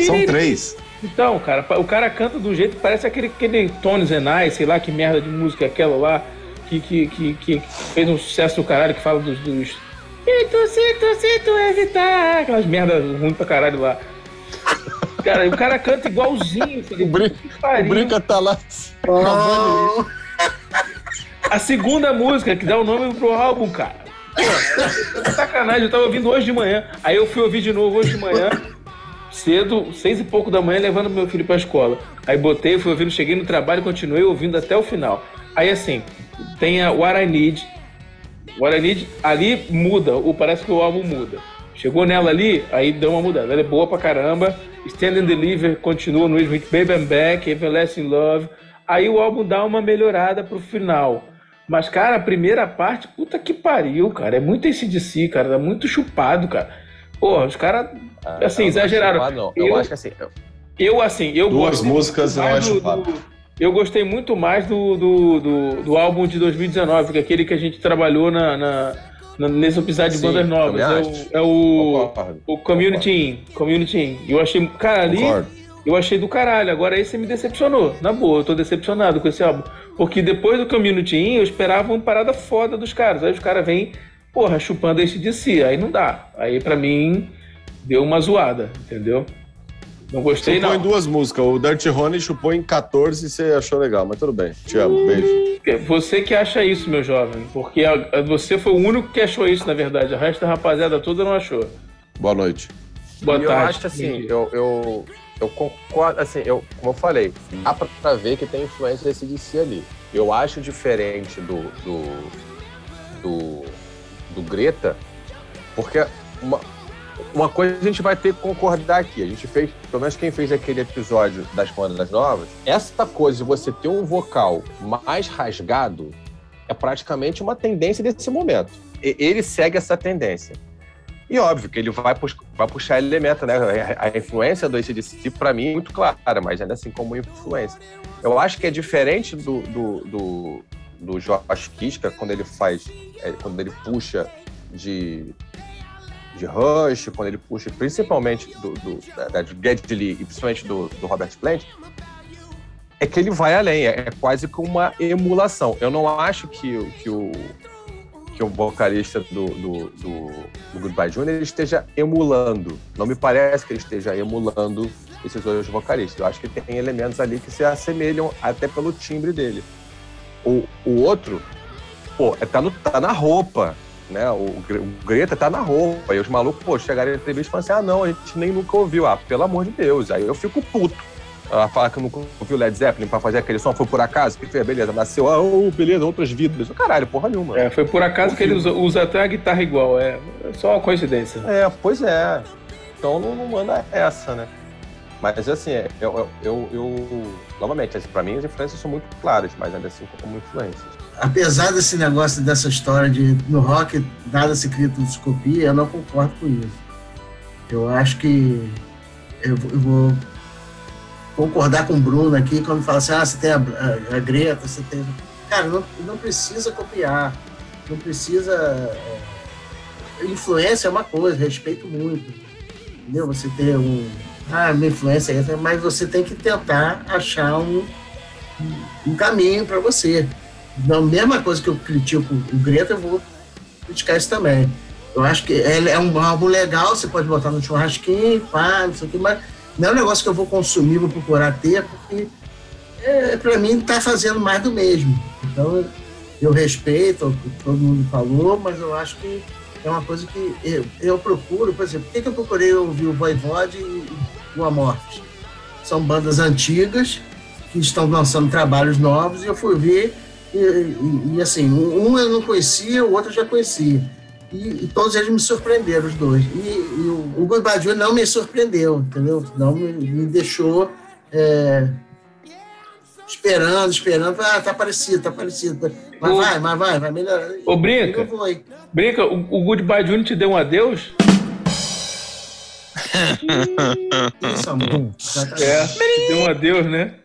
São três. Então, cara, o cara canta do jeito que parece aquele, aquele Tony Zenai, sei lá que merda de música é aquela lá, que, que, que, que, fez um sucesso do caralho, que fala dos. dos... Cito, cito, cito, evitar. Aquelas merdas ruins pra caralho lá. Cara, o cara canta igualzinho. Filho. *laughs* O, brinca, o Brinca tá lá. Oh. A segunda música que dá o nome pro álbum, cara. Pô, sacanagem, eu tava ouvindo hoje de manhã. Aí eu fui ouvir de novo hoje de manhã cedo, seis e pouco da manhã, levando meu filho para a escola. Aí botei, fui ouvindo, cheguei no trabalho e continuei ouvindo até o final. Aí assim, tem a What I Need. What I Need, ali muda, ou parece que o álbum muda. Chegou nela ali, aí deu uma mudada. Ela é boa pra caramba. Stand and Deliver continua no Smith Baby I'm Back, Everlasting Love. Aí o álbum dá uma melhorada pro final. Mas, cara, a primeira parte, puta que pariu, cara. É muito esse de si, cara. É muito chupado, cara. Porra, os caras, ah, assim, não, exageraram. Não, não. Eu, eu, acho que assim. Eu, eu assim, eu Duas músicas eu acho do, do, Eu gostei muito mais do, do, do, do, álbum de 2019, que é aquele que a gente trabalhou na, na, na nesse episódio de Sim, bandas novas. É o, é o, o Community In. Community In. Eu achei. Cara, ali. Concordo. Eu achei do caralho. Agora esse me decepcionou. Na boa, eu tô decepcionado com esse álbum. Porque depois do Community In, eu esperava uma parada foda dos caras. Aí os caras vêm porra, chupando esse de si. Aí não dá. Aí para mim deu uma zoada, entendeu? Não gostei, chupou não. em duas músicas. O Dirty Honey chupou em 14 e você achou legal, mas tudo bem. Te amo, beijo. Você que acha isso, meu jovem. Porque você foi o único que achou isso, na verdade. O resto da rapaziada toda não achou. Boa noite. Boa e tarde. Eu acho assim, eu, eu, eu concordo, assim, eu, como eu falei, dá pra ver que tem influência desse DC ali. Eu acho diferente do, do, do do Greta, porque uma, uma coisa a gente vai ter que concordar aqui. A gente fez, pelo menos quem fez aquele episódio das bandas novas, essa coisa de você ter um vocal mais rasgado é praticamente uma tendência desse momento. E ele segue essa tendência. E óbvio que ele vai, pux vai puxar elemento, né? A influência do ACDC, para mim, é muito clara, mas ainda assim como influência. Eu acho que é diferente do, do, do, do Josh Kiska, quando ele faz, é, quando ele puxa de, de Rush, quando ele puxa principalmente do, do da, de Geddy e principalmente do, do Robert Plant, é que ele vai além, é, é quase que uma emulação. Eu não acho que, que o que o vocalista do, do, do, do Goodbye Junior esteja emulando. Não me parece que ele esteja emulando esses dois vocalistas. Eu acho que tem elementos ali que se assemelham até pelo timbre dele. O, o outro, pô, é, tá, no, tá na roupa, né? O, o Greta tá na roupa. E os malucos, pô, chegaram na entrevista e falaram assim: ah, não, a gente nem nunca ouviu. Ah, pelo amor de Deus. Aí eu fico puto. Ela fala que nunca ouviu Led Zeppelin pra fazer aquele som, foi por acaso? Que fez, beleza, nasceu, ah, oh, beleza, outras vidas. Caralho, porra nenhuma. É, foi por acaso que ele usa, usa, até a guitarra igual, é, é só uma coincidência. É, pois é. Então não, não manda essa, né? Mas assim, é, eu, eu, eu, novamente, assim, para mim as influências são muito claras, mas ainda assim como influências. Apesar desse negócio, dessa história de no rock nada se cria, tudo se copia, eu não concordo com isso. Eu acho que eu, eu vou concordar com o Bruno aqui quando fala assim, ah, você tem a, a, a Greta, você tem... Cara, não, não precisa copiar, não precisa... É, influência é uma coisa, respeito muito, entendeu? Você ter um ah, minha influência é essa, mas você tem que tentar achar um, um caminho para você. Na mesma coisa que eu critico o Greta, eu vou criticar isso também. Eu acho que ele é um álbum legal, você pode botar no churrasquinho, pá, não sei o que, mas não é um negócio que eu vou consumir, vou procurar ter, porque é, para mim está fazendo mais do mesmo. Então eu respeito o que todo mundo falou, mas eu acho que é uma coisa que eu, eu procuro, por exemplo, por que, que eu procurei ouvir o Voivode e o Amorphis? São bandas antigas que estão lançando trabalhos novos e eu fui ver e, e, e assim, um eu não conhecia, o outro eu já conhecia. E, e, todos eles me surpreenderam, os dois. E, e o, o Goodbye não me surpreendeu, entendeu? Não me, me deixou é, esperando, esperando. Ah, tá parecido, tá parecido. Mas o... vai, mas vai, vai melhorar. Ô, Brinca, Brinca, o, o Goodbye Junior te deu um adeus? *laughs* Isso, amor. É, te deu um adeus, né?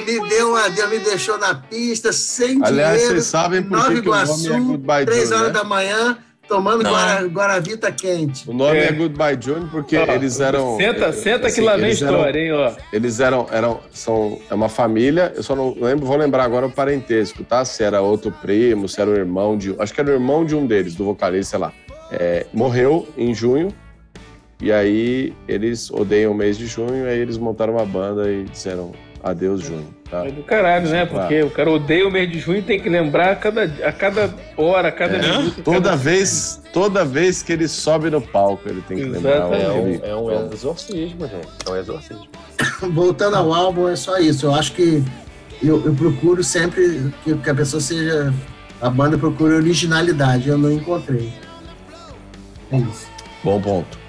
Me deu um adeus, me deixou na pista, sem Aliás, dinheiro. Aliás, vocês sabem por que, que o nome é Goodbye Três horas né? da manhã, tomando guara, Guaravita quente. O nome é, é Goodbye June porque ó, eles eram. Senta, senta assim, que lá vem história, hein, ó. Eles eram, eram. São, é uma família, eu só não lembro, vou lembrar agora o parentesco, tá? Se era outro primo, se era o irmão de. Acho que era o irmão de um deles, do vocalista, sei lá. É, morreu em junho. E aí eles odeiam o mês de junho, aí eles montaram uma banda e disseram adeus junho. Tá? É do caralho, né? Porque o cara odeia o mês de junho e tem que lembrar a cada, a cada hora, a cada é? minuto. Toda cada... vez, toda vez que ele sobe no palco, ele tem que lembrar. É um, é um exorcismo, gente. É um exorcismo. *coughs* Voltando ao álbum, é só isso. Eu acho que eu, eu procuro sempre que, que a pessoa seja. A banda procura originalidade. Eu não encontrei. É isso. Bom ponto.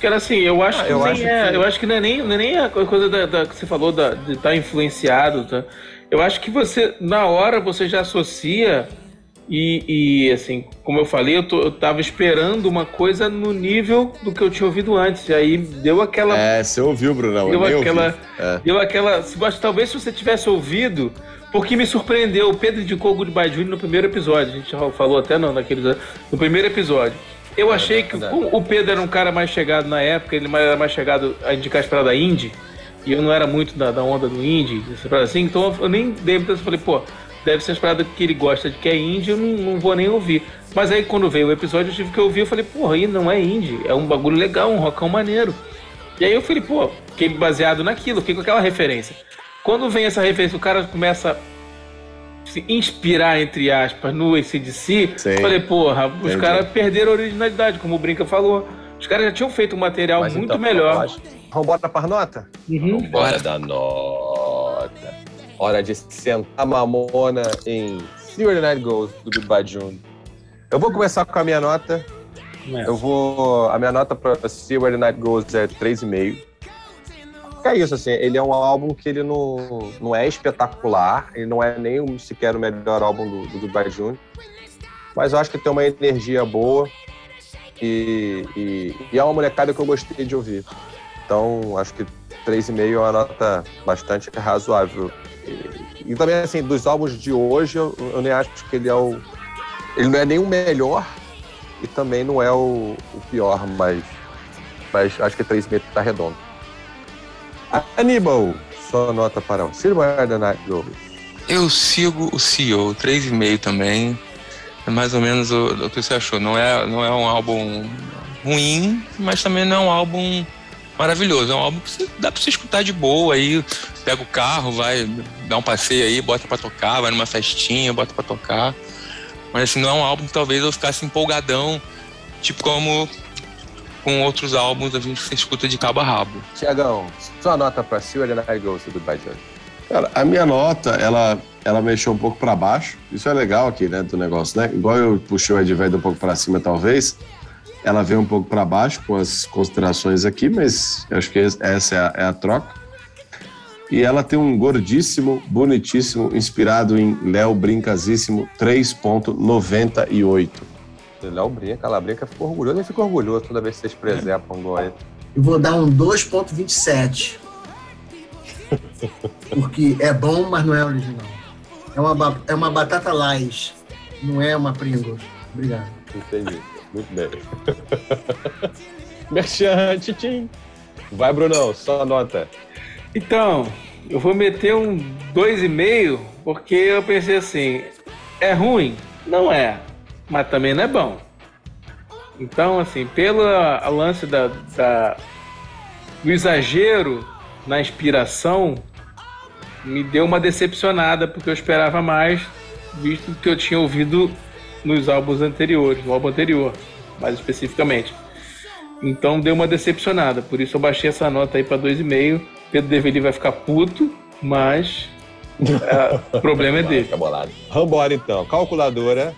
Cara, assim, eu acho ah, que eu acho é, que... eu acho que não é nem, não é nem a coisa da, da que você falou da, de estar tá influenciado, tá? Eu acho que você, na hora, você já associa e, e assim, como eu falei, eu, tô, eu tava esperando uma coisa no nível do que eu tinha ouvido antes. E aí deu aquela. É, você ouviu, Brunão? Deu aquela. É. Deu aquela. Talvez se você tivesse ouvido. Porque me surpreendeu, o Pedro indicou Goodbye Junior no primeiro episódio. A gente falou até não, naquele, no primeiro episódio. Eu achei que o Pedro era um cara mais chegado na época, ele era mais chegado a indicar as paradas indie, e eu não era muito da, da onda do indie, assim, então eu nem dei muita falei, pô, deve ser as paradas que ele gosta de que é indie, eu não, não vou nem ouvir. Mas aí quando veio o episódio eu tive que ouvir, eu falei, porra, aí não é indie, é um bagulho legal, um rockão maneiro. E aí eu falei, pô, fiquei baseado naquilo, fiquei com aquela referência. Quando vem essa referência, o cara começa se inspirar, entre aspas, no ACDC, Sim. falei, porra, os caras perderam a originalidade, como o Brinca falou. Os caras já tinham feito um material Mas muito então, melhor. Vamos embora para nota? Uhum. Bora da nota. Hora de sentar a mamona em See Where the Night Goes, do Goodbye June. Eu vou começar com a minha nota. Eu vou. A minha nota para See Where the Night Goes é 3,5 é isso, assim, ele é um álbum que ele não, não é espetacular, ele não é nem sequer o melhor álbum do, do Goodbye Junior, mas eu acho que tem uma energia boa e, e, e, é uma molecada que eu gostei de ouvir. Então, acho que 3,5 é uma nota bastante razoável. E, e, também, assim, dos álbuns de hoje, eu, eu, nem acho que ele é o... Ele não é nem o melhor e também não é o, o pior, mas, mas acho que 3,5 tá redondo. Aníbal, sua nota para o Silver the Night Goes. Eu sigo o CEO, 3,5 também. É mais ou menos o, o, que você achou. Não é, não é um álbum ruim, mas também não é um álbum maravilhoso. É um álbum que você, dá pra você escutar de boa aí, pega o carro, vai dar um passeio aí, bota pra tocar, vai numa festinha, bota pra tocar. Mas assim, não é um álbum que talvez eu ficasse empolgadão, tipo como com outros álbuns a gente escuta de cabo a rabo. Tiagão, sua nota pra Silver and I to Goodbye Johnny. Cara, a minha nota, ela, ela mexeu um pouco para baixo. Isso é legal aqui, né, do negócio, né? Igual eu puxei o Ed Vedder um pouco para cima, talvez. Ela veio um pouco para baixo com as considerações aqui, mas eu acho que essa é a, é a troca. E ela tem um gordíssimo, bonitíssimo, inspirado em Léo Brincasíssimo 3.98. Léo brinca, ela brinca, ficou orgulhoso. Ele fica orgulhoso toda vez que vocês presepam gol aí. Eu vou dar um 2.27. Porque é bom, mas não é original. É uma, é uma batata Lais, não é uma Pringles. Obrigado. Entendi. Muito bem. *laughs* Merchan, tchim. Vai, Brunão, só nota. Então, eu vou meter um 2,5, porque eu pensei assim, é ruim? Não é, mas também não é bom. Então, assim, pelo lance da, da- do exagero na inspiração, me deu uma decepcionada, porque eu esperava mais, visto que eu tinha ouvido nos álbuns anteriores, no álbum anterior, mais especificamente. Então deu uma decepcionada, por isso eu baixei essa nota aí pra 2,5. Pedro Develi vai ficar puto, mas é, o problema é *laughs* dele. Fica bolado. Vambora então. Calculadora.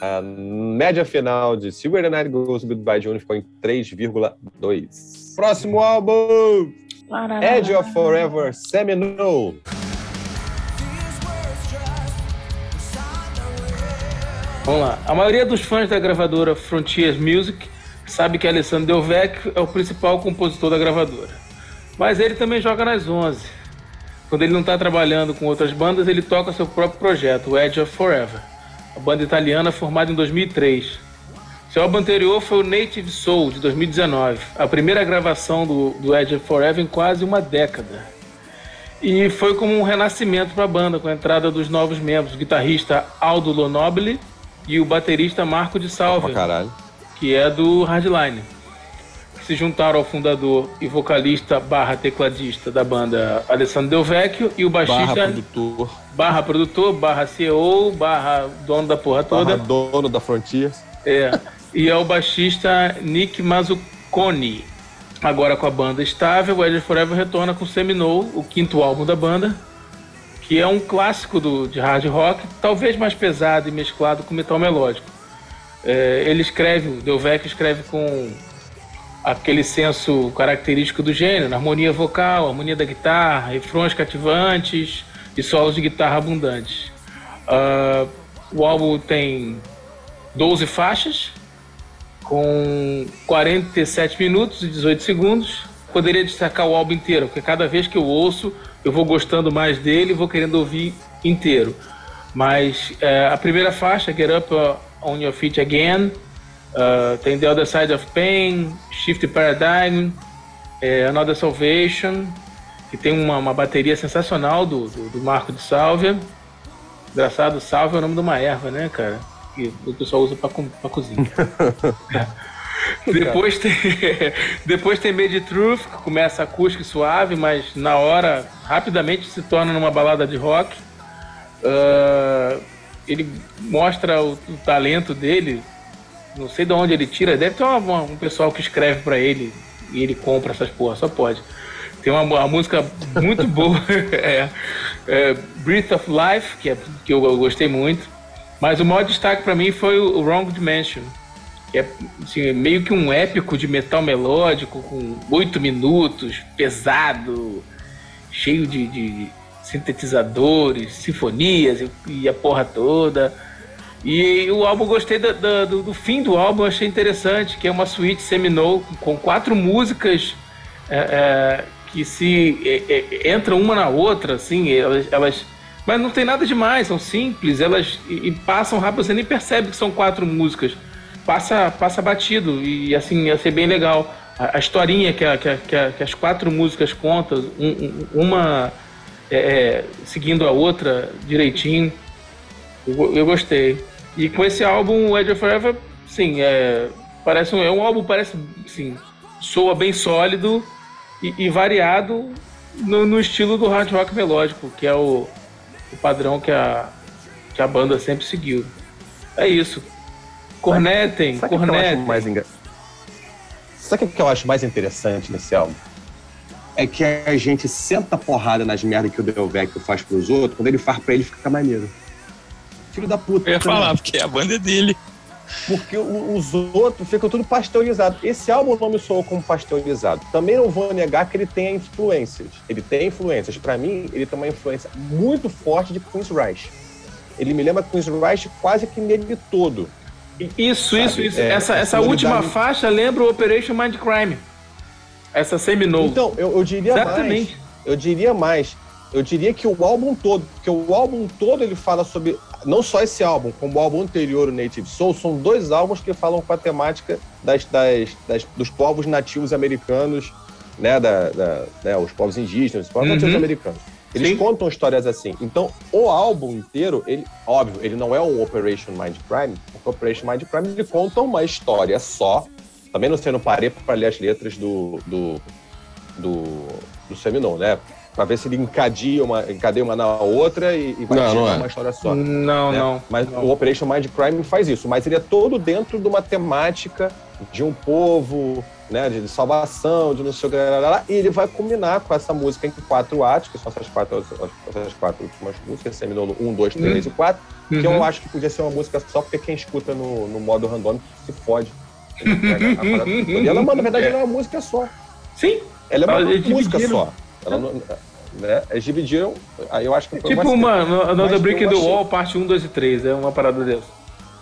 A média final de Silver the Night Goes Goodbye Johnny ficou em 3,2. Próximo álbum. Edge of Forever Seminole. Vamos lá. A maioria dos fãs da gravadora Frontiers Music sabe que Alessandro Del Vecchio é o principal compositor da gravadora. Mas ele também joga nas 11. Quando ele não está trabalhando com outras bandas, ele toca seu próprio projeto, o Edge of Forever, a banda italiana formada em 2003. Seu álbum anterior foi o Native Soul, de 2019, a primeira gravação do, do Edge of Forever em quase uma década. E foi como um renascimento para a banda, com a entrada dos novos membros, o guitarrista Aldo Lonobile e o baterista Marco de Salve, que é do Hardline, se juntaram ao fundador e vocalista barra tecladista da banda Alessandro Del Vecchio e o Barra baixista produtor. barra produtor, barra CEO, barra dono da porra toda. Barra dono da Frontiers. É. E é o baixista Nick Mazzucconi. Agora com a banda estável, o Edge Forever retorna com Seminole, o quinto álbum da banda, que é um clássico do, de hard rock, talvez mais pesado e mesclado com metal melódico. É, ele escreve, o Delvecchio escreve com aquele senso característico do gênero, harmonia vocal, harmonia da guitarra, refrões cativantes e solos de guitarra abundantes. Ah, o álbum tem 12 faixas, com 47 minutos e 18 segundos. Poderia destacar o álbum inteiro, porque cada vez que eu ouço, eu vou gostando mais dele e vou querendo ouvir inteiro. Mas é, a primeira faixa, Get Up uh, On Your Feet Again, uh, tem The Other Side of Pain, Shift Paradigm, é, Another Salvation, que tem uma, uma bateria sensacional do, do, do Marco de Sálvia. Engraçado, Sálvia é o nome de uma erva, né, cara? Que o pessoal usa pra, pra cozinha. *laughs* Depois tem, *laughs* depois tem Made Truth, que começa acústico e suave, mas na hora rapidamente se torna numa balada de rock. Ah, ele mostra o, o talento dele, não sei de onde ele tira, deve ter uma- um pessoal que escreve pra ele e ele compra essas porra, só pode. Tem uma, uma música muito *laughs* boa, *laughs* é, é, Breath of Life, que, é, que eu, eu gostei muito, mas o maior destaque pra mim foi o, o Wrong Dimension que é assim, meio que um épico de metal melódico, com oito minutos, pesado, cheio de, de sintetizadores, sinfonias e, e a porra toda. E o álbum, eu gostei da- do, do fim do álbum, achei interessante, que é uma suíte Seminole com quatro músicas é, é, que se é, é, entram uma na outra, assim, elas, elas- mas não tem nada demais, são simples, elas e, e passam rápido, você nem percebe que são quatro músicas passa, passa batido e assim ia ser bem legal. A, a historinha que, a- que, a- que, que as quatro músicas contam, um- um- uma é, é, seguindo a outra direitinho, eu gostei. E com esse álbum, o Edge of Forever, sim, é, Parece um, é um álbum, parece, assim, soa bem sólido e, e variado no, no, estilo do hard rock melódico, que é o, o padrão que a, que a banda sempre seguiu. É isso. Cornetem, Sabe cornetem. mais engra... Sabe o que eu acho mais interessante nesse álbum? É que a gente senta porrada nas merdas que o Del Vecchio faz pros outros, quando ele faz pra ele fica maneiro. Filho da puta. Eu ia falar, porque a banda é dele. Porque os outros ficam tudo pasteurizado. Esse álbum não me soou como pasteurizado. Também não vou negar que ele tem influências. Ele tem influências. Pra mim, ele tem uma influência muito forte de Queen's Reich. Ele me lembra Queen's Reich quase que nele todo. Isso, isso, Sabe, isso. é, essa a essa última faixa lembra o Operation Mind Crime. Essa Seminole. Então, eu, eu diria mais. Exatamente. Eu diria mais. Eu diria que o álbum todo, porque o álbum todo ele fala sobre não só esse álbum, como o álbum anterior, o Native Soul, são dois álbuns que falam com a temática das, das, das- dos povos nativos americanos, né, da, da- né, os povos indígenas, os povos Uhum. nativos americanos. Eles Sim. contam histórias assim. Então, o álbum inteiro, ele, óbvio, ele não é um Operation Mind Crime, porque o Operation Mind Crime ele conta uma história só. Também não sei, não parei para ler as letras do, do, do, do Seminole, né? Pra ver se ele encadeia uma, encadeia uma na outra e, e vai Não, tirar não é. uma história só. Não, né? não. Mas não. o Operation Mind Crime faz isso. Mas ele é todo dentro de uma temática de um povo, né? De salvação, de não sei o que. lá, lá, lá, E ele vai combinar com essa música em quatro atos, que são essas quatro, essas quatro últimas músicas, Seminole 1, 2, 3 e 4, que eu Uhum. acho que podia ser uma música só porque quem escuta no, no modo randômico se fode. Ele a. *laughs* E ela, mano, na verdade, ela é uma música só. Sim. Ela é uma Eles música dividiram. só. Ela não, né? Eles dividiram, aí eu acho que foi Tipo uma- no- Another mas Brick the achei- Wall, parte 1, 2 e 3. É uma parada dessa.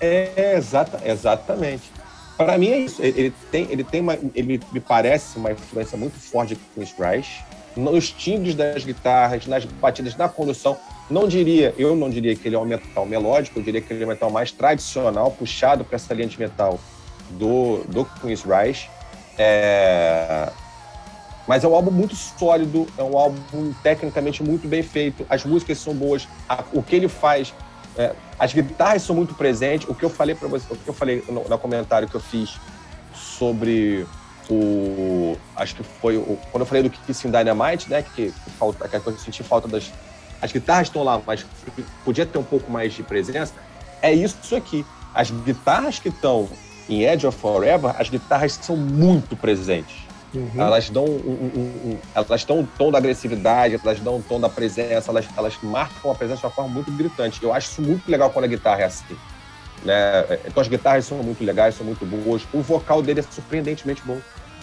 É, exata, exatamente. Para mim é isso. Ele, tem, ele tem uma, ele me parece uma influência muito forte de Queen's Reich, nos timbres das guitarras, nas batidas, na condução. Não diria, eu não diria que ele é um metal melódico, eu diria que ele é um metal mais tradicional, puxado para essa linha de metal do, do Queen's Reich. É, Mas é um álbum muito sólido, é um álbum tecnicamente muito bem feito, as músicas são boas, a- o que ele faz, é, as guitarras são muito presentes. O que eu falei para você, o que eu falei no, no comentário que eu fiz sobre o, acho que foi o, quando eu falei do Kissing Dynamite, né, que, que falta, que eu senti falta das, as guitarras estão lá, mas podia ter um pouco mais de presença. É isso aqui. As guitarras que estão em Edge of Forever, as guitarras são muito presentes. Elas dão um, um- elas dão um tom da agressividade, elas dão um tom da presença, elas, elas marcam a presença de uma forma muito gritante. Eu acho isso muito legal quando a guitarra é assim. Né? Então as guitarras são muito legais, são muito boas. O vocal dele é surpreendentemente bom.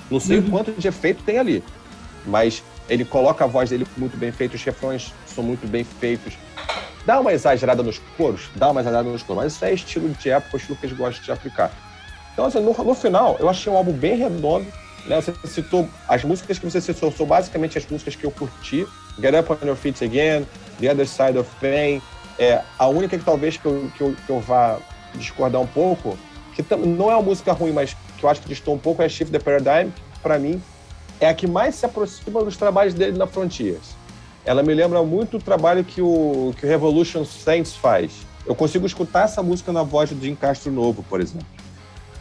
Não sei o quanto de efeito tem ali, mas ele coloca a voz dele muito bem feita, os refrões são muito bem feitos. Dá uma exagerada nos coros, dá uma exagerada nos coros, mas isso é estilo de época, estilo que eles gostam de aplicar. Então, assim, no, no final, eu achei um álbum bem redondo. Né? Você citou as músicas que você citou, são basicamente as músicas que eu curti. Get Up On Your Feet Again, The Other Side of Pain. É, a única que talvez que eu, que eu, que eu vá discordar um pouco, que não é uma música ruim, mas que eu acho que distou um pouco, é Shift the Paradigm, que pra mim é a que mais se aproxima dos trabalhos dele na Frontiers. Ela me lembra muito o trabalho que o, que o Revolution Saints faz. Eu consigo escutar essa música na voz do Jim Castro Novo, por exemplo.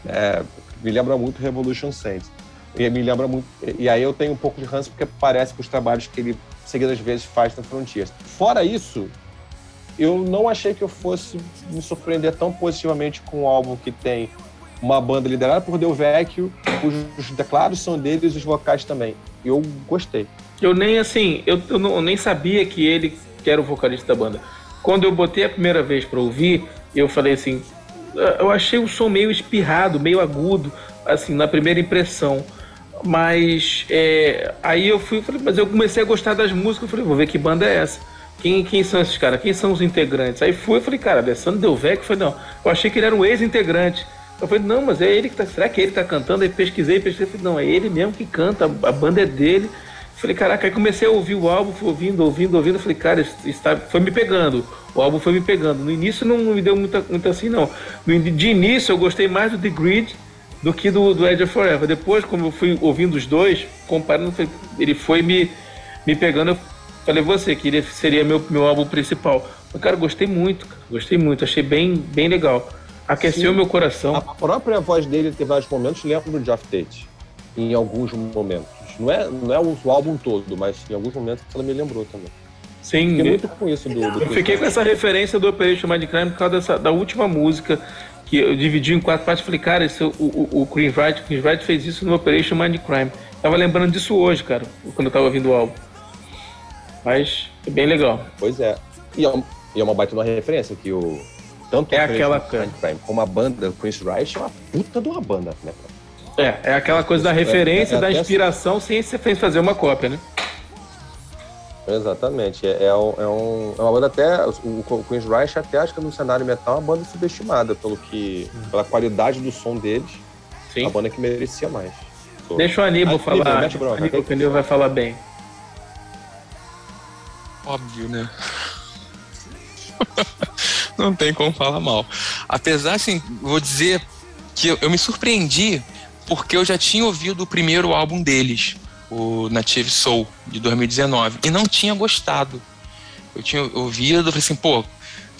É, me lembra muito Revolution Saints. E me lembra muito. E aí eu tenho um pouco de ranço porque parece com os trabalhos que ele seguidas vezes faz na Frontiers. Fora isso, eu não achei que eu fosse me surpreender tão positivamente com um álbum que tem uma banda liderada por Del Vecchio, cujos teclados são deles e os vocais também. Eu gostei. Eu nem assim, eu, eu não- eu nem sabia que ele que era o vocalista da banda. Quando eu botei a primeira vez pra ouvir, eu falei assim, eu achei o som meio espirrado, meio agudo, assim, na primeira impressão. Mas é, aí eu fui, falei, mas eu comecei a gostar das músicas, eu falei, vou ver que banda é essa. Quem, quem são esses caras? Quem são os integrantes? Aí fui, falei, cara, Alessandro Delvecchio, eu falei, não, eu achei que ele era um ex-integrante. Eu falei, não, mas é ele que tá. Será que ele tá cantando? Aí pesquisei, pesquisei, falei, não, é ele mesmo que canta, a, banda é dele. Falei, caraca, aí comecei a ouvir o álbum, fui ouvindo, ouvindo, ouvindo. Falei, cara, está, foi me pegando. O álbum foi me pegando. No início não me deu muita, muito assim, não. No de início eu gostei mais do The Grid do que do, do Edge of Forever. Depois, como eu fui ouvindo os dois, comparando, ele foi me, me pegando. Eu falei, você, que ele seria meu, meu álbum principal. Mas, cara, gostei muito, cara, gostei muito. Achei bem, bem legal. Aqueceu Sim. meu coração. A própria voz dele tem vários momentos, lembra do Geoff Tate. Em alguns momentos. Não é, não é o álbum todo, mas em alguns momentos ela me lembrou também. Sim, Fiquei muito com isso do, do eu fiquei com essa referência do Operation Mindcrime por causa dessa, da última música que eu dividi em quatro partes. Falei, cara, esse, o, o, o Chris Wright, o Chris Wright fez isso no Operation Mindcrime. Tava lembrando disso hoje, cara, quando eu tava ouvindo o álbum. Mas é bem legal. Pois é. E é, um- e é uma baita uma referência que o. Tanto É o aquela Operation Mindcrime como a banda Prince Rice é uma puta de uma banda, né? cara? É, é aquela coisa da referência, é da até- inspiração, sem você fazer uma cópia, né? Exatamente. É, é, um- é um- é uma banda até. O, o Queen's Rush até acho que no cenário metal é uma banda subestimada pelo que, pela qualidade do som deles. Sim. A banda que merecia mais. Deixa o Aníbal Ah, falar. Aníbal, bronca. Aníbal, que o Aníbal vai falar bem. Óbvio, né? *laughs* Não tem como falar mal. Apesar, assim, vou dizer que eu, eu me surpreendi porque eu já tinha ouvido o primeiro álbum deles, o Native Soul, de 2019, e não tinha gostado. Eu tinha ouvido, falei assim, pô,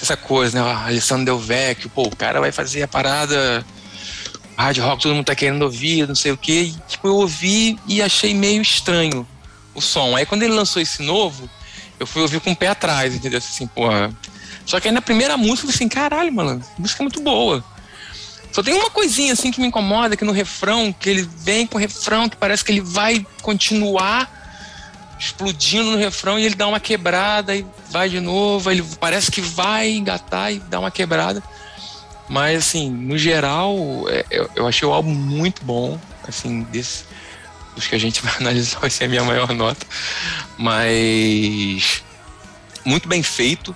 essa coisa, né? Ah, Alessandro Del Vecchio, pô, o cara vai fazer a parada hard rock, todo mundo tá querendo ouvir, não sei o quê. E, tipo, eu ouvi e achei meio estranho o som. Aí quando ele lançou esse novo, eu fui ouvir com o pé atrás, entendeu? Assim, porra. Só que aí na primeira música eu falei assim, caralho, mano, música é muito boa. Só tem uma coisinha assim que me incomoda, que no refrão, que ele vem com o refrão, que parece que ele vai continuar explodindo no refrão e ele dá uma quebrada e vai de novo, ele parece que vai engatar e dá uma quebrada. Mas assim, no geral, é, eu, achei o álbum muito bom, assim, desse, dos que a gente *laughs* vai analisar, vai ser a minha maior nota. Mas muito bem feito.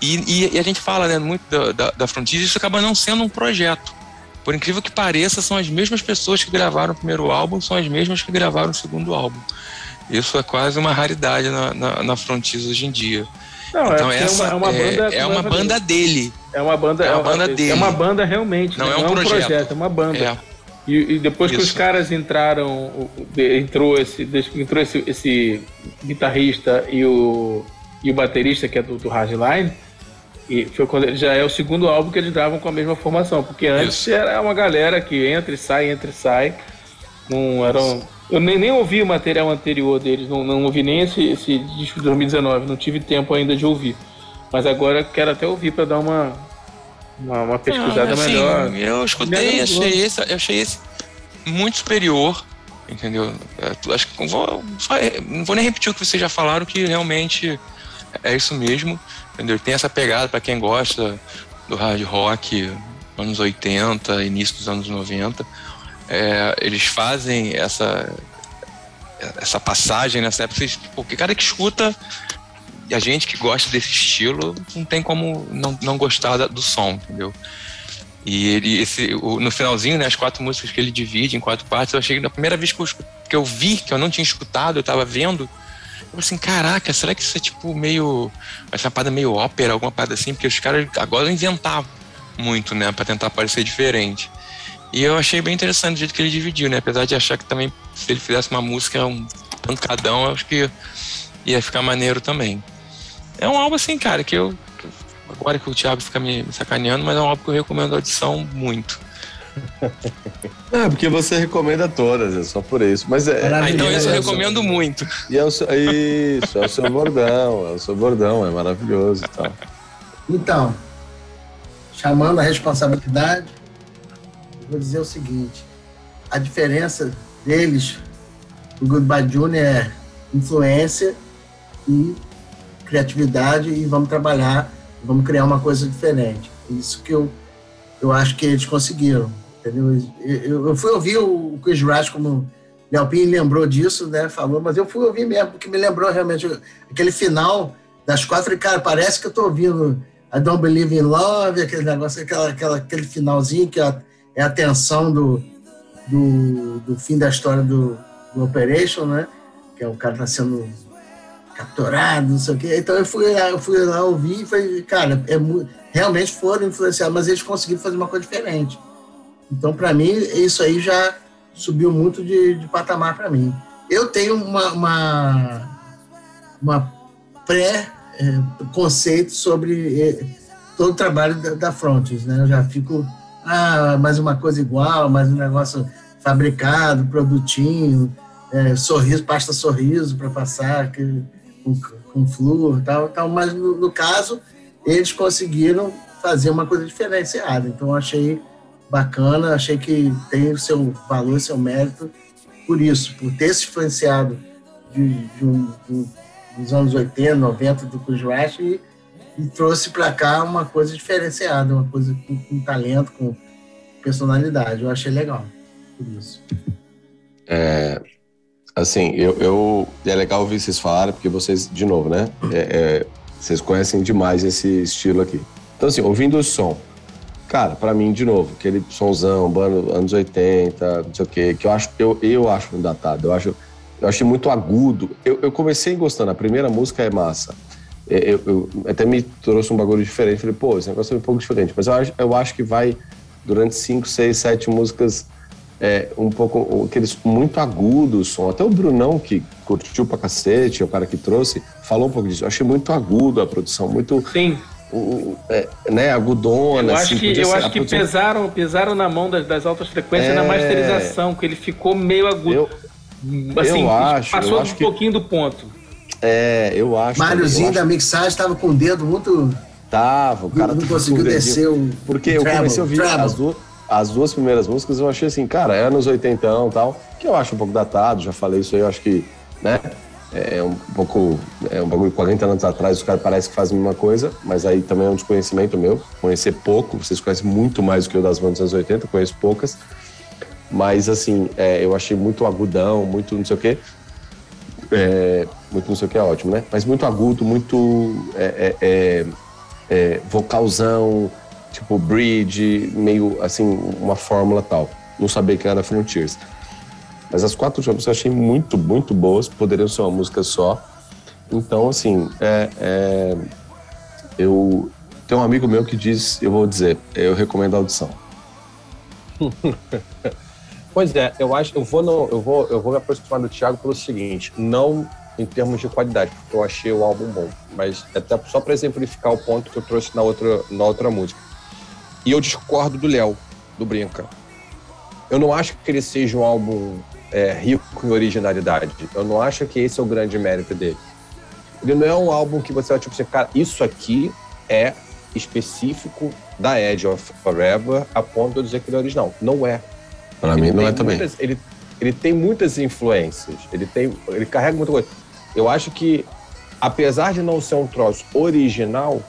E, e- e a gente fala né, muito da, da, da Frontier, isso acaba não sendo um projeto. Por incrível que pareça, são as mesmas pessoas que gravaram o primeiro álbum, são as mesmas que gravaram o segundo álbum. Isso é quase uma raridade na, na, na hoje em dia. Não, então é, essa é uma, é uma banda. é uma banda dele. É uma banda, é uma banda dele. É uma banda realmente. Não né? é um projeto. é uma banda. É. E, e depois que os Isso. caras entraram, entrou esse, entrou esse, esse guitarrista e o, e o baterista que é do, do Hardline, e foi quando já é o segundo álbum que eles gravam com a mesma formação, porque antes Isso. era uma galera que entra e sai, entra e sai. Não eram, eu nem, nem ouvi o material anterior deles, não, não ouvi nem esse, esse disco de 2019, não tive tempo ainda de ouvir. Mas agora quero até ouvir para dar uma, uma, uma pesquisada Não, assim, melhor. Eu escutei e achei esse, eu achei esse muito superior, entendeu? É, acho que vou, só- não vou nem repetir o que vocês já falaram, que realmente é isso mesmo, entendeu? Tem essa pegada para quem gosta do hard rock, anos 80, início dos anos 90. É, eles fazem essa essa passagem nessa época, vocês- porque cara que escuta e a gente que gosta desse estilo não tem como não, não gostar do som, entendeu? E ele, esse, o- no finalzinho, né, as quatro músicas que ele divide em quatro partes, eu achei na primeira vez que eu, que eu vi, que eu não tinha escutado, eu tava vendo, falei assim, caraca, será que isso é tipo meio. Uma parada meio ópera, alguma parada assim? Porque os caras agora inventavam muito, né, pra tentar parecer diferente. E eu achei bem interessante o jeito que ele dividiu, né? Apesar de achar que também, se ele fizesse uma música, um pancadão, acho que ia ficar maneiro também. É um álbum assim, cara, que eu. Agora que o Thiago fica me sacaneando, mas é um álbum que eu recomendo a audição muito. *laughs* É, porque você recomenda todas, é só por isso. Mas é. Ah, então Maravilhoso. isso eu recomendo muito. E é o seu, isso, é o seu bordão, é o seu bordão, é maravilhoso e tal. Então, chamando a responsabilidade, vou dizer o seguinte: a diferença deles, o Goodbye Junior, é influência e criatividade e vamos trabalhar, vamos criar uma coisa diferente. Isso que eu, eu acho que eles conseguiram, entendeu? Eu, eu- fui ouvir o Chris Rush como o Léo Pin lembrou disso, né? Falou, mas eu fui ouvir mesmo, porque me lembrou realmente aquele final das quatro, e, cara, parece que eu tô ouvindo I Don't Believe in Love, aquele negócio, aquela, aquela, aquele finalzinho que é a, é a tensão do, do, do fim da história do, do Operation, né? Que é o cara tá sendo capturado, não sei o quê. Então eu fui lá, eu fui lá ouvir e falei, cara, é, realmente foram influenciados, mas eles conseguiram fazer uma coisa diferente. Então, para mim, isso aí já subiu muito de, de patamar para mim. Eu tenho uma, uma, uma pré-conceito sobre eh, todo o trabalho da, da Frontis, né? Eu já fico, ah, mais uma coisa igual, mais um negócio fabricado, produtinho, é, sorriso, pasta sorriso para passar, que, com, com flúor e tal, tal. Mas no, no caso, eles conseguiram fazer uma coisa diferenciada. Então, eu achei bacana, achei que tem o seu valor, seu mérito por isso, por ter se influenciado de, de um, dos anos 80, 90 do Rush e, e trouxe para cá uma coisa diferenciada, uma coisa com, com, talento, com personalidade. Eu achei legal por isso. É, assim, eu, eu é legal ouvir vocês falarem, porque vocês, de novo, né? É, é, vocês conhecem demais esse estilo aqui. Então, assim, ouvindo o som, cara, para mim, de novo, aquele somzão, bando, anos 80, não sei o quê, que eu acho, eu, eu acho um datado, eu acho, eu achei muito agudo. Eu, eu comecei gostando, a primeira música é massa. Eu, eu, até me trouxe um bagulho diferente. Falei, pô, esse negócio é um pouco diferente. Mas eu acho, eu acho que vai, durante cinco, seis, sete músicas, é, um pouco, aqueles muito agudos som. Até o Brunão, que curtiu pra cacete, o cara que trouxe, falou um pouco disso. Eu achei muito agudo a produção, muito. Sim o, é, né, agudona. Eu acho assim, que, eu acho que pesaram, pesaram na mão das, das altas frequências é... na masterização, que ele ficou meio agudo. Eu, assim, eu acho, passou eu um acho pouquinho que... do ponto. É, eu acho. Máriozinho da mixagem estava com o dedo muito. Tava, o cara não, não conseguiu descer o. Porque eu comecei a ouvir as duas, as duas primeiras músicas, eu achei assim, cara, é anos 80 e tal, que eu acho um pouco datado, já falei isso aí, eu acho que, né? É um pouco. É um bagulho 40 anos atrás, os caras parecem que fazem a mesma coisa, mas aí também é um desconhecimento meu. Conhecer pouco, vocês conhecem muito mais do que eu das bandas dos anos 80, conheço poucas. Mas assim, é, eu achei muito agudão, muito não sei o quê. É, muito não sei o que é ótimo, né? Mas muito agudo, muito é, é, é, é vocalzão, tipo bridge, meio assim, uma fórmula tal. Não sabia que era Frontiers. Mas as quatro últimas eu achei muito, muito boas, poderiam ser uma música só. Então, assim, é, é, eu tenho um amigo meu que diz, eu vou dizer, eu recomendo a audição. *laughs* pois é, eu acho, eu vou, no, eu vou, eu vou me aproximar do Thiago pelo seguinte, não em termos de qualidade, porque eu achei o álbum bom, mas até só para exemplificar o ponto que eu trouxe na outra, na outra música. E eu discordo do Léo, do Brinca. Eu não acho que ele seja um álbum é, rico em originalidade. Eu não acho que esse é o grande mérito dele. Ele não é um álbum que você vai tipo assim, cara, isso aqui é específico da Edge of Forever a ponto de eu dizer que ele é original. Não é. Para mim não é também. Muitas, ele, ele tem muitas influências, ele, tem, ele carrega muita coisa. Eu acho que, apesar de não ser um troço original,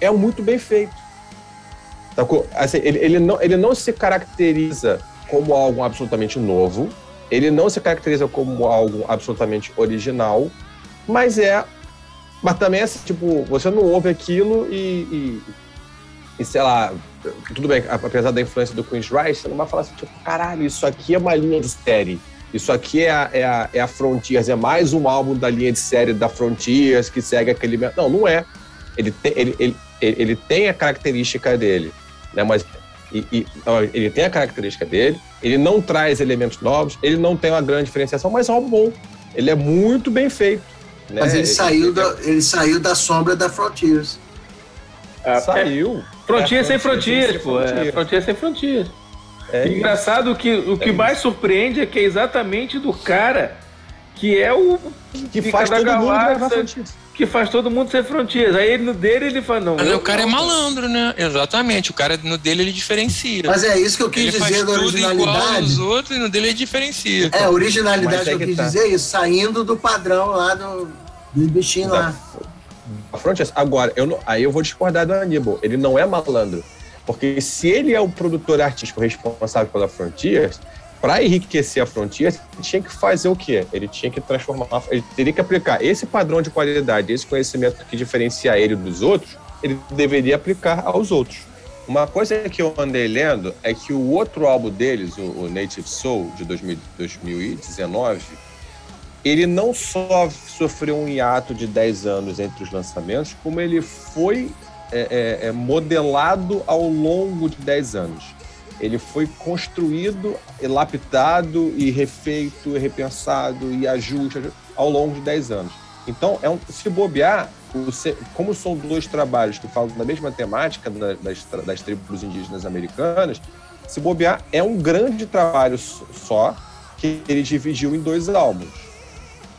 é muito bem feito. Assim, ele, ele, não, ele não se caracteriza como algo absolutamente novo, ele não se caracteriza como algo absolutamente original, mas é. Mas também é assim, tipo, você não ouve aquilo e, e, e, sei lá, tudo bem, apesar da influência do Queen's Rice, você não vai falar assim, tipo, caralho, isso aqui é uma linha de série. Isso aqui é a, é a, é a Frontiers, é mais um álbum da linha de série da Frontiers que segue aquele. Não, não é. Ele tem, ele, ele, ele tem a característica dele, né? Mas e, e, ele tem a característica dele, ele não traz elementos novos, ele não tem uma grande diferenciação, mas é um bom. Ele é muito bem feito. Né? Mas ele, ele saiu ele, da, ele saiu da sombra da Frontiers. Ah, saiu. É, Frontiers é, sem Frontiers, pô. É, Frontiers sem Frontiers. É Engraçado que o que é mais surpreende é que é exatamente do cara que é o que faz todo galáxia, mundo que faz todo mundo ser frontiers. Aí ele, no dele ele fala, não. Mas o cara é malandro, né? Exatamente. O cara no dele ele diferencia. Mas é isso que eu quis ele dizer da originalidade. Os outros e no dele ele diferencia. É, a originalidade é que eu quis tá. dizer é isso, saindo do padrão lá do, do bichinho lá. A Frontiers, agora, eu não, aí eu vou discordar do Aníbal. Ele não é malandro. Porque se ele é o produtor artístico responsável pela Frontiers, para enriquecer a Frontier, ele tinha que fazer o quê? Ele tinha que transformar, ele teria que aplicar esse padrão de qualidade, esse conhecimento que diferencia ele dos outros, ele deveria aplicar aos outros. Uma coisa que eu andei lendo é que o outro álbum deles, o, Native Soul, de 2019, ele não só sofreu um hiato de 10 anos entre os lançamentos, como ele foi é, é, é modelado ao longo de 10 anos ele foi construído, lapidado e refeito, e repensado e ajuste ao longo de 10 anos. Então, é um, se bobear, se- como são dois trabalhos que falam da mesma temática da- das, das tribos indígenas americanas, se bobear, é um grande trabalho só que ele dividiu em dois álbuns.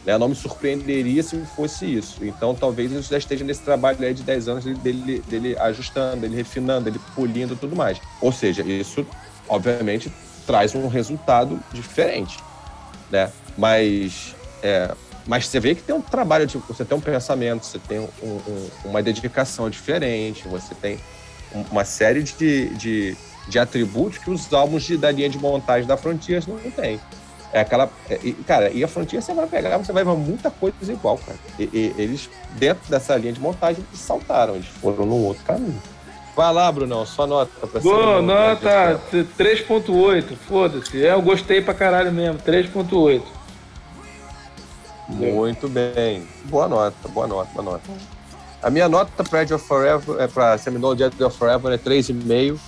Né? Não me surpreenderia se fosse isso. Então, talvez isso já esteja nesse trabalho aí de 10 anos dele, dele, ajustando, ele refinando, ele polindo e tudo mais. Ou seja, isso, obviamente, traz um resultado diferente. Né? Mas, é, mas você vê que tem um trabalho, tipo, você tem um pensamento, você tem um- um- uma dedicação diferente, você tem um- uma série de, de, de atributos que os álbuns de- da linha de montagem da Frontiers não têm. É aquela. é, e, cara, e a Frontier você vai pegar, você vai ver muita coisa igual, cara. E, e eles, dentro dessa linha de montagem, eles saltaram, eles foram num outro caminho. Vai lá, Brunão, sua nota pra Boa, nota 3.8, foda-se. É, eu gostei pra caralho mesmo, 3.8. Muito bem. Boa nota, boa nota, boa nota. A minha nota para Edge of Forever, é para Seminole de Edge of Forever é 3,5.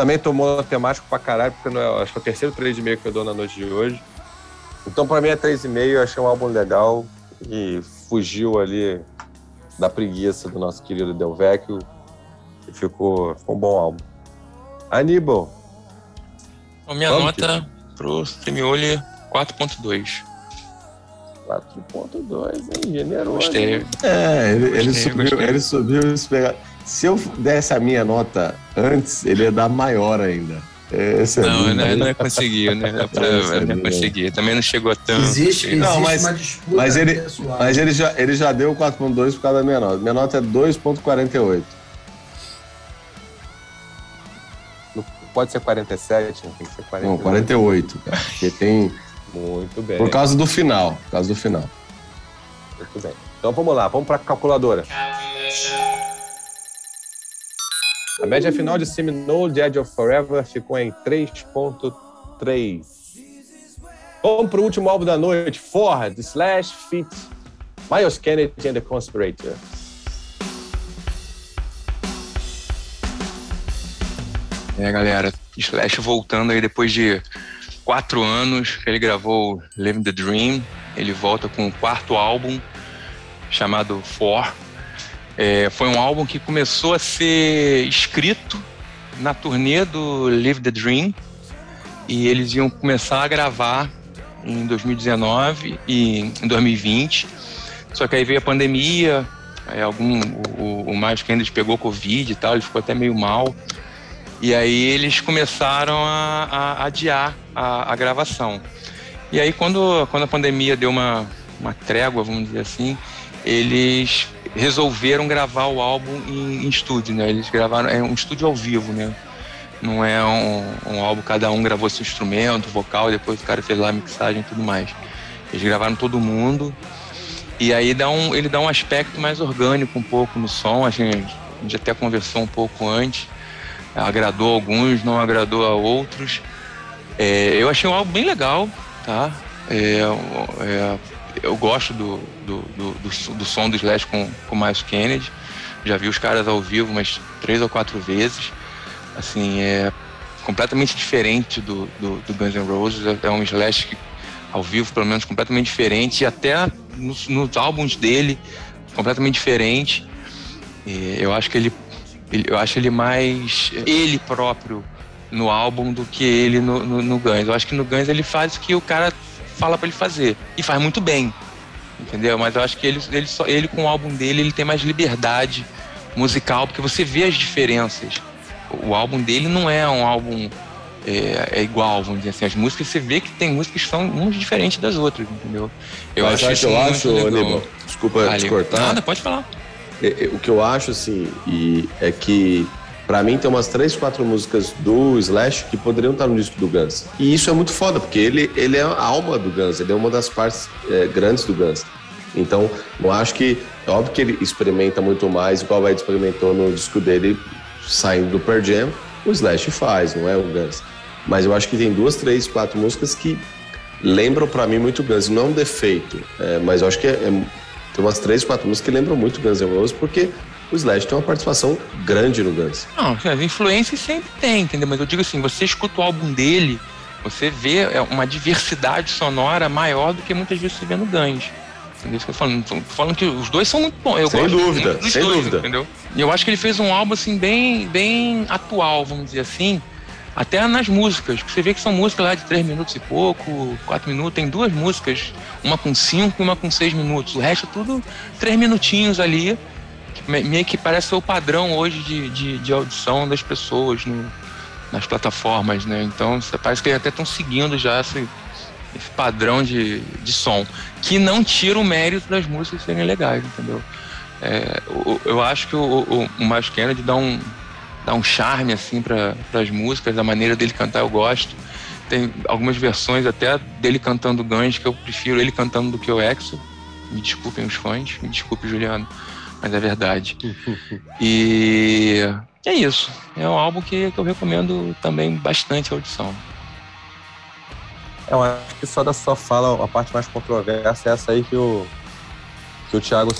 Também tomou temático pra caralho, porque não é- acho que é o terceiro 3,5 que eu dou na noite de hoje. Então, para mim é 3,5, eu achei um álbum legal e fugiu ali da preguiça do nosso querido Del Vecchio e ficou, ficou um bom álbum. Aníbal, A minha Vamos, nota pro Semioli 4.2. 4.2, hein? Generoso. Gostei. É, ele, ele Gostei, subiu, gostei. ele subiu Se eu desse a minha nota antes, ele ia dar maior ainda. Esse é Não, eu lindo, não, não né? ia conseguir, né? Dá pra- é não. Também não chegou tanto. Existe, existe Não, mas- uma disputa mas ele- pessoal. Mas ele já, ele já deu 4.2 por causa da minha nota. Minha nota é 2.48. Pode ser 47, não tem que ser 48. Não, 48, cara. Porque tem. Muito bem. Por causa do final. Por causa do final. Muito bem. Então vamos lá, vamos para a calculadora. A média final de Seminole de Edge of Forever ficou em 3.3. Vamos para o último álbum da noite, Ford, Slash Fit, Miles Kennedy and the Conspirator. É, galera, Slash voltando aí depois de quatro anos que ele gravou Living the Dream. Ele volta com o quarto álbum, chamado Four. É, foi um álbum que começou a ser escrito na turnê do Live the Dream. E eles iam começar a gravar em 2019 e em 2020. Só que aí veio a pandemia, aí algum, o, o Miles Kennedy pegou Covid e tal, ele ficou até meio mal. E aí eles começaram a, a adiar a, a gravação. E aí quando, quando a pandemia deu uma, uma trégua, vamos dizer assim, eles resolveram gravar o álbum em, em estúdio, né? Eles gravaram, é um estúdio ao vivo, né? Não é um, um álbum, cada um gravou seu instrumento, vocal, depois o cara fez lá a mixagem e tudo mais. Eles gravaram todo mundo. E aí dá um, ele dá um aspecto mais orgânico um pouco no som. A gente, a gente até conversou um pouco antes agradou a alguns, não agradou a outros. É, eu achei um álbum bem legal, tá? É, é, eu gosto do, do, do, do, do som do Slash com, com o Miles Kennedy. Já vi os caras ao vivo umas três ou quatro vezes. Assim, é completamente diferente do, do, do Guns N' Roses. É, é um Slash que, ao vivo, pelo menos, completamente diferente. E até nos, nos álbuns dele, completamente diferente. E eu acho que ele ele- eu acho ele mais ele próprio no álbum do que ele no, no, no Guns. Eu acho que no Guns ele faz o que o cara fala pra ele fazer. E faz muito bem. Entendeu? Mas eu acho que ele, ele, só, ele com o álbum dele, ele tem mais liberdade musical, porque você vê as diferenças. O álbum dele não é um álbum é, é igual, vamos dizer assim. As músicas, você vê que tem músicas que são umas diferentes das outras, entendeu? Eu Mas acho isso que eu muito acho, legal. Desculpa te cortar. Nada, pode falar. É, é, O que eu acho, assim, e é que pra mim tem umas três, quatro músicas do Slash que poderiam estar no disco do Guns. E isso é muito foda, porque ele, ele é a alma do Guns, ele é uma das partes é, grandes do Guns. Então, eu acho que, é óbvio que ele experimenta muito mais, igual o Ed experimentou no disco dele, saindo do Pearl Jam, o Slash faz, não é o Guns. Mas eu acho que tem duas, três, quatro músicas que lembram pra mim muito Guns. Não é um defeito, é, mas eu acho que é, é- tem umas três, quatro músicas que lembram muito Guns N' Roses, porque o Slash tem uma participação grande no Guns. Não, as influências sempre tem, entendeu? Mas eu digo assim, você escuta o álbum dele, você vê é, uma diversidade sonora maior do que muitas vezes você vê no Guns. É isso que eu tô falando. Tô falando que os dois são muito bons. Eu Sem dúvida, sem dois, dúvida. Entendeu? E eu acho que ele fez um álbum assim bem, bem atual, vamos dizer assim. Até nas músicas. Você vê que são músicas lá de 3 minutos e pouco, 4 minutos. Tem duas músicas, uma com 5 e uma com 6 minutos. O resto é tudo 3 minutinhos ali. Me- meio que parece ser o padrão hoje de, de, de audição das pessoas no- nas plataformas, né? Então parece que eles até estão seguindo já esse, esse padrão de, de som. Que não tira o mérito das músicas serem legais, entendeu? É, o- eu acho que o, o, o Miles Kennedy dá um, dá um charme assim para as músicas, a maneira dele cantar eu gosto. Tem algumas versões até dele cantando Guns que eu prefiro ele cantando do que o Exo. Me desculpem os fãs, me desculpe Juliano, mas é verdade. *laughs* E é isso. É um álbum que, que eu recomendo também bastante a audição. Eu acho que só da sua fala, a parte mais controversa é essa aí que o, que o Thiago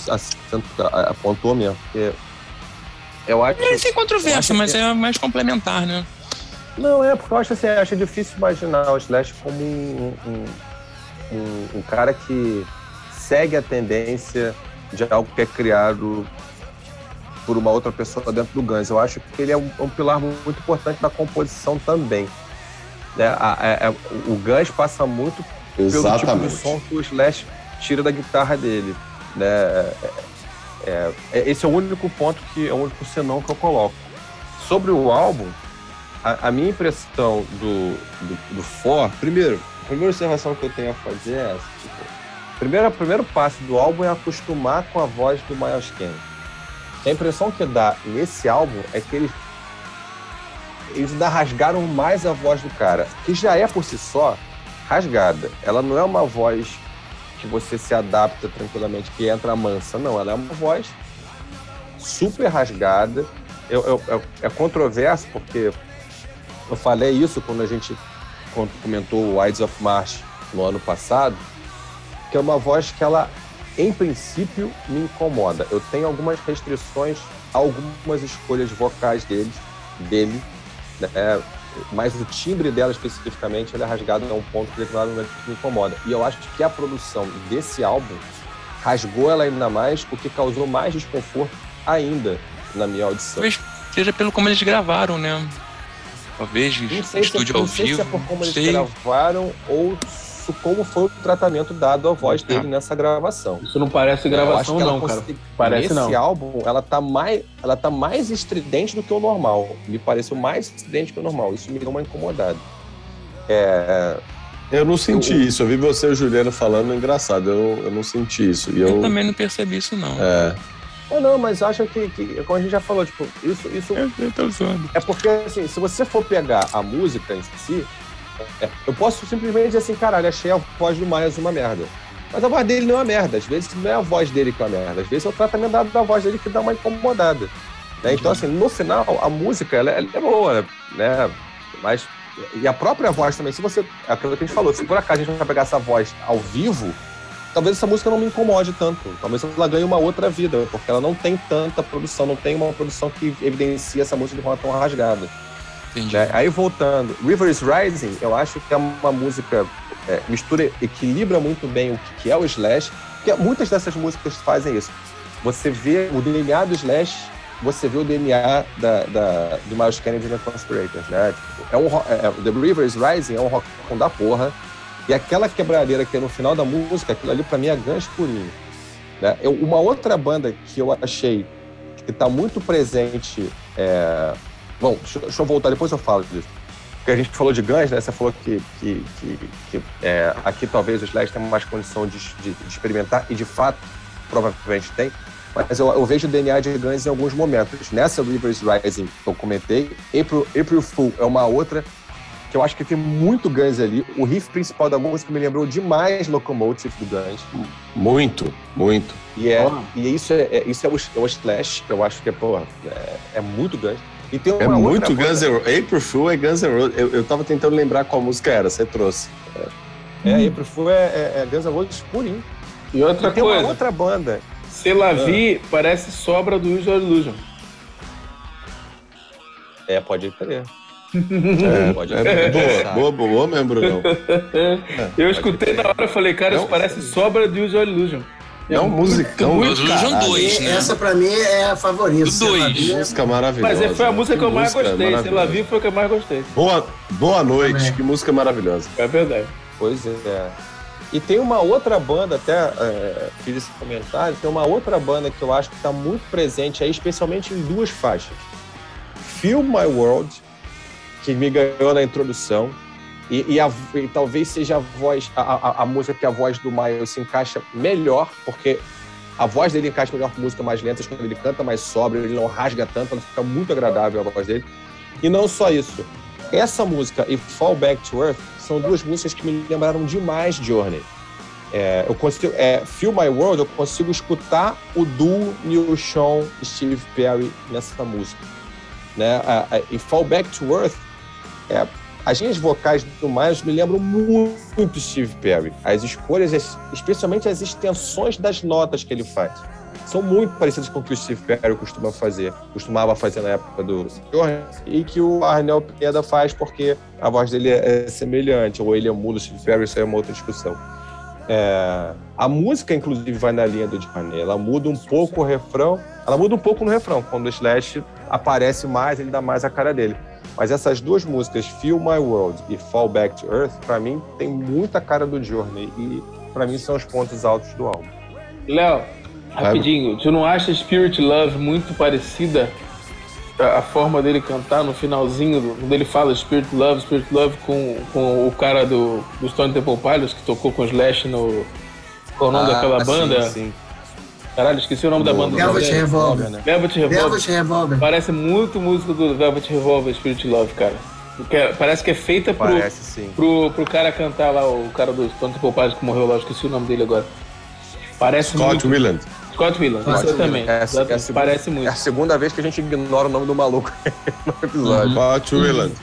apontou mesmo. Porque eu acho. É sem controvérsia, mas que- é mais complementar, né? Não, é, porque eu acho assim, eu acho difícil imaginar o Slash como um, um, um- um cara que segue a tendência de algo que é criado por uma outra pessoa dentro do Guns. Eu acho que ele é um, um pilar muito importante da composição também. Né? A- a- a- o Guns passa muito pelo tipo de Exatamente. som que o Slash tira da guitarra dele. Né? É- é- é- esse é o único ponto que é o único senão que eu coloco. Sobre o álbum, a, a minha impressão do, do, do For, primeiro, a primeira observação que eu tenho a fazer é essa. Primeiro, o primeiro passo do álbum é acostumar com a voz do Miles Kennedy. A impressão que dá nesse álbum é que eles, eles ainda rasgaram mais a voz do cara, que já é por si só rasgada. Ela não é uma voz que você se adapta tranquilamente, que entra mansa. Não, ela é uma voz super rasgada. Eu, eu- eu- é controverso porque eu falei isso quando a gente quando comentou o Ides of March no ano passado, que é uma voz que ela, em princípio, me incomoda. Eu tenho algumas restrições a algumas escolhas vocais deles, dele, né? mas o timbre dela especificamente ele é rasgado é um ponto que me incomoda. E eu acho que a produção desse álbum rasgou ela ainda mais, o que causou mais desconforto ainda na minha audição. Talvez seja pelo como eles gravaram, né? Talvez Não sei, se, estúdio não ao sei vivo. se é por como eles sei. gravaram ou su- como foi o tratamento dado à voz dele nessa gravação. Isso não parece gravação, não, cara. Parece Nesse não. álbum, ela tá, mais, ela tá mais estridente do que o normal. Me pareceu mais estridente que o normal. Isso me deu uma incomodada. É, Eu não senti Eu- isso. Eu vi você e o Juliano falando, engraçado. Eu, eu não senti isso. E Eu, eu, também não percebi isso, não. é, Ou não, mas acho que, que, como a gente já falou, tipo, isso, isso Eu, eu tô zoando. É porque, assim, se você for pegar a música em si, é, eu posso simplesmente dizer assim, caralho, achei a voz do Miles uma merda. Mas a voz dele não é uma merda. Às vezes não é a voz dele que é uma merda. Às vezes é o tratamento dado da voz dele que dá uma incomodada. né? Então, assim, no final, a música, ela, ela é boa, né? Mas... E a própria voz também, se você... É aquilo que a gente falou, se por acaso a gente vai pegar essa voz ao vivo, talvez essa música não me incomode tanto. Talvez ela ganhe uma outra vida, porque ela não tem tanta produção, não tem uma produção que evidencia essa música de forma tão rasgada. Entendi. né? Aí voltando, River is Rising, eu acho que é uma música é, mistura, equilibra muito bem o que é o Slash, porque muitas dessas músicas fazem isso. Você vê o DNA do Slash, você vê o DNA da, da, do Miles Kennedy na Conspirators, né? Tipo, é um, é, é- The River is Rising é um rock da porra, e aquela quebradeira que é no final da música, aquilo ali pra mim é Guns purinho. Né? Eu, uma outra banda que eu achei que tá muito presente é, Bom, deixa, deixa eu voltar, depois eu falo disso. Porque a gente falou de Guns, né? Você falou que, que, que, que, é, aqui talvez o Slash tenha mais condição de, de- de experimentar, e de fato, provavelmente tem. Mas eu, eu vejo o DNA de Guns em alguns momentos. Nessa Rivers Rising que eu comentei, April, April Fool é uma outra que eu acho que tem muito Guns ali. O riff principal da música me lembrou demais Locomotive do Guns. muito, muito. E, é, Porra. e isso, é, é- isso é, o, é o Slash, eu acho que é, porra, é, é muito Guns. E tem uma É muito Guns N' Roses. April Fool é Guns N' Roses. Eu, eu tava tentando lembrar qual música era, você trouxe. É, April Fool é, é, é Guns N' Roses purinho. E outra E tem uma coisa, outra banda. Se La Vie parece sobra do Usual Illusion. É, pode crer. É, pode é, crer. boa, boa, boa, mesmo, Brunão. *laughs* Eu escutei na hora e falei, cara, Não, isso parece sobra do Usual Illusion. É um musicão. Mas do o Illusion caralho. 2, E né? Essa pra mim é a favorita. Do dois. Ela Música maravilhosa. Mas é, foi a né? música que eu mais gostei. Se ela viu, foi a que eu mais gostei. Boa, boa noite, Também. que música maravilhosa. É verdade. Pois é. E tem uma outra banda, até é, fiz esse comentário, tem uma outra banda que eu acho que está muito presente aí, especialmente em duas faixas. Feel My World, que me ganhou na introdução, e, e a- e talvez seja a voz, a, a- a música que a voz do Miles se encaixa melhor, porque a voz dele encaixa melhor com música mais lenta, quando ele canta mais sóbrio, ele não rasga tanto, ela fica muito agradável a voz dele. E não só isso, essa música e Fall Back to Earth são duas músicas que me lembraram demais Journey. É, eu consigo, é, Feel My World, eu consigo escutar o duo Neil Sean e Steve Perry nessa música. Né? E Fall Back to Earth, é, as linhas vocais do Miles me lembram muito Steve Perry. As escolhas, es- especialmente as extensões das notas que ele faz, são muito parecidas com o que o Steve Perry costuma fazer, costumava fazer na época do Journey, e que o Arnel Pineda faz porque a voz dele é, é semelhante, ou ele é mudo, o Steve Perry, isso é uma outra discussão. É, a música, inclusive, vai na linha do Johnny. Ela muda um pouco o refrão. Ela muda um pouco no refrão. Quando o Slash aparece mais, ele dá mais a cara dele. Mas essas duas músicas, Feel My World e Fall Back to Earth, pra mim, tem muita cara do Journey. E pra mim são os pontos altos do álbum. Léo, rapidinho, tu não acha Spirit Love muito parecida a, forma dele cantar no finalzinho, do- quando ele fala Spirit Love, Spirit Love com, com o cara do, do Stone Temple Pilots que tocou com o Slash no. Qual o nome daquela Ah, sim, banda? sim. Caralho, esqueci o nome da banda. Velvet Velvet Revolver. né? Velvet Revolver. Velvet Revolver. Parece muito música do Velvet Revolver, Spirit Love, cara. É- parece que é feita pro, Parece sim. pro, pro cara cantar lá, o cara do Temple Pilots que morreu lá, esqueci o nome dele agora. Parece Scott muito. Willand. Scott Willan, Scott exatamente. É, é segunda- Parece É muito. a segunda vez que a gente ignora o nome do maluco *laughs* no episódio. Scott Willand.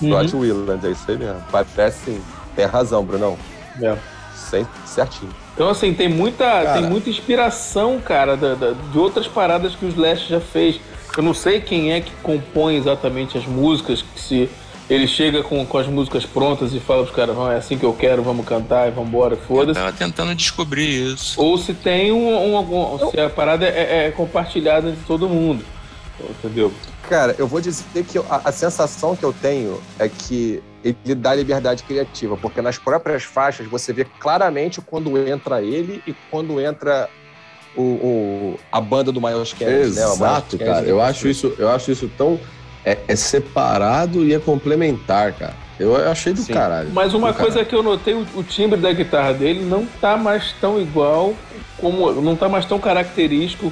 Uhum. Scott Willand, é isso aí mesmo. Parece sim. Tem razão, Brunão. É. Sem- certinho. Então, assim, tem muita, tem muita inspiração, cara, da- da- de outras paradas que o Slash já fez. Eu não sei quem é que compõe exatamente as músicas, que se ele chega com, com as músicas prontas e fala pros caras, "Não, é assim que eu quero, vamos cantar e vambora, Eu foda-se. tava tentando descobrir isso. Ou se tem um, um- algum. Se a parada é, é compartilhada entre todo mundo. Entendeu? Cara, eu vou dizer que a, a sensação que eu tenho é que ele dá liberdade criativa, porque nas próprias faixas você vê claramente quando entra ele e quando entra o, o- a banda do Miles Kennedy. né? Exato, Kennedy. cara. Eu acho isso, eu acho isso tão é, é separado e é complementar, cara. Eu achei do Sim. caralho. Mas uma coisa que eu notei, o, o timbre da guitarra dele não tá mais tão igual, como não tá mais tão característico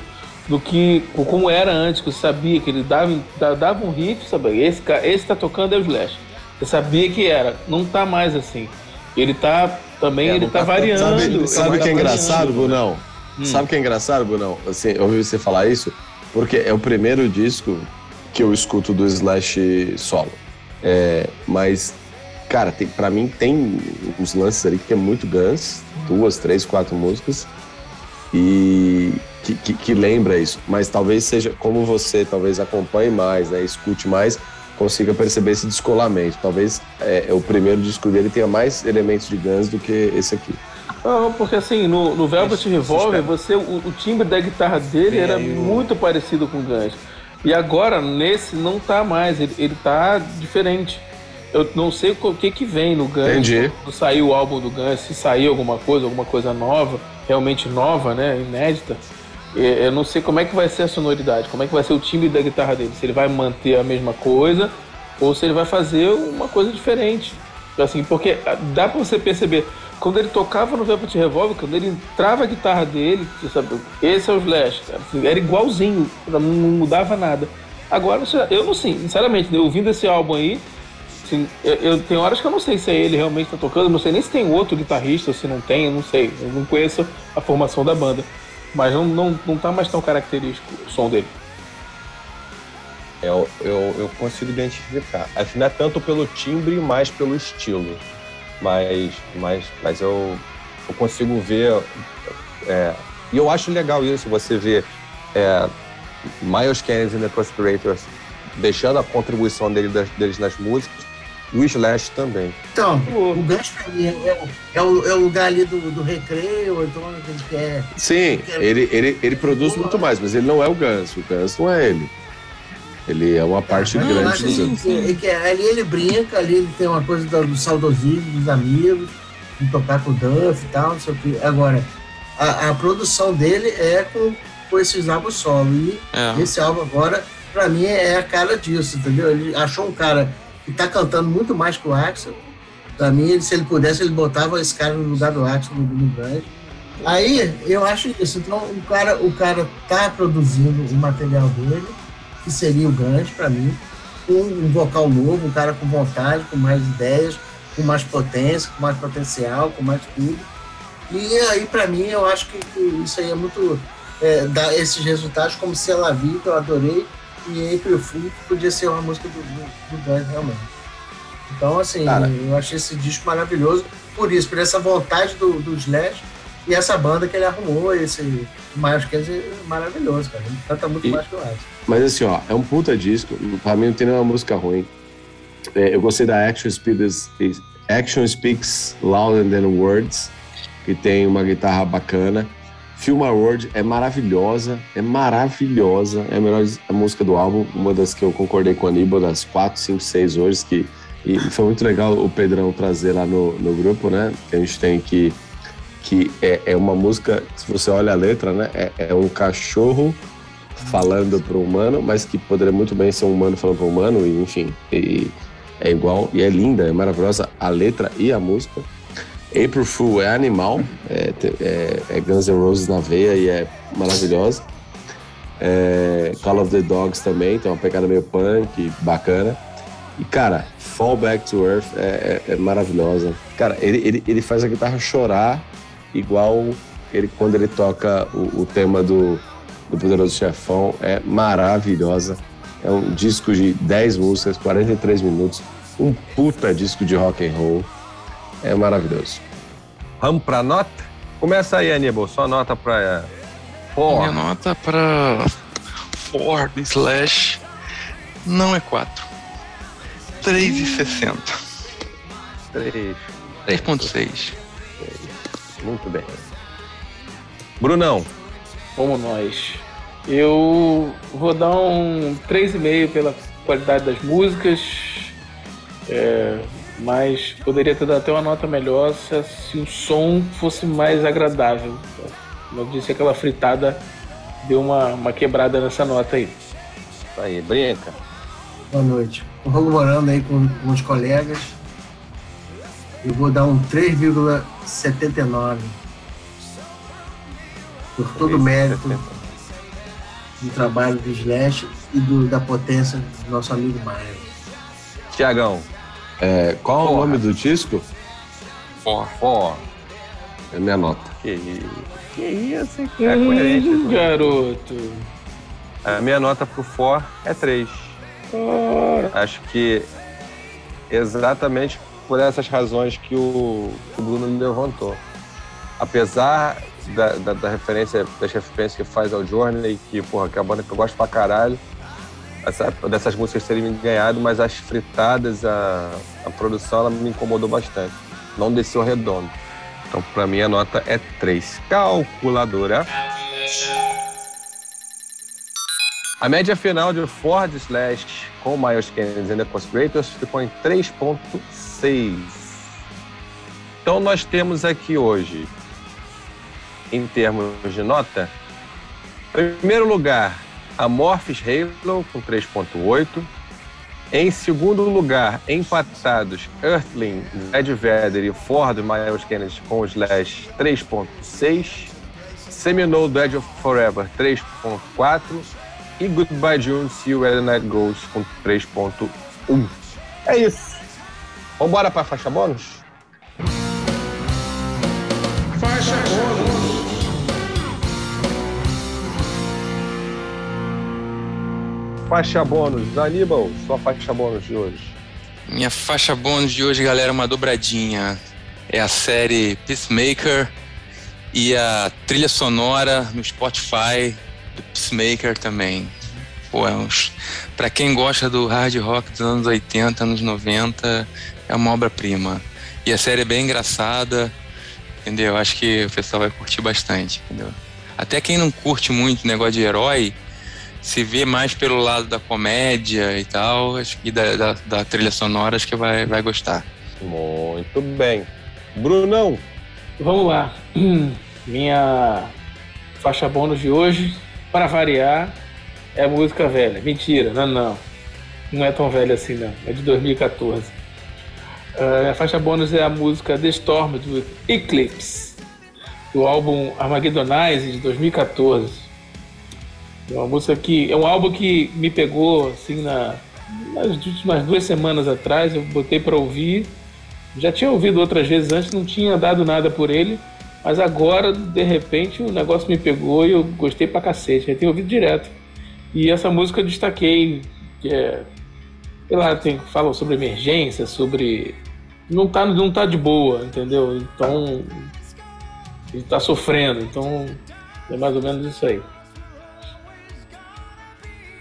do que como era antes, que você sabia que ele dava, da- dava um riff, sabe? Esse, esse tá tocando é o Slash. Você sabia que era. Não tá mais assim. Ele tá também, É, ele tá, tá- variando. Sabe, ele sabe o tá que é engraçado, Brunão? Hum. Sabe o que é engraçado, Brunão? Assim, eu ouvi você falar isso porque é o primeiro disco que eu escuto do Slash solo. É, mas, cara, tem, pra mim tem uns lances ali que é muito Guns, duas, três, quatro músicas, e que, que, que lembra isso. Mas talvez seja como você talvez acompanhe mais, né, escute mais, consiga perceber esse descolamento. Talvez é, o primeiro disco dele tenha mais elementos de Guns do que esse aqui. Não, porque assim, no, no Velvet Isso, Revolver, você, o, o timbre da guitarra dele era muito parecido com o Guns. E agora, nesse, não tá mais, ele, ele tá diferente. Eu não sei o que que vem no Guns. Entendi. Quando saiu o álbum do Guns, se saiu alguma coisa, alguma coisa nova, realmente nova, né, inédita. Eu não sei como é que vai ser a sonoridade, como é que vai ser o timbre da guitarra dele. Se ele vai manter a mesma coisa ou se ele vai fazer uma coisa diferente. Assim, porque ah, dá pra você perceber, quando ele tocava no Velvet Revolver, quando ele entrava a guitarra dele, você sabe, esse é o Slash, assim, era igualzinho, não, mudava nada. Agora, eu não sei, sinceramente, né, ouvindo esse álbum aí, assim, eu, eu- tem horas que eu não sei se é ele realmente tá tocando, não sei nem se tem outro guitarrista, se não tem, eu não sei, eu não conheço a formação da banda. Mas não, não, não tá mais tão característico o som dele. Eu, eu, eu consigo identificar. Assim, não é tanto pelo timbre, mais pelo estilo. Mas, mas, mas eu, eu consigo ver. é, e eu acho legal isso, você ver é, Miles Kennedy e The Conspirators deixando a contribuição dele, das- deles nas músicas o Slash também. Então, o gancho pra mim é, o- é o, é o lugar ali do, do recreio, então ele quer. Sim, ele, ele, ele produz muito mais, mas ele não é o Guns. O Guns não é ele. Ele é uma parte Não, eu grande do ali ele brinca, ali ele tem uma coisa do, do saudosismo, dos amigos, de tocar com o Duff e tal, não sei o que. Agora, a, a produção dele é com, com esses álbuns solo. E É. esse álbum agora, pra mim, é a cara disso, entendeu? Ele achou um cara que tá cantando muito mais que o Axel. Pra mim, se ele pudesse, ele botava esse cara no lugar do Axel no, no grande. Aí, eu acho isso. Então, o cara, o cara tá produzindo o material dele, que seria o grande pra mim, com um vocal novo, um cara com vontade, com mais ideias, com mais potência, com mais potencial, com mais tudo. E aí, pra mim, eu acho que, que isso aí é muito. É, esses resultados, como se ela viu, que eu adorei, e April Fool, podia ser uma música do, do, do Guns, realmente. Então, assim, Cara. eu achei esse disco maravilhoso, por isso, por essa vontade do, do Slash e essa banda que ele arrumou, esse Miles Kennedy é maravilhoso, cara. Ele canta muito E- mais que o Axel. Mas assim, ó, é um puta disco. Pra mim não tem nenhuma música ruim. É, eu gostei da Action Speaks, Action Speaks Louder Than Words, que tem uma guitarra bacana. Film a Word é maravilhosa, é maravilhosa. É a melhor a música do álbum, uma das que eu concordei com a Aníbal, das quatro, cinco, seis hoje, que e foi muito legal o Pedrão trazer lá no, no grupo, né? Que a gente tem que que é, é uma música, se você olha a letra, né? É, é um cachorro falando para um humano, mas que poderia muito bem ser um humano falando para um humano, e enfim, e é igual, e é linda, é maravilhosa a letra e a música. April Fool é animal, é, é- é Guns N' Roses na veia e é maravilhosa. É, Call of the Dogs também, tem uma pegada meio punk, bacana. E, cara, Fall Back to Earth é, é- é maravilhosa. Cara, ele, ele, ele faz a guitarra chorar igual ele quando ele toca o, o tema do, do Poderoso Chefão. É maravilhosa. É um disco de 10 músicas, 43 minutos. Um puta disco de rock and roll. É maravilhoso. Vamos pra nota? Começa aí, Aníbal. Só nota pra. Pô, Minha nota pra For do Slash não é 4. 3,60. 3. 3,6. Muito bem. Brunão, Vamos nós. Eu vou dar um 3,5 pela qualidade das músicas, é, mas poderia ter dado até uma nota melhor se, se o som fosse mais agradável. Como eu disse, aquela fritada deu uma, uma quebrada nessa nota aí. tá aí, brinca. Boa noite. Corroborando aí com, com os colegas, eu vou dar um 3,79. Por todo o mérito do trabalho do Slash e do- da potência do nosso amigo Maia. Tiagão, É, qual o nome do disco? For. É minha nota. que, que isso, hein? É coerente. Hum, isso. garoto. A minha nota pro For é 3. Acho que exatamente por essas razões que o, que o Bruno levantou. Apesar da, da, da referência, das referências que faz ao Journey, que, porra, que é uma banda que eu gosto pra caralho, essa- dessas músicas terem ganhado, mas as fritadas, a, a produção, ela me incomodou bastante. Não desceu redondo. Então, pra mim, a nota é 3. Calculadora. A média final de Ford Slash com Miles Kennedy and the Conspirators ficou em 3.6. Então nós temos aqui hoje, em termos de nota, primeiro lugar, Amorphis Halo com 3.8. Em segundo lugar, empatados Earthling, Ed Vedder e Ford Miles Kennedy com Slash 3.6. Seminole Dead of Forever 3.4 e Goodbye June, See You Where the Night Goes com 3.1. É isso. Vambora pra faixa bônus? Faixa bônus. Aníbal, sua faixa bônus de hoje. Minha faixa bônus de hoje, galera, é uma dobradinha. É a série Peacemaker e a trilha sonora no Spotify do Peacemaker também. pô, é uns, pra quem gosta do hard rock dos anos 80, anos 90, é uma obra-prima. E a série é bem engraçada, entendeu? Acho que o pessoal vai curtir bastante, entendeu? Até quem não curte muito negócio de herói, se vê mais pelo lado da comédia e tal, acho que da, da, da trilha sonora, acho que vai, vai gostar. Muito bem. Brunão, Vamos lá. *clears throat* Minha faixa bônus de hoje, para variar, é música velha. Mentira, não, não. Não é tão velha assim, não. É de 2014. Uh, a faixa bônus é a música The Storm do Eclipse, do álbum Armageddonize de 2014. Uma música que é um álbum que me pegou assim na nas últimas duas semanas atrás. Eu botei para ouvir já tinha ouvido outras vezes antes, não tinha dado nada por ele, mas agora, de repente, o negócio me pegou e eu gostei pra cacete. Já tenho ouvido direto. E essa música eu destaquei, que é. Sei lá, tem, falam sobre emergência, sobre. Não tá, não tá de boa, entendeu? Então. Ele tá sofrendo, então. É mais ou menos isso aí.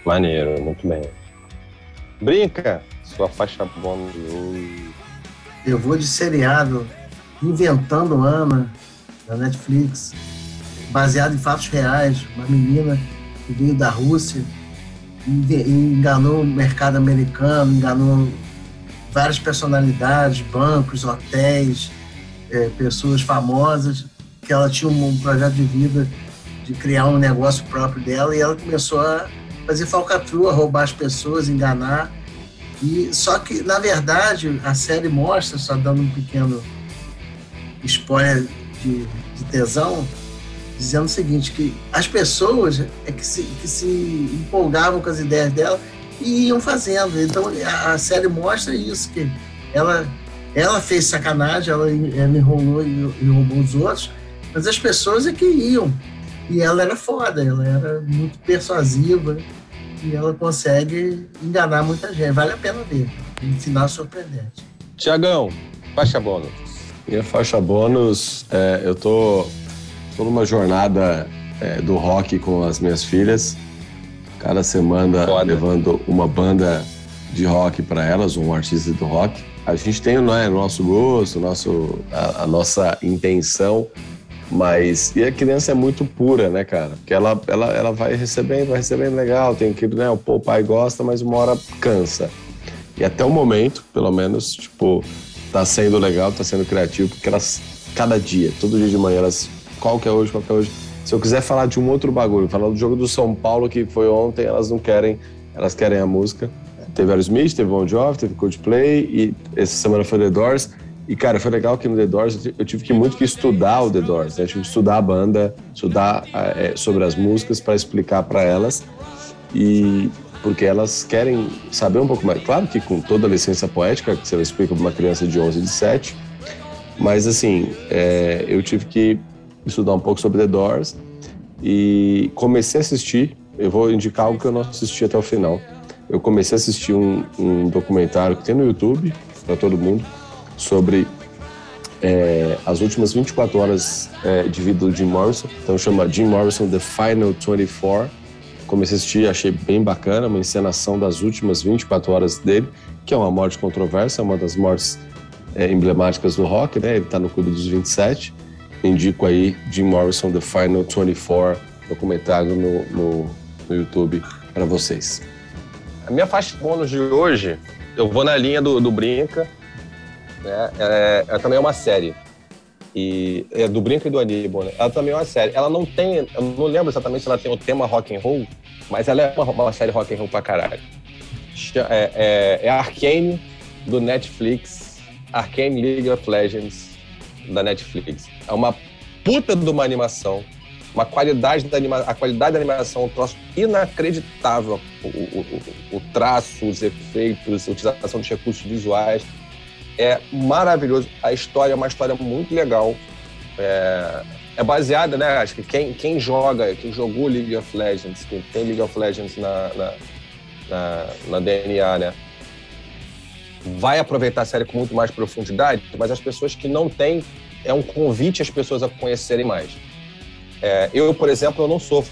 Maneiro, muito bem. Brinca, sua faixa bônus de hoje. Eu vou de seriado Inventando Ana, da Netflix, baseado em fatos reais. Uma menina que veio da Rússia enganou o mercado americano, enganou várias personalidades, bancos, hotéis, é, pessoas famosas, que ela tinha um projeto de vida de criar um negócio próprio dela e ela começou a fazer falcatrua, roubar as pessoas, enganar e só que, na verdade, a série mostra, só dando um pequeno spoiler de, de tesão, dizendo o seguinte, que as pessoas é que se, que se empolgavam com as ideias dela e iam fazendo. Então a, a série mostra isso, que ela, ela fez sacanagem, ela, ela enrolou e, e roubou os outros, mas as pessoas é que iam. E ela era foda, ela era muito persuasiva e ela consegue enganar muita gente. Vale a pena ver. Um final surpreendente. Tiagão, faixa bônus. Minha faixa bônus, é, eu tô, tô numa jornada é, do rock com as minhas filhas. Cada semana Foda. levando uma banda de rock para elas, um artista do rock. A gente tem né, o nosso gosto, nosso, a, a nossa intenção mas e a criança é muito pura, né, cara? Porque ela, ela, ela vai recebendo, vai recebendo legal, tem que, né, o pai gosta, mas uma hora cansa. E até o momento, pelo menos, tipo, tá sendo legal, tá sendo criativo, porque elas, cada dia, todo dia de manhã, elas, qual que é hoje, qual que é hoje. Se eu quiser falar de um outro bagulho, falar do jogo do São Paulo que foi ontem, elas não querem, elas querem a música. Teve Aerosmith, teve Bon Jovi, teve Coldplay e essa semana foi The Doors. E, cara, foi legal que no The Doors eu tive que muito que estudar o The Doors, né? Eu tive que estudar a banda, estudar é, sobre as músicas para explicar para elas. E porque elas querem saber um pouco mais. Claro que com toda a licença poética, que você explica para uma criança de 11, de 7, mas assim, é, eu tive que estudar um pouco sobre The Doors e comecei a assistir. Eu vou indicar algo que eu não assisti até o final. Eu comecei a assistir um, um documentário que tem no YouTube para todo mundo sobre é, as últimas 24 horas é, de vida do Jim Morrison. Então chama Jim Morrison The Final 24. Comecei a assistir, achei bem bacana, uma encenação das últimas 24 horas dele, que é uma morte controversa, é uma das mortes é, emblemáticas do rock, né? Ele está no clube dos 27. Indico aí Jim Morrison The Final 24, documentário no, no, no YouTube para vocês. A minha faixa bônus de hoje, eu vou na linha do, do Brinca, né? É, ela também é uma série. E é do Brinca e do Aníbal, né? Ela também é uma série. Ela não tem, eu não lembro exatamente se ela tem o tema rock and roll, mas ela é uma, uma série rock and roll pra caralho. É, é, é Arcane do Netflix, Arcane League of Legends da Netflix. É uma puta de uma animação, uma qualidade da anima, a qualidade da animação, é um troço inacreditável. O, o, o, o traço, os efeitos, a utilização dos recursos visuais é maravilhoso. A história é uma história muito legal. É, é baseada, né? Acho que quem, quem joga, quem jogou League of Legends, quem tem League of Legends na, na, na, na DNA, né? Vai aproveitar a série com muito mais profundidade, mas as pessoas que não têm, é um convite às pessoas a conhecerem mais. É, eu, por exemplo, eu não sou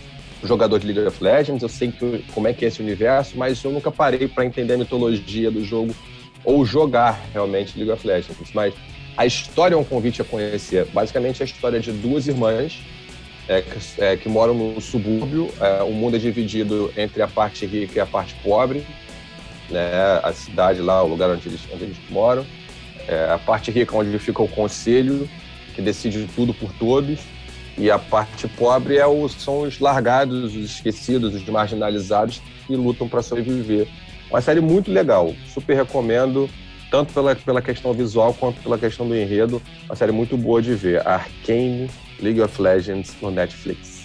jogador de League of Legends, eu sei que, como é que é esse universo, mas eu nunca parei para entender a mitologia do jogo ou jogar realmente League of Legends. Mas a história é um convite a conhecer. Basicamente, é a história de duas irmãs é, que, é, que, moram no subúrbio. É, o mundo é dividido entre a parte rica e a parte pobre. Né? A cidade lá, o lugar onde eles, onde eles moram. É, a parte rica, onde fica o conselho, que decide tudo por todos. E a parte pobre é o, são os largados, os esquecidos, os marginalizados que lutam para sobreviver. Uma série muito legal, super recomendo, tanto pela, pela questão visual quanto pela questão do enredo. Uma série muito boa de ver. Arcane League of Legends no Netflix.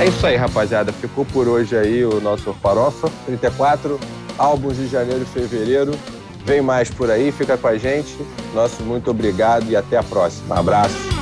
É isso aí, rapaziada. Ficou por hoje aí o nosso Farofa 34, álbuns de janeiro e fevereiro. Vem mais por aí, fica com a gente. Nosso muito obrigado e até a próxima. abraço.